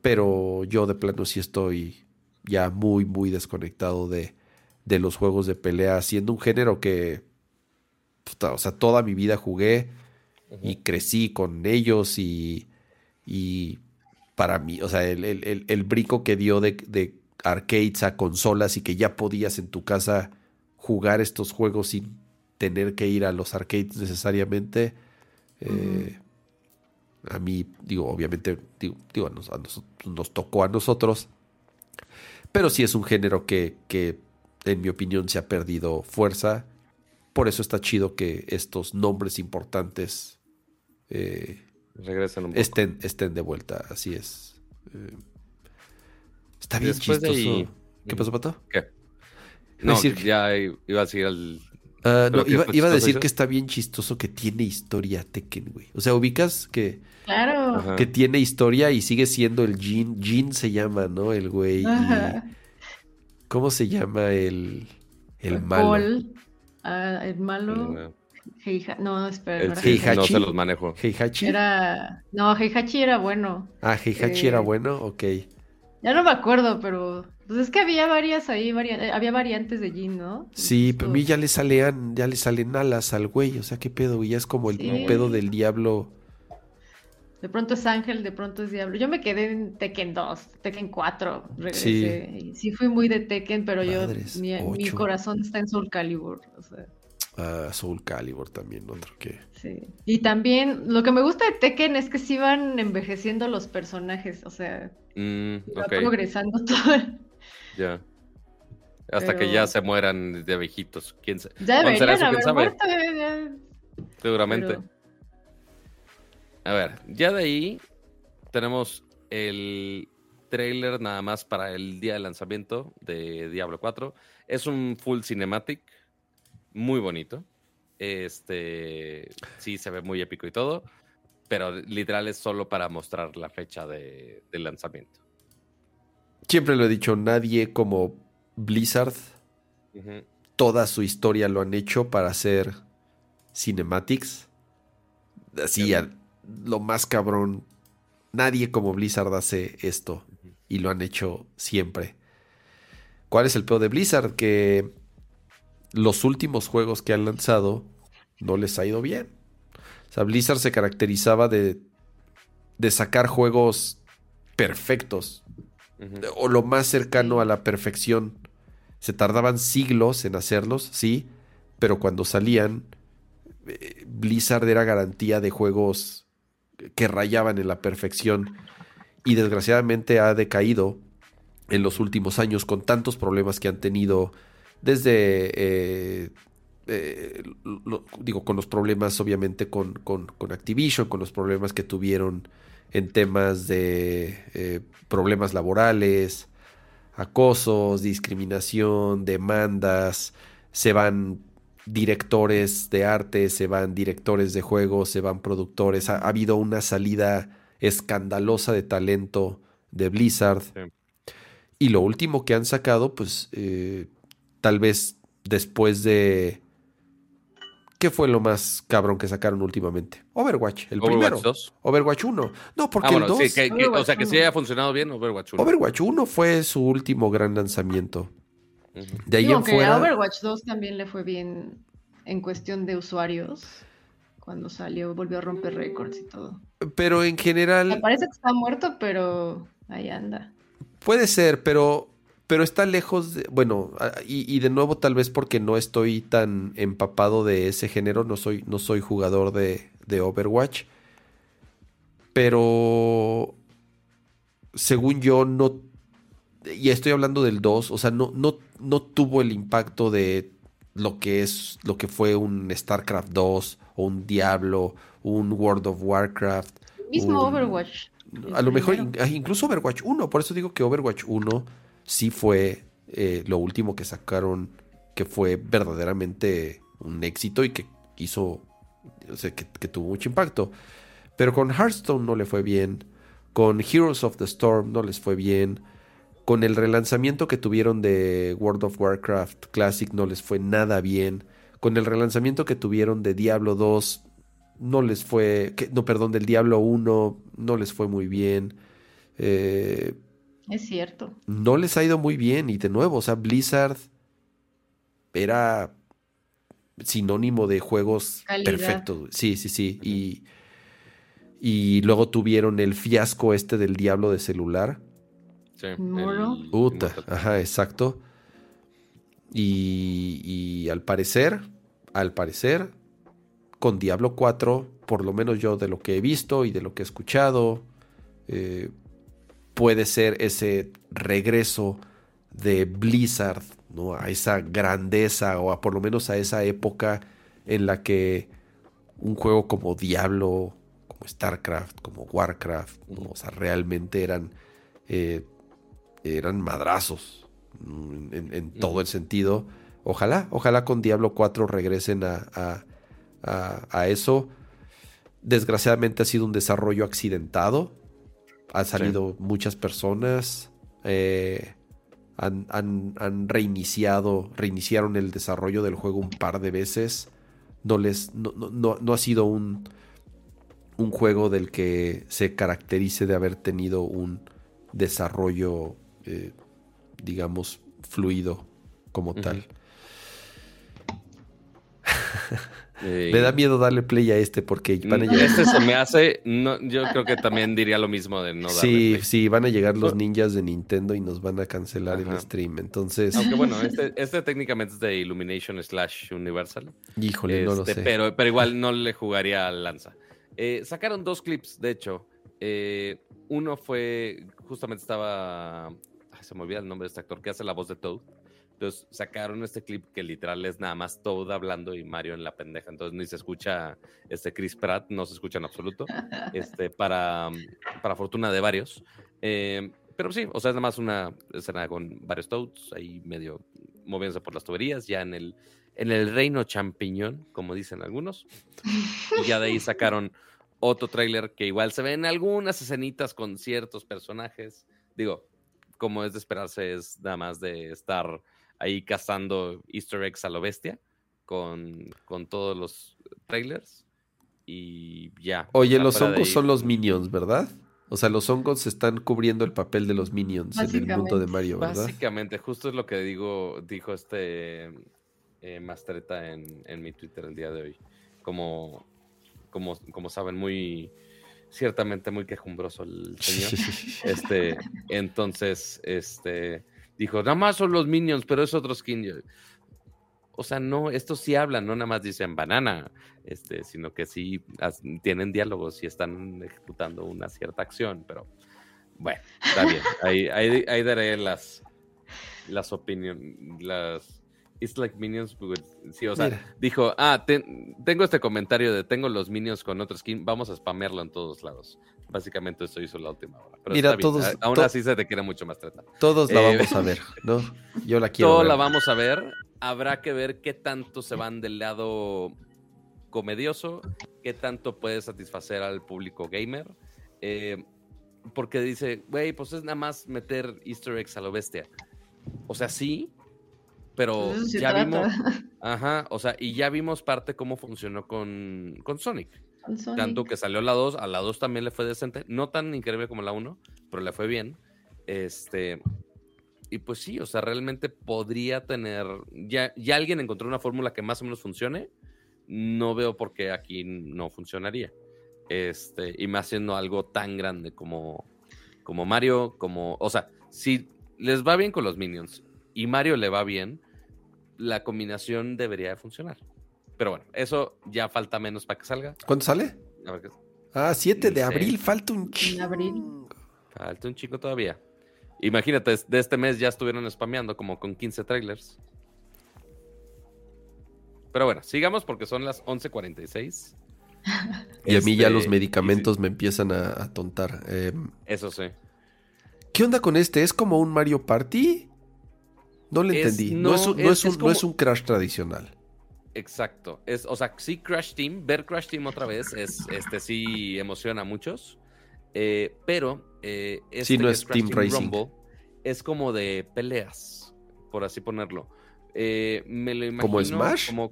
pero yo de plano sí estoy ya muy, muy desconectado de, de los juegos de pelea, siendo un género que, puta, o sea, toda mi vida jugué y crecí con ellos y, y para mí, o sea, el, el- el- el brinco que dio de, de arcades a consolas y que ya podías en tu casa jugar estos juegos sin tener que ir a los arcades necesariamente, eh, a mí, digo, obviamente, digo, digo, nos- nos tocó a nosotros, pero sí es un género que, que, en mi opinión, se ha perdido fuerza. Por eso está chido que estos nombres importantes eh, Regresan un poco. estén, estén de vuelta. Así es. Eh, está bien Después de chistoso. ahí- ¿Qué pasó, Pato? ¿Qué? Iba a No, decir que- ya iba a seguir al... Ah, ¿Pero no, iba, a decir eso? que está bien chistoso que tiene historia Tekken, güey. O sea, ubicas que, Claro. Ajá. que tiene historia y sigue siendo el Jin. Jin se llama, ¿no? El güey. y-. ¿Cómo se llama el, el malo? Paul, ah, el malo. Heiha- No, espera, no era sí, Heihachi. no se los manejo. ¿Heihachi? Era. No, Heihachi era bueno. Ah, Heihachi eh, era bueno, ok. Ya no me acuerdo, pero. Pues es que había varias ahí, eh, había variantes de Jin, ¿no? Sí, Entonces, pero a mí ya le salen, ya le salen alas al güey, o sea, qué pedo, güey, ya es como el Sí. pedo del diablo. De pronto es Ángel, de pronto es Diablo. Yo me quedé en Tekken 2, Tekken 4, regresé. Sí, sí fui muy de Tekken, pero yo, mi, corazón está en Soul Calibur. O sea. Ah, Soul Calibur también, otro que... Sí. Y también, lo que me gusta de Tekken es que sí van envejeciendo los personajes, o sea, mm, va progresando todo. Ya. Hasta que ya se mueran de viejitos. ¿Quién sabe? Ya deberían haber muerto. Seguramente. A ver, ya de ahí tenemos el trailer nada más para el día de lanzamiento de Diablo 4. Es un full cinematic, muy bonito. Este sí se ve muy épico y todo, pero literal es solo para mostrar la fecha de, lanzamiento. Siempre lo he dicho, nadie como Blizzard, toda su historia lo han hecho para hacer cinematics. Así, lo más cabrón. Nadie como Blizzard hace esto y lo han hecho siempre. ¿Cuál es el peor de Blizzard? Que los últimos juegos que han lanzado no les ha ido bien. O sea, Blizzard se caracterizaba de, de sacar juegos perfectos o lo más cercano a la perfección. Se tardaban siglos en hacerlos, sí, pero cuando salían, eh, Blizzard era garantía de juegos que rayaban en la perfección y desgraciadamente ha decaído en los últimos años con tantos problemas que han tenido desde, eh, eh, digo, con los problemas obviamente con, con, Activision, con los problemas que tuvieron en temas de eh, problemas laborales, acosos, discriminación, demandas, se van directores de arte, se van directores de juegos, se van productores. Ha, habido una salida escandalosa de talento de Blizzard. Y lo último que han sacado, pues eh, tal vez después de... ¿Qué fue lo más cabrón que sacaron últimamente? Overwatch, el primero. Overwatch 1. No, porque ah, el 2... o sea, que sí haya funcionado bien Overwatch 1. Overwatch 1 fue su último gran lanzamiento. De ahí en fuera... a Overwatch 2 también le fue bien en cuestión de usuarios. Cuando salió, volvió a romper récords y todo. Pero en general. Me parece que está muerto, pero ahí anda. Puede ser, pero. Pero está lejos de. Bueno, y, de nuevo, tal vez porque no estoy tan empapado de ese género. No soy, no soy jugador de, de Overwatch. Pero. Según yo, no y estoy hablando del 2, o sea, no, no, no tuvo el impacto de lo que es, lo que fue un StarCraft 2 o un Diablo, un World of Warcraft. Mismo Overwatch. A lo mejor ah, incluso Overwatch 1, por eso digo que Overwatch 1 sí fue eh, lo último que sacaron que fue verdaderamente un éxito y que hizo, o sea, que, que tuvo mucho impacto. Pero con Hearthstone no le fue bien, con Heroes of the Storm no les fue bien, con el relanzamiento que tuvieron de World of Warcraft Classic no les fue nada bien. Con el relanzamiento que tuvieron de Diablo 2 no les fue, no, perdón, del Diablo 1 no les fue muy bien. Eh, es cierto. No les ha ido muy bien y de nuevo, o sea, Blizzard era sinónimo de juegos perfectos. Sí, sí, sí. Y, y luego tuvieron el fiasco este del Diablo de celular ajá, exacto. Y, al parecer, al parecer, con Diablo 4, por lo menos yo de lo que he visto y de lo que he escuchado, eh, puede ser ese regreso de Blizzard, ¿no? A esa grandeza o a por lo menos a esa época en la que un juego como Diablo, como StarCraft, como Warcraft, o sea, realmente eran eh, eran madrazos en, todo el sentido. Ojalá, ojalá con Diablo 4 regresen a, a, eso. Desgraciadamente ha sido un desarrollo accidentado. Han salido muchas personas. Eh, han, han, reiniciado, reiniciaron el desarrollo del juego un par de veces. No les. No, no, no ha sido un. un juego del que se caracterice de haber tenido un desarrollo eh, digamos, fluido como tal. <laughs> Eh, Me da miedo darle play a este porque van a llegar. Este se <laughs> me hace. No, yo creo que también diría lo mismo de no darle Sí, play. sí, van a llegar los No. ninjas de Nintendo y nos van a cancelar el stream. Entonces, Aunque bueno, <laughs> este, este técnicamente es de Illumination slash Universal. híjole, no lo Este, sé. Pero, pero igual no le jugaría al lanza. Eh, sacaron dos clips, de hecho. Eh, uno fue, justamente estaba, ay, se me olvida el nombre de este actor que hace la voz de Toad. Entonces sacaron este clip que literal es nada más Toad hablando y Mario en la pendeja. Entonces ni se escucha este Chris Pratt, no se escucha en absoluto. <laughs> Este, para, para fortuna de varios. Eh, pero sí, o sea, es nada más una escena con varios Toads ahí medio moviéndose por las tuberías, ya en el, en el reino champiñón, como dicen algunos. Y ya de ahí sacaron otro tráiler que igual se ven algunas escenitas con ciertos personajes. Digo, como es de esperarse, es nada más de estar ahí cazando easter eggs a lo bestia con, con todos los trailers. Y ya. Oye, los hongos son los minions, ¿verdad? O sea, los hongos están cubriendo el papel de los minions en el mundo de. Mario, ¿verdad? Básicamente, justo es lo que digo, dijo este eh, Mastreta en, en mi Twitter el día de hoy. Como, como, como saben, muy ciertamente muy quejumbroso el señor. <laughs> Este, entonces, este dijo, nada más son los minions, pero es otro skin. O sea, no, estos sí hablan, no nada más dicen banana, este, sino que sí as- tienen diálogos y están ejecutando una cierta acción, pero bueno, está bien. <laughs> Ahí, ahí, ahí daré las, las opiniones, las... It's like minions, with- sí, o sea, Mira. dijo, ah, ten- tengo este comentario de tengo los minions con otro skin, vamos a spamearlo en todos lados. Básicamente eso hizo la última hora. Pero Mira, está bien, todos- aún to- así se te quiere mucho más trata. Todos la Eh, vamos a ver, ¿no? Yo la quiero Todo ver. la vamos a ver. Habrá que ver qué tanto se van del lado comedioso, qué tanto puede satisfacer al público gamer. eh, porque dice, güey, pues es nada más meter easter eggs a lo bestia. O sea, sí, pero Pues ya trata. vimos, <laughs> ajá, o sea, y ya vimos parte cómo funcionó con, con Sonic. Tanto que salió la 2, a la 2 también le fue decente, no tan increíble como la 1, pero le fue bien. Este, y pues sí, o sea, realmente podría tener, ya, ya alguien encontró una fórmula que más o menos funcione, no veo por qué aquí no funcionaría. Este, y más siendo algo tan grande como, como Mario, como, o sea, si les va bien con los minions y Mario le va bien, la combinación debería de funcionar. Pero bueno, eso ya falta menos para que salga. ¿Cuándo sale? A ver qué- Ah, 7 de abril, falta un En abril. chingo. Falta un chico todavía. Imagínate, de este mes ya estuvieron spameando como con 15 trailers. Pero bueno, sigamos porque son las 11:46. <laughs> Y a mí ya Este, los y medicamentos me empiezan a, a tontar. Eh, sí, eso sí. ¿Qué onda con este? ¿Es como un Mario Party? No le Es- entendí. No, no, es un, no es- es un- es no como- es un Crash tradicional. Exacto. Es, o sea, sí, Crash Team, ver Crash Team otra vez, es, este sí emociona a muchos. Eh, pero eh, este Sí, no es Team Racing. Rumble es como de peleas, por así ponerlo. Eh, me lo imagino. ¿Como Smash? como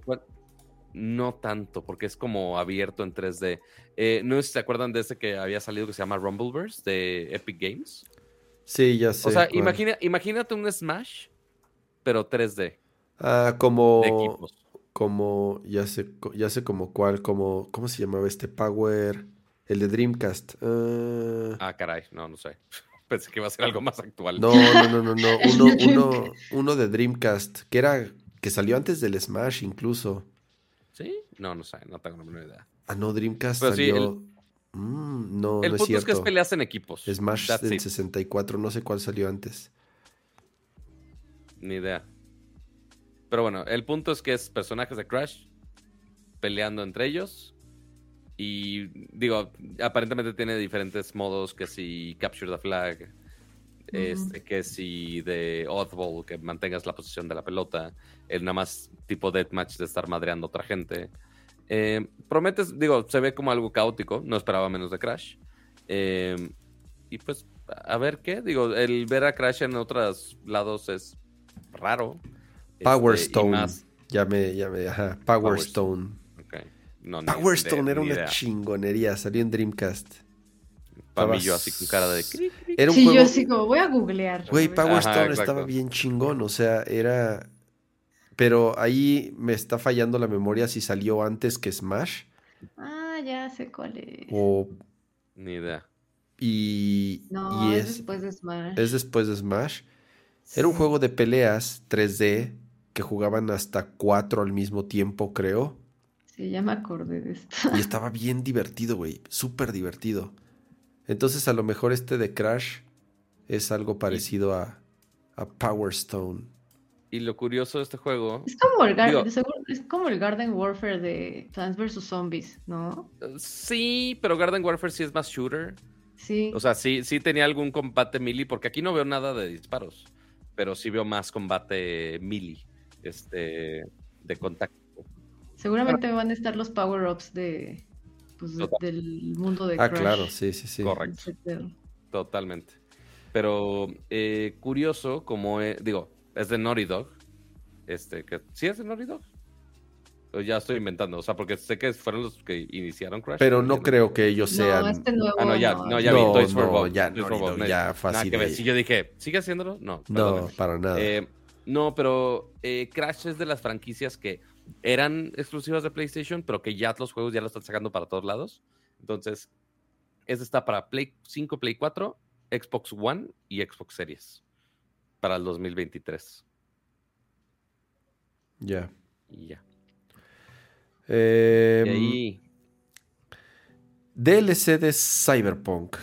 no tanto, porque es como abierto en 3D. Eh, no sé si se acuerdan de ese que había salido que se llama Rumbleverse de Epic Games. Sí, ya sé. o sea, imagina, imagínate un Smash, pero 3D, Ah, como. de equipos. Como. Ya sé, ya sé como cuál. Como. ¿Cómo se llamaba este Power? El de Dreamcast. Ah, Ah, caray, no, no sé. <laughs> Pensé que iba a ser algo más actual. no, no, no, no, no. <laughs> Uno, uno, uno de Dreamcast. Que era. Que salió antes del Smash incluso. ¿Sí? No, no sé, no tengo la menor idea. Ah, no, Dreamcast Pero sí, salió. Mm, no, el no punto es, cierto. que es peleas en equipos. Smash That's del it. 64, no sé cuál salió antes. Ni idea. Pero bueno, el punto es que es personajes de Crash peleando entre ellos. Y digo, aparentemente tiene diferentes modos, que si Capture the Flag, este, que si de Oddball, que mantengas la posición de la pelota, el nada más tipo deathmatch de estar madreando a otra gente. Eh, prometes, digo, se ve como algo caótico, no esperaba menos de Crash. Eh, y pues, a ver qué, digo, el ver a Crash en otros lados es raro. Power Este, Stone. más- Ya me, ya me, ajá. Power, Power Stone. no, Power ni Stone era una idea. chingonería. Salió en Dreamcast. Para yo así con cara de... Era un Sí, juego. yo así como voy a googlear. Güey. Power Ajá, Stone exacto. estaba bien chingón. O sea, era. pero ahí me está fallando la memoria si salió antes que Smash Ah, ya sé cuál es. o Ni idea. y, No, y es, después de Smash. es después de Smash. Era un juego de peleas 3D que jugaban hasta cuatro al mismo tiempo, creo. Sí, ya me acordé de esto. Y <laughs> estaba bien divertido, güey. Súper divertido. Entonces, a lo mejor este de Crash es algo parecido a, a Power Stone. Y lo curioso de este juego, Es como el, Gar- Digo- de seguro- es como el Garden Warfare de Plants vs. Zombies, ¿no? sí, pero Garden Warfare sí es más shooter. Sí. O sea, sí, sí tenía algún combate melee, porque aquí no veo nada de disparos, pero sí veo más combate melee, este, de contacto. Seguramente van a estar los power-ups de, pues, del mundo de Ah, Crash. claro, sí, sí, sí. Correcto. Totalmente. Pero eh, curioso, como eh, digo, es de Naughty Dog. Este, que ¿sí es de Naughty Dog? O ya estoy inventando, o sea, porque sé que fueron los que iniciaron Crash. Pero no creo que ellos sean. No, este nuevo. Ah, no, ya, no, ya No, vi. Toys for Bob. ya, Toys for Bob, ya nada fácil que ver. Si yo dije, ¿sigue haciéndolo? No. No, para nada. Eh, no, pero eh, Crash es de las franquicias que eran exclusivas de PlayStation, pero que ya los juegos ya los están sacando para todos lados. Entonces, este está para Play 5, Play 4, Xbox One y Xbox Series para el 2023. Ya. Y ya. Eh, y ahí, DLC de Cyberpunk.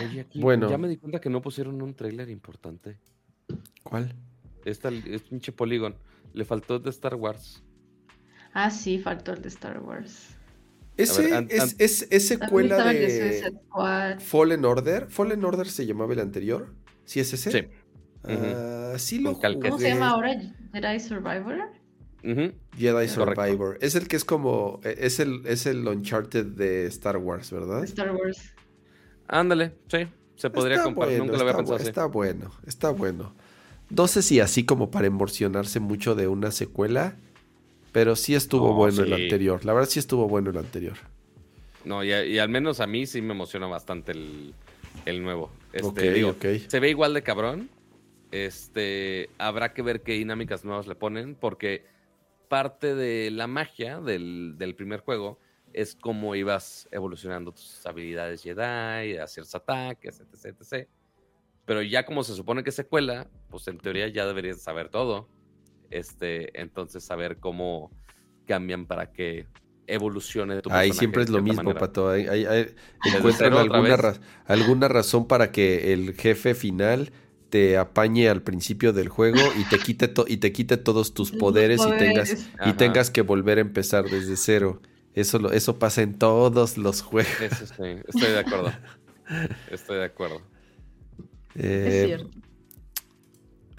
oye, aquí bueno. ya me di cuenta que no pusieron un tráiler importante. ¿Cuál? Esta, es pinche Polygon. Le faltó de Star Wars. Ah, sí, faltó el de Star Wars. Ese ver, es, es, es secuela el de. Fallen Order. ¿Fallen Order se llamaba el anterior? ¿Sí es ese? Sí. Sí lo Con calquetes. ¿Cómo se llama ahora? ¿Jedi Survivor? Jedi Correcto. Survivor. Es el que es como. eh, Es el, es el Uncharted de Star Wars, ¿verdad? De Star Wars. Ándale, sí. Se podría Está comparar. bueno, Nunca lo había pensado bu- así. está bueno, está bueno. No sé si así como para emocionarse mucho de una secuela, pero sí estuvo No, bueno el anterior. La verdad sí estuvo bueno el anterior. No, y, y al menos a mí sí me emociona bastante el, el nuevo. Este, Ok, digo, ok. Se ve igual de cabrón. Este, habrá que ver qué dinámicas nuevas le ponen, porque parte de la magia del, del primer juego es cómo ibas evolucionando tus habilidades Jedi, hacer ataques, etc, etc. Pero ya como se supone que es secuela, pues en teoría ya deberías saber todo. Este, entonces saber cómo cambian para que evolucione tu Ahí siempre es lo mismo, manera. Pato. Ahí- ahí- ahí Desde encuentran alguna, ra- alguna razón para que el jefe final te apañe al principio del juego y te quite, to- y te quite todos tus <laughs> poderes, y tengas y tengas que volver a empezar desde cero. Eso, lo- eso pasa en todos los juegos. Eso sí, estoy de acuerdo. <laughs> Estoy de acuerdo. Eh, Es cierto.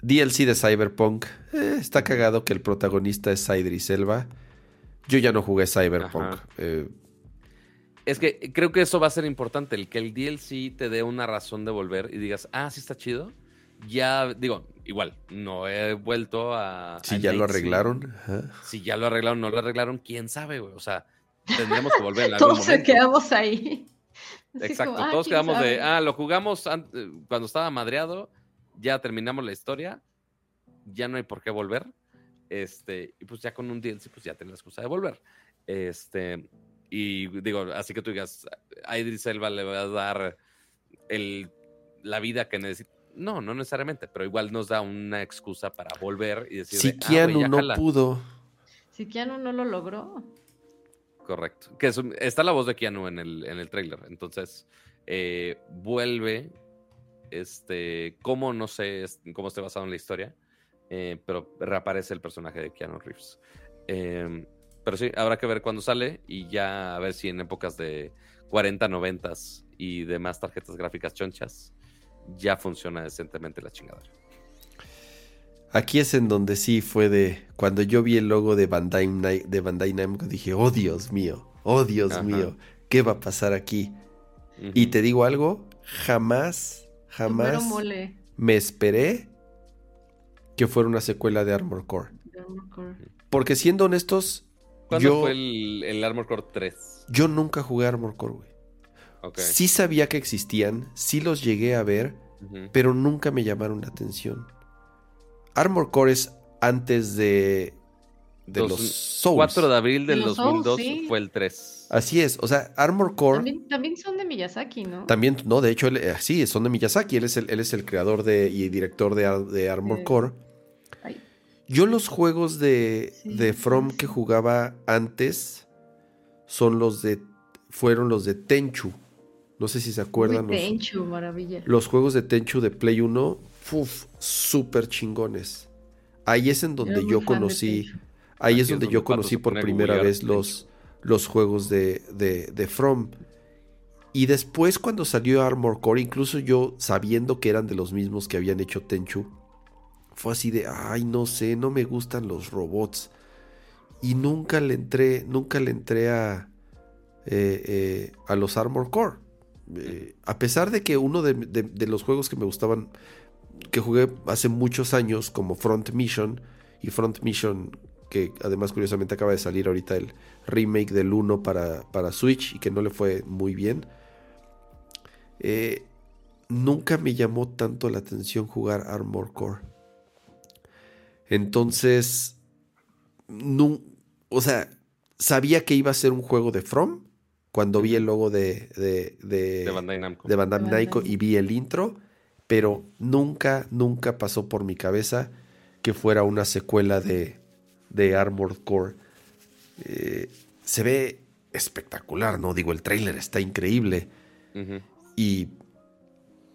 DLC de Cyberpunk. eh, está cagado que el protagonista es Idris Elba. Yo ya no jugué Cyberpunk. Eh, Es que creo que eso va a ser importante, el que el DLC te dé una razón de volver y digas, ah, sí está chido. Ya, digo, igual, no he vuelto a... si a ya lo Night arreglaron. ajá. Si ya lo arreglaron, no lo arreglaron, quién sabe, güey. O sea, tendremos que volver en algún Todos se momento. quedamos ahí. Exacto, como, ah, todos ¿quién quedamos de, ah, lo jugamos an- cuando estaba madreado, ya terminamos la historia, ya no hay por qué volver. Este, y pues ya con un DLC, pues ya tienes la excusa de volver. Este, y digo, así que tú digas, a Idris Elba le va a dar el, la vida que necesita. No, no necesariamente, pero igual nos da una excusa para volver y decir, Si de, ah, güey, Keanu no jala". pudo. Si Keanu no lo logró. Correcto. Que es está la voz de Keanu en el, en el trailer. Entonces, eh, vuelve. Este. Cómo no sé cómo esté basado en la historia. eh, pero reaparece el personaje de Keanu Reeves. Eh, pero sí, habrá que ver cuándo sale. Y ya a ver si en épocas de 40, 90 y demás tarjetas gráficas chonchas. Ya funciona decentemente la chingadera. Aquí es en donde sí fue de. Cuando yo vi el logo de Bandai, de Bandai Namco, dije, oh Dios mío, oh Dios Ajá. mío, ¿qué va a pasar aquí? Y te digo algo, jamás, jamás mole. me esperé que fuera una secuela de Armor Core. de Armored Core. Porque siendo honestos, ¿Cuándo yo, fue el, el Armor Core 3? yo nunca jugué Armor Core, güey. Ok. Sí sabía que existían, sí los llegué a ver, pero nunca me llamaron la atención. Armor Core es antes de de Dos- los Souls. 4 de abril De del los 2002 Souls, sí. fue el 3. Así es, o sea, Armor Core También, también son de Miyazaki, ¿no? también, no, de hecho, él, eh, sí, son de Miyazaki, él es el, él es el creador de, y director de, de Armor Sí. Core. Ay, Yo los juegos de, Sí, de From sí. que jugaba antes son los de, fueron los de Tenchu. No sé si se acuerdan. Uy, los- Tenchu, maravilla. los juegos de Tenchu de Play 1, uf, súper chingones. Ahí es en donde yo conocí, ahí es donde donde yo conocí por primera vez los, los juegos de, de, de From. Y después cuando salió Armor Core, incluso yo sabiendo que eran de los mismos que habían hecho Tenchu, fue así de, ay, no sé, no me gustan los robots. Y nunca le entré, nunca le entré a, eh, eh, a los Armor Core. Eh, a pesar de que uno de, de- de los juegos que me gustaban, que jugué hace muchos años, como Front Mission, y Front Mission, que además curiosamente acaba de salir ahorita el remake del 1 para, para Switch y que no le fue muy bien, eh, nunca me llamó tanto la atención jugar Armor Core. Entonces, nu- o sea, sabía que iba a ser un juego de From cuando vi el logo de, de, de, de Bandai Namco. de Bandai De Bandai Namco y vi el intro, pero nunca, nunca pasó por mi cabeza que fuera una secuela de, de Armored Core. Eh, se ve espectacular, ¿no? Digo, el tráiler está increíble y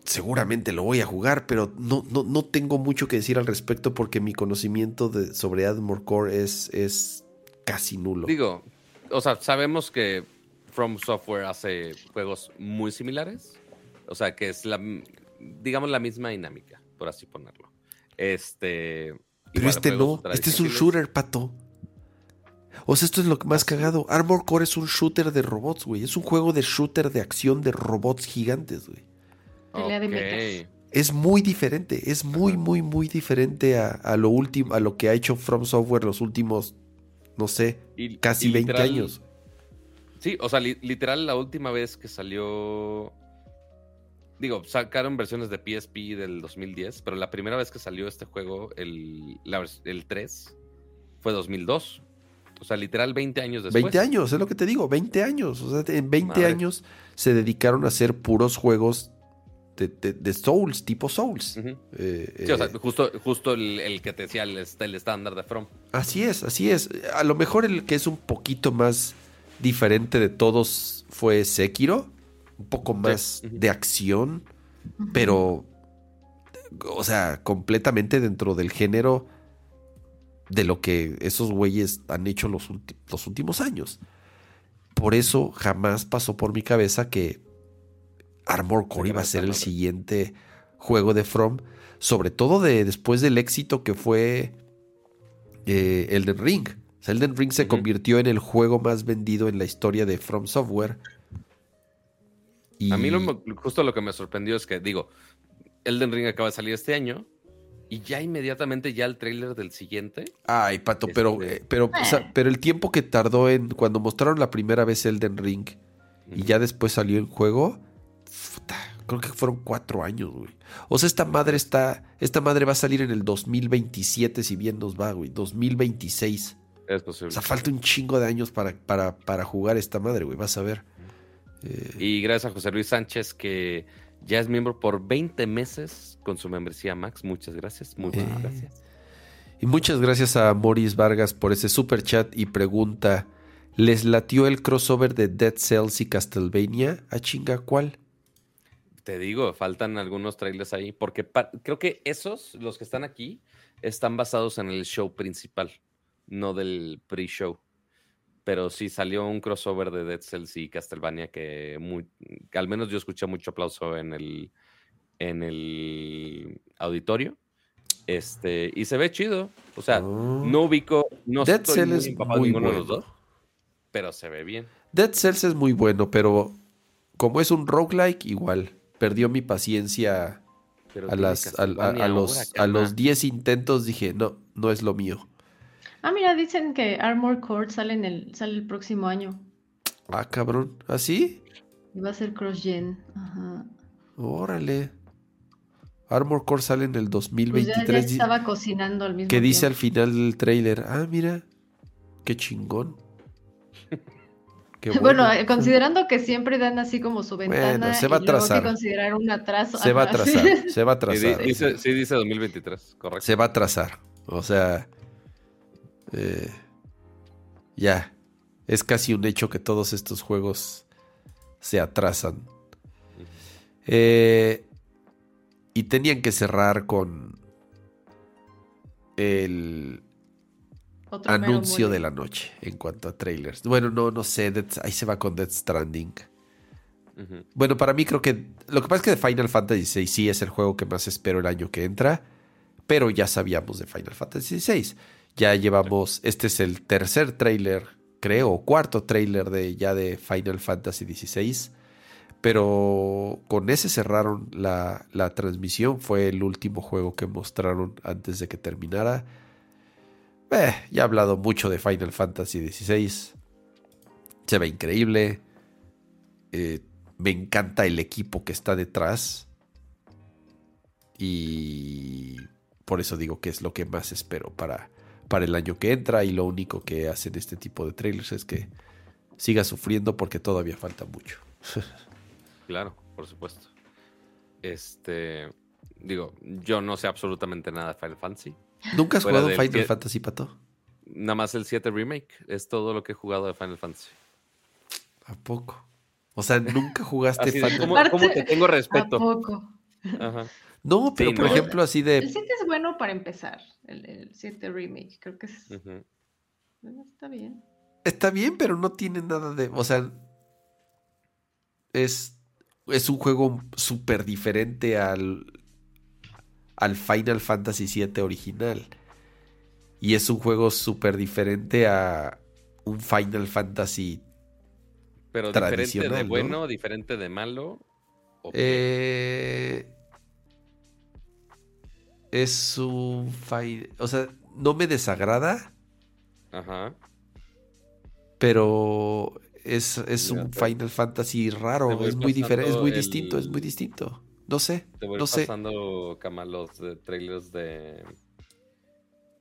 seguramente lo voy a jugar, pero no, no, no tengo mucho que decir al respecto porque mi conocimiento de, sobre Armored Core es, es casi nulo. Digo, o sea, sabemos que From Software hace juegos muy similares. O sea, que es la, digamos, la misma dinámica, por así ponerlo. Este. Pero igual, este no, este es un shooter, pato. O sea, esto es lo que más cagado. Armor Core es un shooter de robots, güey. Es un juego de shooter de acción de robots gigantes, güey. Es muy diferente, es muy, muy, muy diferente a, a lo último, a lo que ha hecho From Software los últimos, no sé, Y- casi y 20 literal- años. Sí, o sea, li- literal, la última vez que salió. Digo, sacaron versiones de PSP del 2010, pero la primera vez que salió este juego, el, la el 3, fue 2002. O sea, literal 20 años después. 20 años, es lo que te digo, 20 años. O sea, en 20 Madre. años se dedicaron a hacer puros juegos de, de- de Souls, tipo Souls. Eh, Sí, o sea, eh, justo, justo el, el que te decía el, el estándar de From. Así es, así es. A lo mejor el que es un poquito más diferente de todos fue Sekiro. Un poco más de acción, pero, o sea, completamente dentro del género de lo que esos güeyes han hecho los, los últimos años. Por eso jamás pasó por mi cabeza que Armor Core iba a ser el siguiente juego de From, sobre todo de después del éxito que fue eh, Elden Ring. O sea, Elden Ring se convirtió en el juego más vendido en la historia de From Software. Y- A mí lo- justo lo que me sorprendió es que, digo, Elden Ring acaba de salir este año y ya inmediatamente ya el tráiler del siguiente. Ay, Pato, pero, eh, pero, o sea, pero el tiempo que tardó en cuando mostraron la primera vez Elden Ring y ya después salió el juego, puta, creo que fueron cuatro años, güey. O sea, esta madre está, esta madre va a salir en el 2027 si bien nos va, güey, 2026. Es O posible. sea, falta un chingo de años para, para, para jugar esta madre, güey, vas a ver. Eh, Y gracias a José Luis Sánchez, que ya es miembro por 20 meses con su membresía Max. Muchas gracias. Muchas Eh. gracias. Y muchas gracias a Moris Vargas por ese super chat y pregunta: ¿Les latió el crossover de Dead Cells y Castlevania? ¿A chinga cuál? Te digo, faltan algunos trailers ahí, porque creo que esos, los que están aquí, están basados en el show principal, no del pre-show. Pero sí salió un crossover de Dead Cells y Castlevania que, muy, que al menos yo escuché mucho aplauso en el, en el auditorio. Este, y se ve chido. O sea, Oh. no ubico, no Dead estoy Cell es empapado muy ninguno de los bueno. dos, pero se ve bien. Dead Cells es muy bueno, pero como es un roguelike, igual. Perdió mi paciencia a, las, a, a- los, a los carnal. 10 intentos. Dije, no, no es lo mío. Ah, mira, dicen que Armor Core sale, en el, sale el próximo año. Ah, cabrón. ¿Así? Y va a ser cross-gen. Ajá. Órale. Armor Core sale en el Pues ya, ya 2023. estaba cocinando al mismo que dice al final del trailer, ah, mira, Qué chingón. <laughs> Qué Bueno, eh, considerando que siempre dan así como su ventana Bueno, se va a hay que considerar un atraso. Se va a sí. atrasar, se va a Sí, atrasar. di- dice, sí, dice 2023, correcto. Se va a atrasar. O sea, eh, ya. Es casi un hecho que todos estos juegos se atrasan. Eh, y tenían que cerrar con el Otro anuncio de la noche en cuanto a trailers. Bueno, no, no sé. Death- ahí se va con Death Stranding. Bueno, para mí creo que. Lo que pasa es que de Final Fantasy VI sí es el juego que más espero el año que entra. Pero ya sabíamos de Final Fantasy VI. Ya llevamos. Este es el tercer trailer, creo, o cuarto trailer de ya de Final Fantasy XVI. Pero con ese cerraron la, la transmisión. Fue el último juego que mostraron antes de que terminara. Eh, ya he hablado mucho de Final Fantasy XVI. Se ve increíble. Eh, me encanta el equipo que está detrás. Y por eso digo que es lo que más espero para, para el año que entra. Y lo único que hacen este tipo de trailers es que siga sufriendo porque todavía falta mucho. <laughs> Claro, por supuesto. Este, digo, yo no sé absolutamente nada de Final Fantasy. ¿Nunca has Fuera jugado Final que- Fantasy, Pato? Nada más el 7 Remake. Es todo lo que he jugado de Final Fantasy. ¿A poco? O sea, nunca jugaste Final ¿cómo, Aparte- cómo te tengo <laughs> ¿A respeto? poco? Ajá. No, pero Sí, por no. ejemplo, así El de. 7 es bueno para empezar, el, el 7 remake, creo que es, bueno, está bien. Está bien, pero no tiene nada de. O sea. Es. Es un juego súper diferente al. Al Final Fantasy VII original. Y es un juego súper diferente a. Un Final Fantasy. Pero diferente de ¿no? bueno, diferente de malo. Eh, es un. fi- O sea, no me desagrada. Ajá. pero es, es un Final Fantasy raro, es muy diferente, es muy distinto, es muy distinto. No sé, Te voy no sé. pasando, Cama, los de trailers de.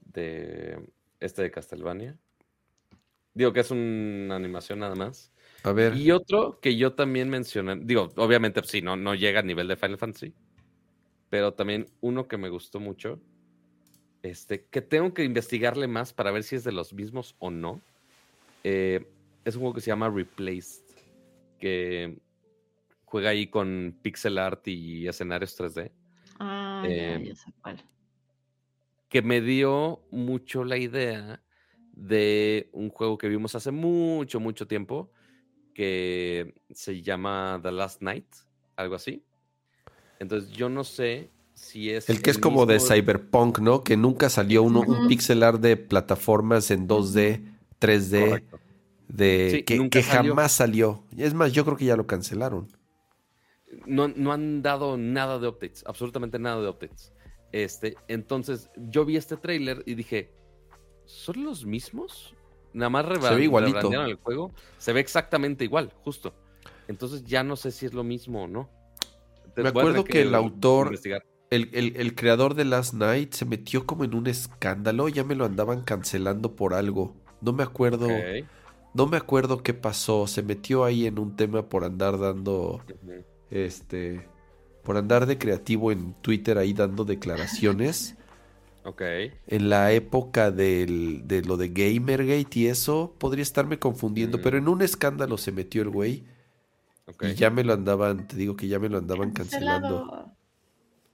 de. Este de Castlevania. Digo que es una animación nada más. A ver, Y otro que yo también mencioné, digo, obviamente pues, sí, no, no llega a nivel de Final Fantasy, pero también uno que me gustó mucho, este, que tengo que investigarle más para ver si es de los mismos o no, eh, es un juego que se llama Replaced, que juega ahí con pixel art y escenarios 3D, Ah, Eh, ya, ya sé cuál. que me dio mucho la idea de un juego que vimos hace mucho, mucho tiempo, que se llama The Last Night, algo así. Entonces yo no sé si es... el que es como de Cyberpunk, ¿no? Que nunca salió uno, un pixel art de plataformas en 2D, 3D, Correcto. de Sí, que, nunca que salió. jamás salió. Es más, yo creo que ya lo cancelaron. No, no han dado nada de updates, absolutamente nada de updates. Este, entonces yo vi este tráiler y dije, ¿son los mismos? Nada más rebrandearon el juego. Se ve exactamente igual, justo. Entonces ya no sé si es lo mismo o no. Me acuerdo que el autor- investigar. El, el- el creador de Last Night se metió como en un escándalo, ya me lo andaban cancelando por algo. No me acuerdo, no me acuerdo qué pasó. Se metió ahí en un tema por andar dando este por andar de creativo en Twitter ahí dando declaraciones Ok. en la época del- de lo de Gamergate y eso podría estarme confundiendo, Mm. pero en un escándalo se metió el güey y ya me lo andaban, te digo que ya me lo andaban cancelando.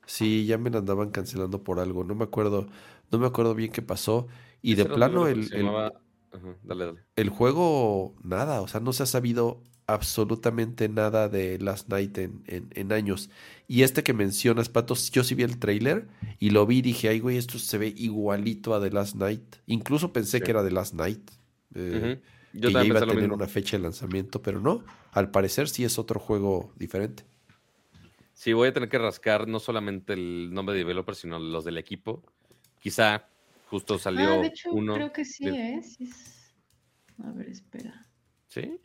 Sí, ya me lo andaban cancelando por algo, no me acuerdo, no me acuerdo bien qué pasó y de plano el, el- llamaba- Ajá, Dale, dale. el juego nada, o sea, no se ha sabido absolutamente nada de Last Night en, en- en años. Y este que mencionas, Patos, yo sí vi el trailer y lo vi y dije, ay, güey, esto se ve igualito a The Last Night. Incluso pensé Sí. que era The Last Night. eh, Yo ya también iba a tener una fecha de lanzamiento, pero no. Al parecer sí es otro juego diferente. Sí, voy a tener que rascar no solamente el nombre de developer, sino los del equipo. Quizá justo salió Ah, de hecho, uno. creo que sí, del- ¿eh? Sí es- A ver, espera. ¿Sí?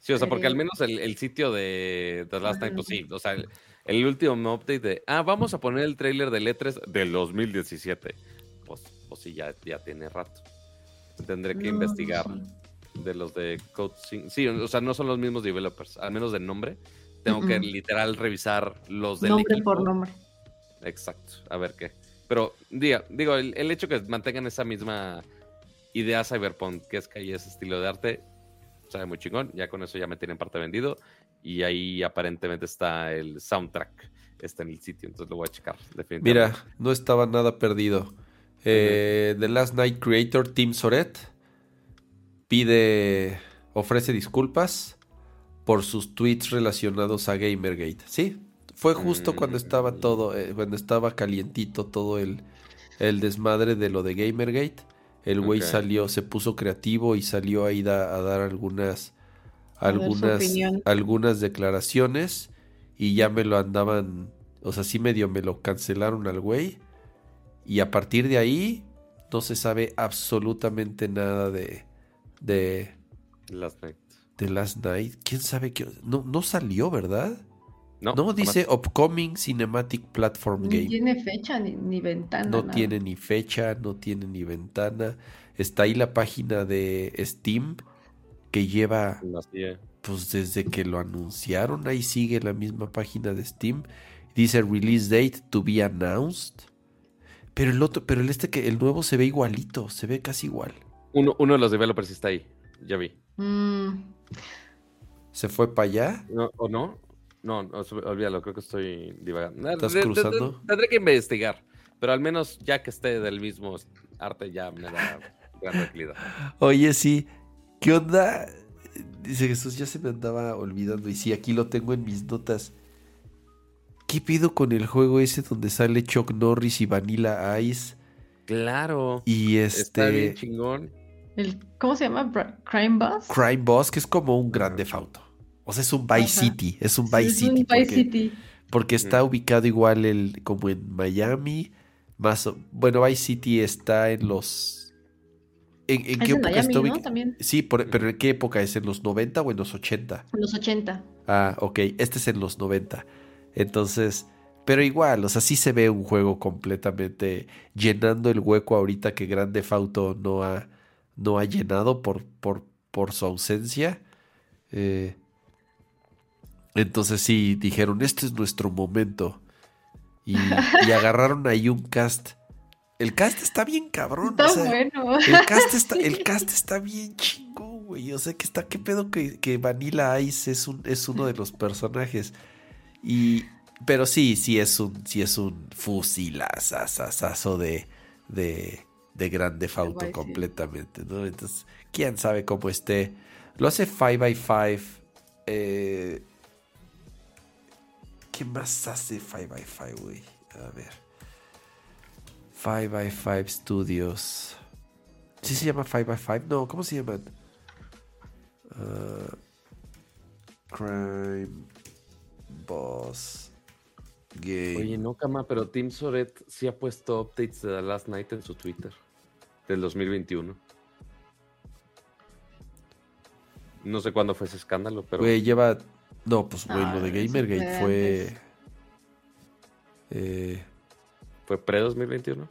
Sí, o sea, porque al Creo. menos el, el sitio de The Last Ah, Night, pues no. sí, o sea, el, el último update de, ah, vamos a poner el tráiler del E3 del 2017. Pues, pues sí, ya, ya tiene rato. Tendré que No, investigar. De los de Code 5. Sí, o sea, no son los mismos developers, al menos de nombre. Tengo que literal revisar los del Nombre equipo. por nombre. Exacto, a ver qué. Pero diga, digo, el, el hecho que mantengan esa misma idea cyberpunk, que es que hay ese estilo de arte, sabe muy chingón. Ya con eso ya me tienen parte vendido. Y ahí aparentemente está el soundtrack. Está en el sitio, entonces lo voy a checar. Definitivamente. Mira, no estaba nada perdido. Eh, The Last Night Creator Tim Soret pide, ofrece disculpas por sus tweets relacionados a Gamergate. Sí, fue justo cuando estaba Mm. todo, eh, cuando estaba calientito todo el, el desmadre de lo de Gamergate. El güey salió, se puso creativo y salió ahí da- a dar algunas, A dar su algunas, algunas declaraciones y ya me lo andaban, o sea, sí medio me lo cancelaron al güey. Y a partir de ahí no se sabe absolutamente nada de, de, Last Night. de Last Night. ¿Quién sabe qué? No, no salió, ¿verdad? No, No, jamás. dice Upcoming Cinematic Platform Ni Game. tiene fecha ni, ni ventana. No nada. tiene ni fecha, no tiene ni ventana. Está ahí la página de Steam que lleva, pues desde que lo anunciaron, ahí sigue la misma página de Steam. Dice release date to be announced. Pero el otro, pero el este que el nuevo se ve igualito, se ve casi igual. Uno, uno de los developers está ahí. Ya vi. Mm, Se fue para allá. No, ¿O no? No, no, olvídalo, creo que estoy divagando. ¿Estás De- cruzando? de- tendré que investigar, pero al menos ya que esté del mismo arte ya me da gran tranquilidad. Oye, sí. ¿Qué onda? Dice Jesús, ya se me andaba olvidando. Y sí, aquí lo tengo en mis notas. ¿Qué pido con el juego ese donde sale Chuck Norris y Vanilla Ice? Claro. Y Está bien este chingón. El, ¿Cómo se llama? Crime Boss. Crime Boss, que es como un grande Auto. O sea, es un Vice. City. Es un Sí, Vice es City. un Vice porque, City. porque está ubicado igual el, como en Miami. Más bueno, Vice City está en los. ¿En, en Es qué en época Miami, está ¿no? ubicado? También. Sí, por- pero ¿en qué época es? ¿En los 90 o en los 80? En los 80. Ah, ok. Este es en los 90. Entonces, pero igual, o sea, sí se ve un juego completamente llenando el hueco ahorita que Grande Auto no ha, no ha llenado por, por, por su ausencia. Eh, entonces sí, dijeron, este es nuestro momento. Y, <laughs> y agarraron ahí un cast. El cast está bien cabrón. Está o sea, bueno. el cast está, el <laughs> cast está bien chingón, güey. O sea, que está, qué pedo que, que Vanilla Ice es un, es uno de los personajes. Y, pero sí, sí es un, sí es un fusilazazazazo de, de, de Grande Auto Vice, sí. completamente, ¿no? Entonces, quién sabe cómo esté. Lo hace 5x5. Eh, ¿Qué más hace 5x5, güey? A ver. 5x5 Studios. ¿Sí se llama 5x5? No, ¿cómo se llaman? Ah, Crime Boss Game. Oye, no, Cama, pero Tim Soret sí ha puesto updates de The Last Night en su Twitter del 2021. No sé cuándo fue ese escándalo, pero Güey, lleva. No, pues, güey, lo de Gamergate fue eh, fue pre-2021.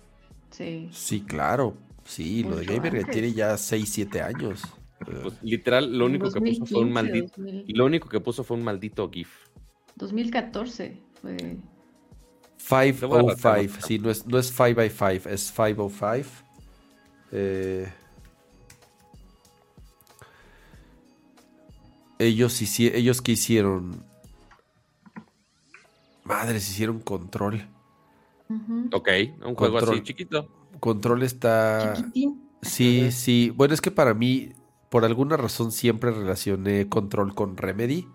Sí. sí, claro. Sí, lo de Gamergate antes. tiene ya 6, 7 años. Eh, Pues, literal, lo único que puso fue un 2015, maldito. 2000, Lo único que puso fue un maldito GIF. 2014 fue. Te voy a rascar 505. otra. Sí, no es, no es 5x5, es 505. Eh, ellos, ellos que hicieron. Madres, hicieron control. Ok, un juego Control. así chiquito. Control está. Chiquitín. Sí, sí. Bueno, es que para mí, por alguna razón, siempre relacioné control con Remedy.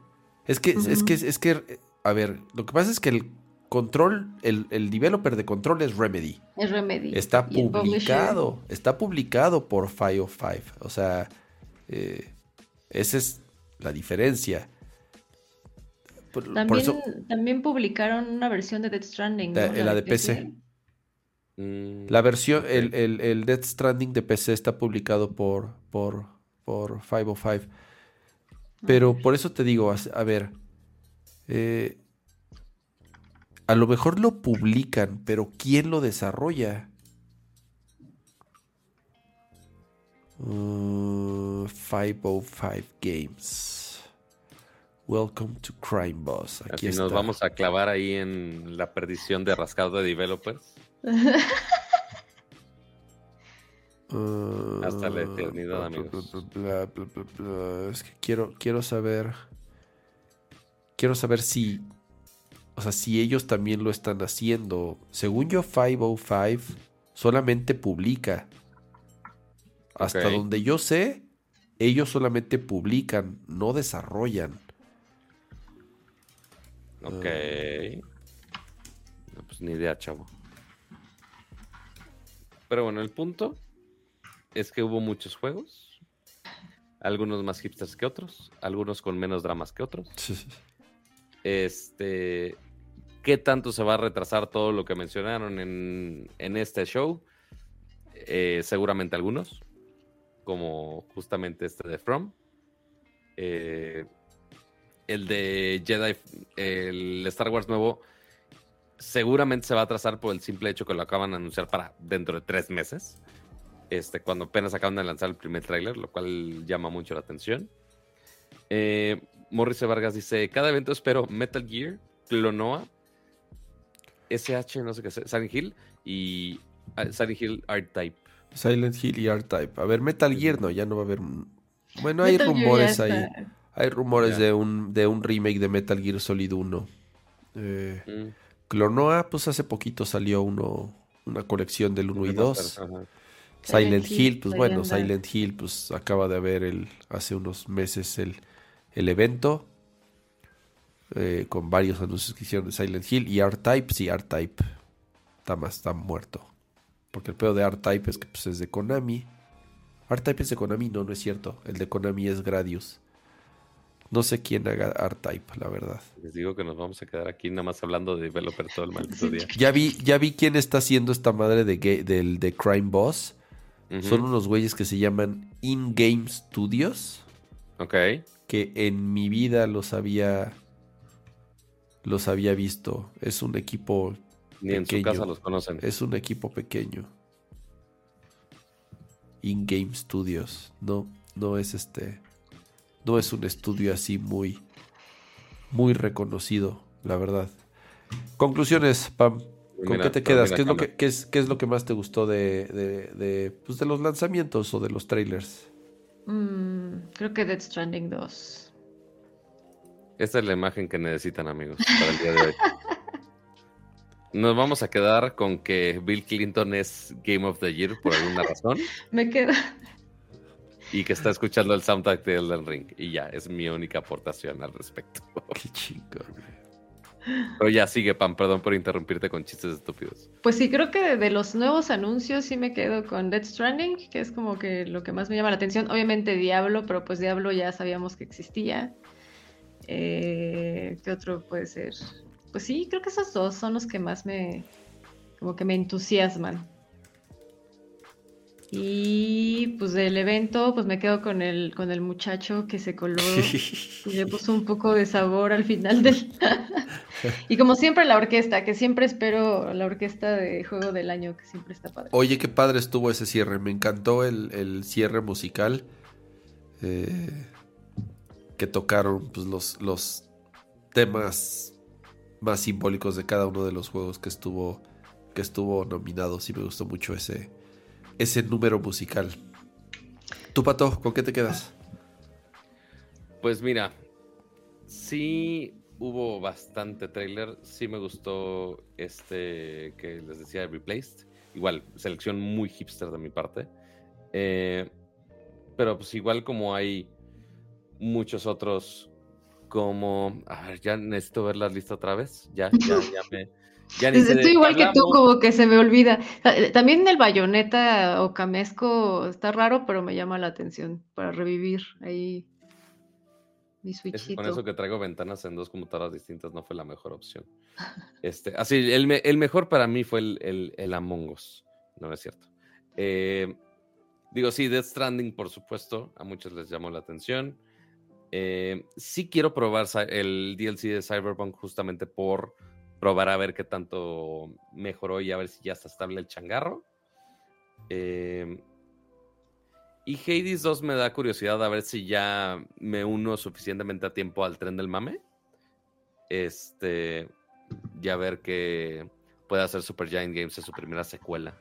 Es que, es que, es que, a ver, lo que pasa es que el control, el, el developer de control es Remedy. Es Remedy. Está publicado, está publicado por 505. O sea, eh, esa es la diferencia. Por, por También, eso, también publicaron una versión de Death Stranding. ¿no? La- la de PC. Mm, la versión, el, el, el Death Stranding de PC está publicado por, por, por 505. Pero por eso te digo, a, a ver, eh, a lo mejor lo publican, pero ¿quién lo desarrolla? Uh, 505 Games. Welcome to Crime Boss. Aquí Así está. nos vamos a clavar ahí en la perdición de rascado de developers. <laughs> Uh, Hasta la eternidad, amigos. bla, bla, bla, bla, bla. Es que quiero, quiero saber. Quiero saber si. O sea, si ellos también lo están haciendo. Según yo, 505 solamente publica. Hasta donde yo sé, ellos solamente publican, no desarrollan. Ok. No, pues ni idea, chavo. Pero bueno, el punto es que hubo muchos juegos. Algunos más hipsters que otros. Algunos con menos dramas que otros. Este. ¿Qué tanto se va a retrasar todo lo que mencionaron en, este show? Eh, seguramente algunos. Como justamente este de From. Eh, el de Jedi, el Star Wars nuevo, seguramente se va a atrasar por el simple hecho que lo acaban de anunciar para dentro de tres meses. Este, cuando apenas acaban de lanzar el primer tráiler, lo cual llama mucho la atención. Eh, Morris Vargas dice: Cada evento espero Metal Gear, Clonoa, SH, no sé qué, es, Silent Hill y ah, Silent Hill Art Type. Silent Hill y R-Type. A ver, Metal Gear no, ya no va a haber. Bueno, hay Metal rumores ahí. Hay rumores de un, de un remake de Metal Gear Solid 1. Eh, Mm, Clonoa, pues hace poquito salió uno, una colección del 1 y 2. Ajá. Silent Silent Hill, Hill, pues bueno. Silent Hill, pues acaba de haber el, hace unos meses el, el evento. eh, con varios anuncios que hicieron de Silent Hill. Y R-Type, sí, R-Type. Está más, está muerto. Porque el pedo de R-Type es que pues, es de Konami. R-Type es de Konami, no, no es cierto. El de Konami es Gradius. No sé quién haga R-Type, la verdad. Les digo que nos vamos a quedar aquí nada más hablando de developer todo el maldito día. Ya vi, ya vi quién está haciendo esta madre de, del de Crime Boss. Son unos güeyes que se llaman In-Game Studios. Ok. Que en mi vida los había. Los había visto. Es un equipo. Ni en su pequeño. casa los conocen. Es un equipo pequeño. In-Game Studios. No, no es este. No es un estudio así muy. Muy reconocido, la verdad. Conclusiones, Pam. ¿Con Mira, qué te quedas? ¿Qué es, lo que, qué, es, qué es lo que más te gustó de, de, de, pues, de los lanzamientos o de los trailers? Mm, creo que Dead Stranding 2. Esta es la imagen que necesitan, amigos, para el día de hoy. <laughs> Nos vamos a quedar con que Bill Clinton es Game of the Year por alguna razón <laughs> Me queda. y que está escuchando el soundtrack de Elden Ring. Y ya, es mi única aportación al respecto. Qué chingón. Pero ya sigue, Pam, perdón por interrumpirte con chistes estúpidos. Pues sí, creo que de, de los nuevos anuncios sí me quedo con Dead Stranding, que es como que lo que más me llama la atención. Obviamente Diablo, pero pues Diablo ya sabíamos que existía. Eh, ¿qué otro puede ser? Pues sí, creo que esos dos son los que más me, como que me entusiasman. Y pues del evento, pues me quedo con el, con el muchacho que se coló <laughs> y le puso un poco de sabor al final del... <laughs> y como siempre la orquesta, que siempre espero la orquesta de juego del año, que siempre está padre. Oye, qué padre estuvo ese cierre. Me encantó el, el cierre musical. eh, que tocaron pues, los, los temas más simbólicos de cada uno de los juegos que estuvo, que estuvo nominado. Sí me gustó mucho ese, ese número musical. ¿Tú, Pato, con qué te quedas? Pues mira, sí hubo bastante trailer. Sí me gustó este que les decía Replaced. Igual, selección muy hipster de mi parte. Eh, pero pues igual como hay muchos otros como... A ver, ya necesito ver la lista otra vez. Ya, ya, ya me... Ya Estoy igual que tú, como que se me olvida. También el bayoneta o camesco está raro, pero me llama la atención para revivir ahí mi switchito. con eso que traigo ventanas en dos computadoras distintas no fue la mejor opción. Este, así, el, me- el mejor para mí fue el, el, el Among Us. No, es cierto. Eh, digo, sí, Death Stranding, por supuesto, a muchos les llamó la atención. Eh, sí quiero probar el DLC de Cyberpunk justamente por probar a ver qué tanto mejoró y a ver si ya está estable el changarro. Eh, Y Hades 2 me da curiosidad a ver si ya me uno suficientemente a tiempo al tren del mame. Este, ya ver que puede hacer Super Giant Games en su primera secuela.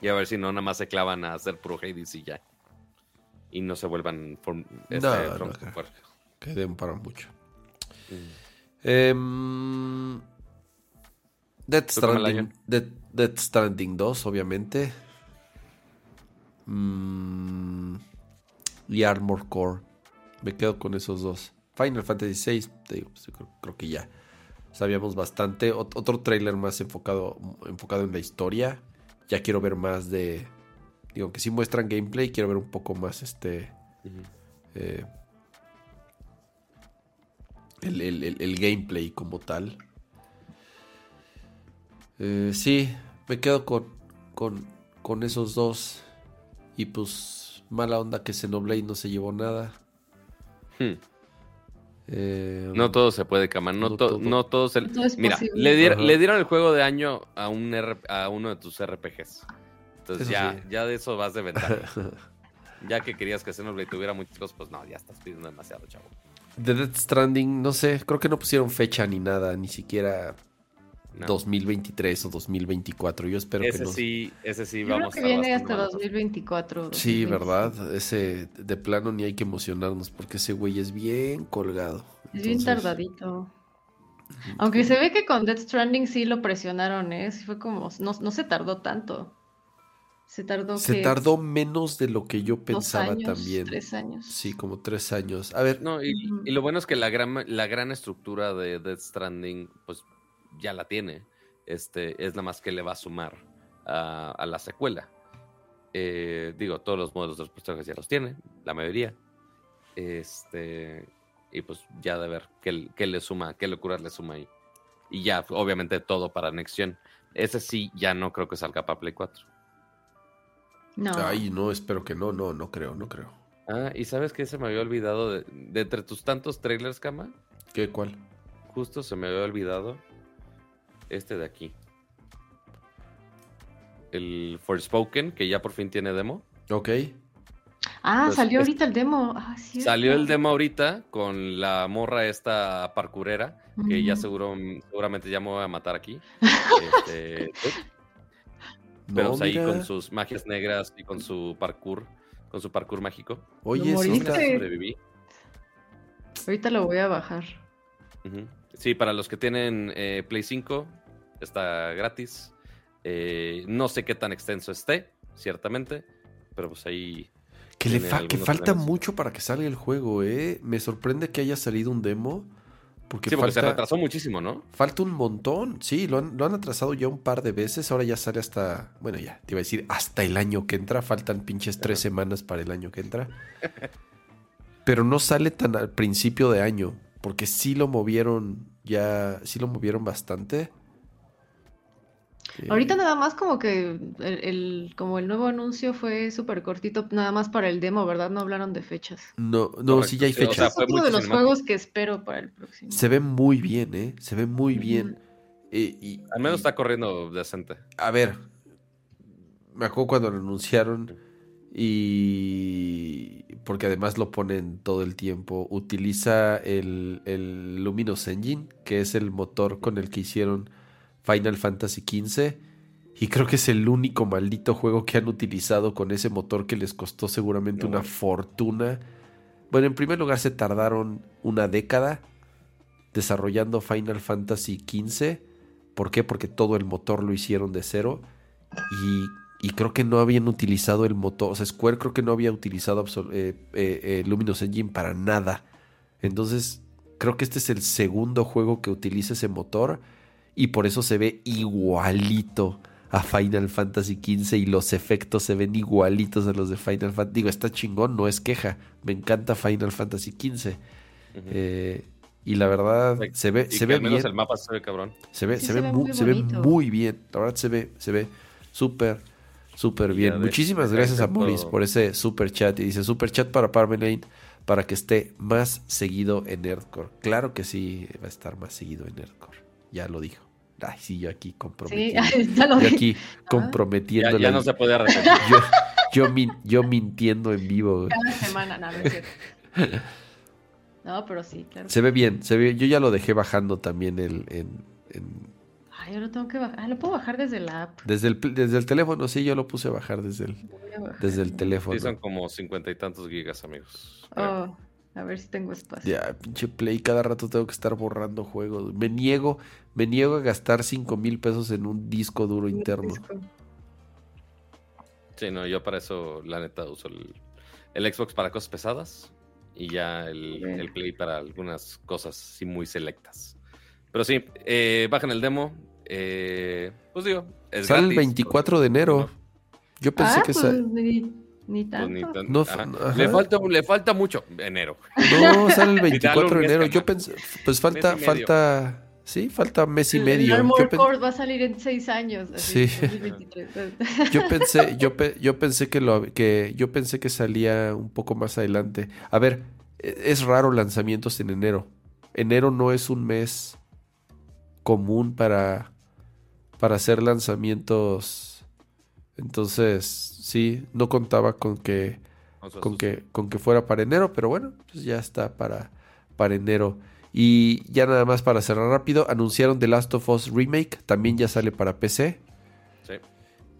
Y a ver si no, nada más se clavan a hacer puro Hades y ya. Y no se vuelvan este, no, no, que, den para mucho. Mm. Eh, Death Stranding, Death, Stranding 2, obviamente. Mm, y Armor Core. Me quedo con esos dos. Final Fantasy VI, pues, creo, que ya sabíamos bastante. otro trailer más enfocado, enfocado en la historia. Ya quiero ver más de. Digo, que si muestran gameplay, quiero ver un poco más este. Eh, el, gameplay como tal. Eh, sí, me quedo con, con, con esos dos. Y pues mala onda que Xenoblade no se llevó nada. Hmm. Eh, no todo se puede, camar. No, no, todo. se... Mira, le, le, dieron el juego de año a, un a uno de tus RPGs. Entonces ya, ya de eso vas de ventaja. <laughs> ya que querías que Xenoblade tuviera muchos, pues no, ya estás pidiendo demasiado, chavo. The Death Stranding, no sé, creo que no pusieron fecha ni nada, ni siquiera 2023 o 2024. Yo espero que no. sí, ese sí vamos creo que viene hasta 2024. Sí, ¿verdad? Ese de plano ni hay que emocionarnos porque ese güey es bien colgado. Es bien tardadito. Aunque se ve que con Death Stranding sí lo presionaron, ¿eh? Sí fue como, no, no se tardó tanto. Se tardó. Se tardó menos de lo que yo pensaba también. Tres años. Sí, como tres años. A ver. No, y, y, lo bueno es que la gran, la gran estructura de Death Stranding, pues ya la tiene. Este, es nada más que le va a sumar a, la secuela. Eh, digo, todos los modos de los personajes ya los tiene, la mayoría. Este, y pues ya de ver qué, qué le suma, qué locuras le suma ahí. Y ya, obviamente, todo para Nexion. Ese sí, ya no creo que salga para Play 4. No. Ay, no, espero que no, no, no creo, no creo. Ah, y sabes que se me había olvidado de, de entre tus tantos trailers, Kama. ¿Qué, cuál? Justo se me había olvidado este de aquí. El Forspoken, que ya por fin tiene demo. Ok. Ah, salió ahorita el demo. Ah, salió el demo ahorita con la morra esta parkurera, que ya seguro, seguramente ya me voy a matar aquí. <laughs> este, pero pues ahí con sus magias negras y con su parkour, con su parkour mágico. Oye, sí, sobreviví. Ahorita lo voy a bajar. Sí, para los que tienen eh, Play 5, está gratis. Eh, no sé qué tan extenso esté, ciertamente, pero pues ahí... Que, le que falta mucho para que salga el juego, ¿eh? Me sorprende que haya salido un demo. Porque, sí, porque se retrasó muchísimo, ¿no? Falta un montón. Sí, lo han, lo han atrasado ya un par de veces. Ahora ya sale hasta. Bueno, ya, te iba a decir hasta el año que entra. Faltan pinches tres semanas para el año que entra. <laughs> Pero no sale tan al principio de año. Porque sí lo movieron ya. Sí lo movieron bastante. Ahorita nada más como que el, como el nuevo anuncio fue súper cortito, nada más para el demo, ¿verdad? No hablaron de fechas. No, no, sí ya hay fechas. es uno de los juegos que espero para el próximo. Se ve muy bien, ¿eh? Se ve muy bien. Eh, y, Al menos está corriendo decente. A ver, me acuerdo cuando lo anunciaron y porque además lo ponen todo el tiempo, utiliza el, el Luminous Engine, que es el motor con el que hicieron Final Fantasy XV. Y creo que es el único maldito juego que han utilizado con ese motor que les costó seguramente una fortuna. Bueno, en primer lugar se tardaron una década desarrollando Final Fantasy XV. ¿Por qué? Porque todo el motor lo hicieron de cero. Y, creo que no habían utilizado el motor. O sea, Square creo que no había utilizado eh, eh, eh, Luminous Engine para nada. Entonces, creo que este es el segundo juego que utiliza ese motor y por eso se ve igualito a Final Fantasy XV y los efectos se ven igualitos a los de Final Fantasy. Digo, está chingón, no es queja. Me encanta Final Fantasy XV. Eh, y la verdad, se ve, se ve bien. el mapa se ve cabrón. Se ve, se, ve, muy, se ve muy bien. La verdad se ve, se ve súper, súper bien. Muchísimas gracias a Moris por ese super chat. Y dice super chat para Parmelane para que esté más seguido en Nerdcore. Claro que sí, va a estar más seguido en Nerdcore. Ya lo dijo. Ay, sí, yo aquí comprometiendo. Sí, <laughs> yo aquí comprometiendo. Ya, no se puede <laughs> arrepentir. yo, min- yo mintiendo en vivo. Cada semana, no, no es cierto. <laughs> No, pero sí, claro. Se ve bien, se ve. Yo ya lo dejé bajando también el, en- en- Ah, yo lo tengo que bajar. Ah, lo puedo bajar desde la app. desde, el, desde el teléfono. Sí, yo lo puse a bajar desde el, bajar. desde el teléfono. Sí, son como cincuenta y tantos gigas, amigos. Oh, a ver si tengo espacio. Ya, pinche Play, cada rato tengo que estar borrando juegos. Me niego, me niego a gastar 5 mil pesos en un disco duro interno. Sí, no, yo para eso, la neta, uso el, el Xbox para cosas pesadas y ya el, Play para algunas cosas sí muy selectas. Pero sí, eh, bajen el demo. eh, pues digo, es Sale el gratis, 24 de enero. Yo pensé ah, que pues sa- ni, ni pues tanto. ni tan- No, ajá. ajá. Le, falta, le falta mucho enero. No, sale el Dale 24 un de enero. Yo pensé, pues falta, falta, sí, falta mes y medio. El Yo, Core va a salir en seis años. así, Sí. 2023. <laughs> yo pensé, yo, pe- yo pensé que lo, que yo pensé que salía un poco más adelante. A ver, e- es raro lanzamientos en enero. Enero no es un mes común para, para hacer lanzamientos. Entonces, sí, no contaba con que con que, con que fuera para enero, pero bueno, pues ya está para, para enero. Y ya nada más para cerrar rápido, anunciaron The Last of Us Remake, también ya sale para PC. sí.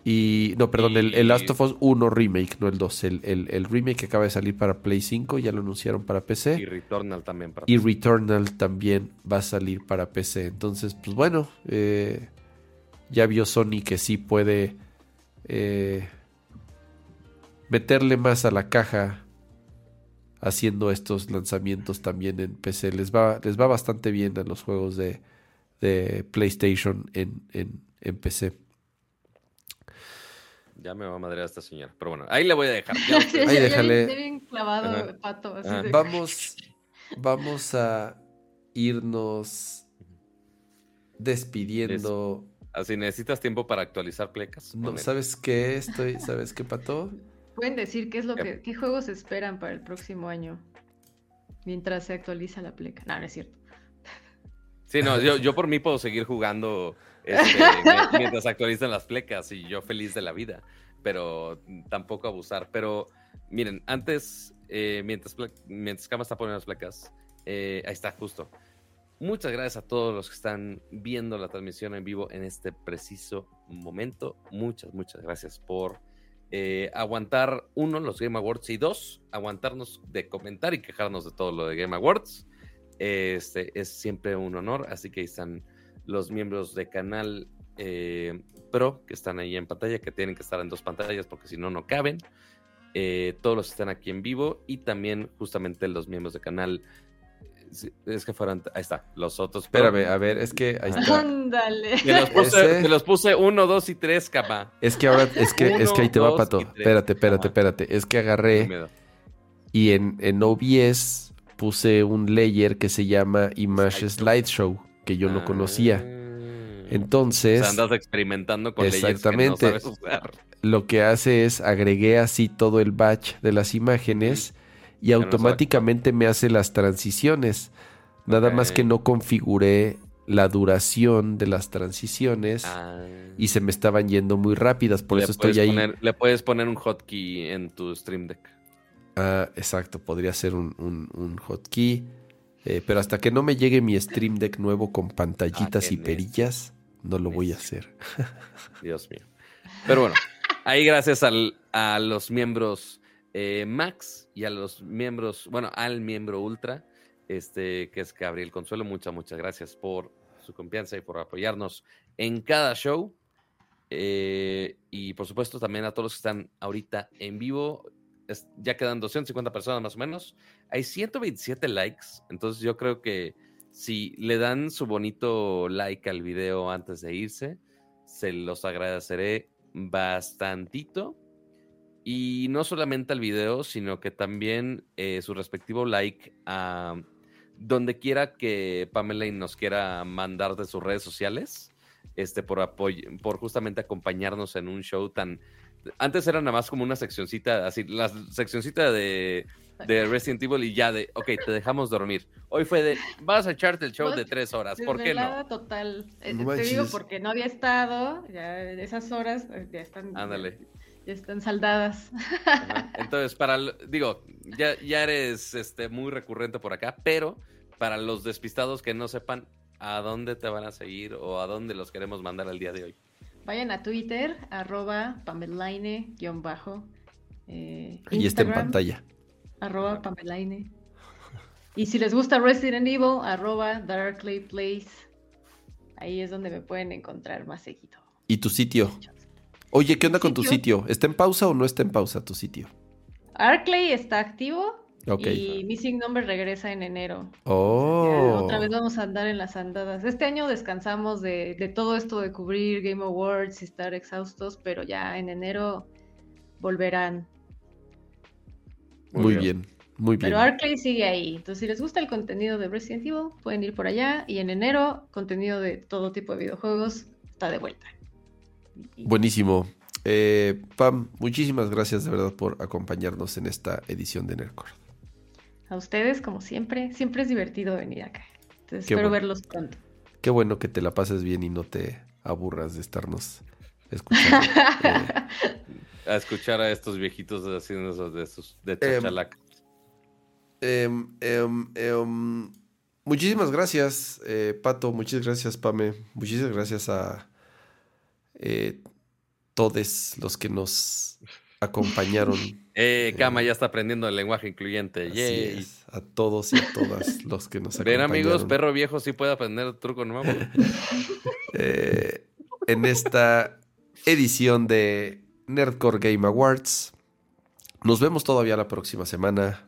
Y, no, perdón, el, el Y- Last of Us 1 Remake, no el 2, el, el, el remake que acaba de salir para Play 5, ya lo anunciaron para Y PC. Returnal también para Y Returnal también va a salir para PC. Entonces, pues bueno, eh, ya vio Sony que sí puede eh, meterle más a la caja haciendo estos lanzamientos también en PC. Les va, les va bastante bien a los juegos de, de PlayStation en, en, en PC. Ya me va a madrear esta señora. Pero bueno, ahí le voy a dejar. Ya <laughs> Sí, ustedes- ya- ya déjale. bien- ya bien clavado, Ajá. pato. así Ajá. de- Vamos, vamos a irnos despidiendo. Así necesitas tiempo para actualizar plecas. No. ¿Sabes qué? Estoy, ¿sabes qué, Pato? Pueden decir qué es lo que, qué juegos esperan para el próximo año. Mientras se actualiza la pleca. No, no es cierto. Sí, no, yo, yo por mí puedo seguir jugando este, <laughs> mi- mientras actualizan las plecas y yo feliz de la vida, pero tampoco abusar. Pero miren, antes, eh, mientras, mientras Cama está poniendo las placas, eh, ahí está, justo. Muchas gracias a todos los que están viendo la transmisión en vivo en este preciso momento. Muchas, muchas gracias por eh, aguantar, uno, los Game Awards y dos, aguantarnos de comentar y quejarnos de todo lo de Game Awards. Este es siempre un honor, así que ahí están los miembros de canal eh, Pro que están ahí en pantalla, que tienen que estar en dos pantallas porque si no, no caben. Eh, todos los que están aquí en vivo y también justamente los miembros de canal. Sí, Es que fueron, ahí está, los otros. Espérame, a ver, es que ahí está. Ándale. Te los puse, Ese- te los puse uno, dos y tres, capa. Es que ahora, es que, es que ahí te va, Pato. tres. Espérate, espérate, espérate. Es que agarré y en, en OBS puse un layer que se llama Image Slideshow, que yo no conocía. O Entonces, sea, andas experimentando con layers que no Exactamente. sabes usar. lo que hace es agregué así todo el batch de las imágenes y automáticamente me hace las transiciones. Nada más que no configuré la duración de las transiciones Ah. y se me estaban yendo muy rápidas, por Le eso estoy ahí. poner- le puedes poner un hotkey en tu Stream Deck. Ah, exacto, podría ser un, un, un hotkey. eh, pero hasta que no me llegue mi Stream Deck nuevo con pantallitas qué y perillas, no lo voy a hacer. Dios mío. Pero bueno, ahí gracias al- a los miembros eh, Max y a los miembros, bueno, al miembro Ultra, este, que es Gabriel Consuelo. Muchas, muchas gracias por su confianza y por apoyarnos en cada show. Eh, y por supuesto también a todos los que están ahorita en vivo. Es- ya quedan 250 personas más o menos. Hay 127 likes. Entonces yo creo que si le dan su bonito like al video antes de irse, se los agradeceré bastantito. Y no solamente al video, sino que también eh, su respectivo like a donde quiera que Pamela nos quiera mandar de sus redes sociales, este, por apoyo, por justamente acompañarnos en un show tan. Antes era nada más como una seccioncita, así, la seccioncita de, de Resident Evil y ya de, ok, te dejamos dormir. Hoy fue de, vas a echarte el show de tres horas, ¿por qué no? Total. Eh, No te digo porque no había estado, ya esas horas eh, ya están. Ándale. Ya están saldadas. Entonces, para, digo, ya, ya eres este, muy recurrente por acá, pero para los despistados que no sepan a dónde te van a seguir o a dónde los queremos mandar el día de hoy. Vayan a Twitter, arroba pamelaine-bajo. Eh, y está en pantalla. Arroba pamelaine. Y si les gusta Resident Evil, arroba Darkly Place. Ahí es donde me pueden encontrar más seguido. ¿Y tu sitio? Oye, ¿qué onda con tu sitio? ¿Está en pausa o no está en pausa tu sitio? Arclay está activo. Y Missing Number regresa en enero. Oh. otra vez vamos a andar en las andadas. Este año descansamos de, de, todo esto de cubrir Game Awards y estar exhaustos, pero ya en enero volverán. Muy, bien. muy bien. Pero Arclay sigue ahí. Entonces, si les gusta el contenido de Resident Evil, pueden ir por allá. Y en enero, contenido de todo tipo de videojuegos está de vuelta. Buenísimo. Eh, Pam, muchísimas gracias de verdad por acompañarnos en esta edición de Nerdcore. A ustedes, como siempre, siempre es divertido venir acá. Entonces, espero verlos pronto. Qué bueno que te la pases bien y no te aburras de estarnos escuchando. <laughs> A escuchar a estos viejitos haciendo esos de esos de em, em, em, muchísimas gracias, eh, Pato. Muchas gracias, Pame. Muchísimas gracias a eh, todos los que nos acompañaron. <laughs> Eh, Kama ya está aprendiendo el lenguaje incluyente. A todos y a todas <laughs> los que nos acompañaron. Ven, amigos, perro viejo sí puede aprender truco nuevo. <laughs> Eh, en esta edición de Nerdcore Game Awards. Nos vemos todavía la próxima semana.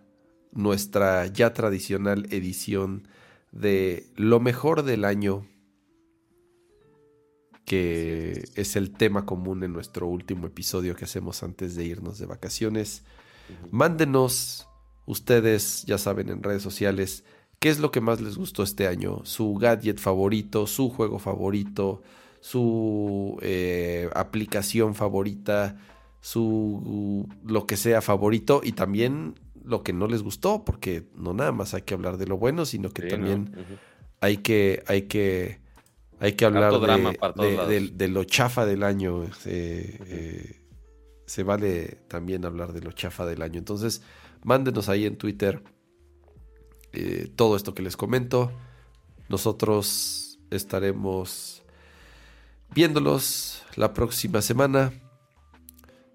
Nuestra ya tradicional edición de lo mejor del año que es el tema común en nuestro último episodio que hacemos antes de irnos de vacaciones. Mándenos ustedes, ya saben, en redes sociales, qué es lo que más les gustó este año, su gadget favorito, su juego favorito, su eh, aplicación favorita, su lo que sea favorito y también lo que no les gustó, porque no nada más hay que hablar de lo bueno, sino que también hay que, hay que hay que hablar de, lo chafa del año. Eh, se vale también hablar de lo chafa del año. Entonces, mándenos ahí en Twitter eh, todo esto que les comento. Nosotros estaremos viéndolos la próxima semana.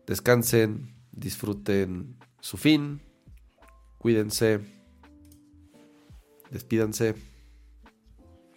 Descansen, disfruten su fin, cuídense, despídanse.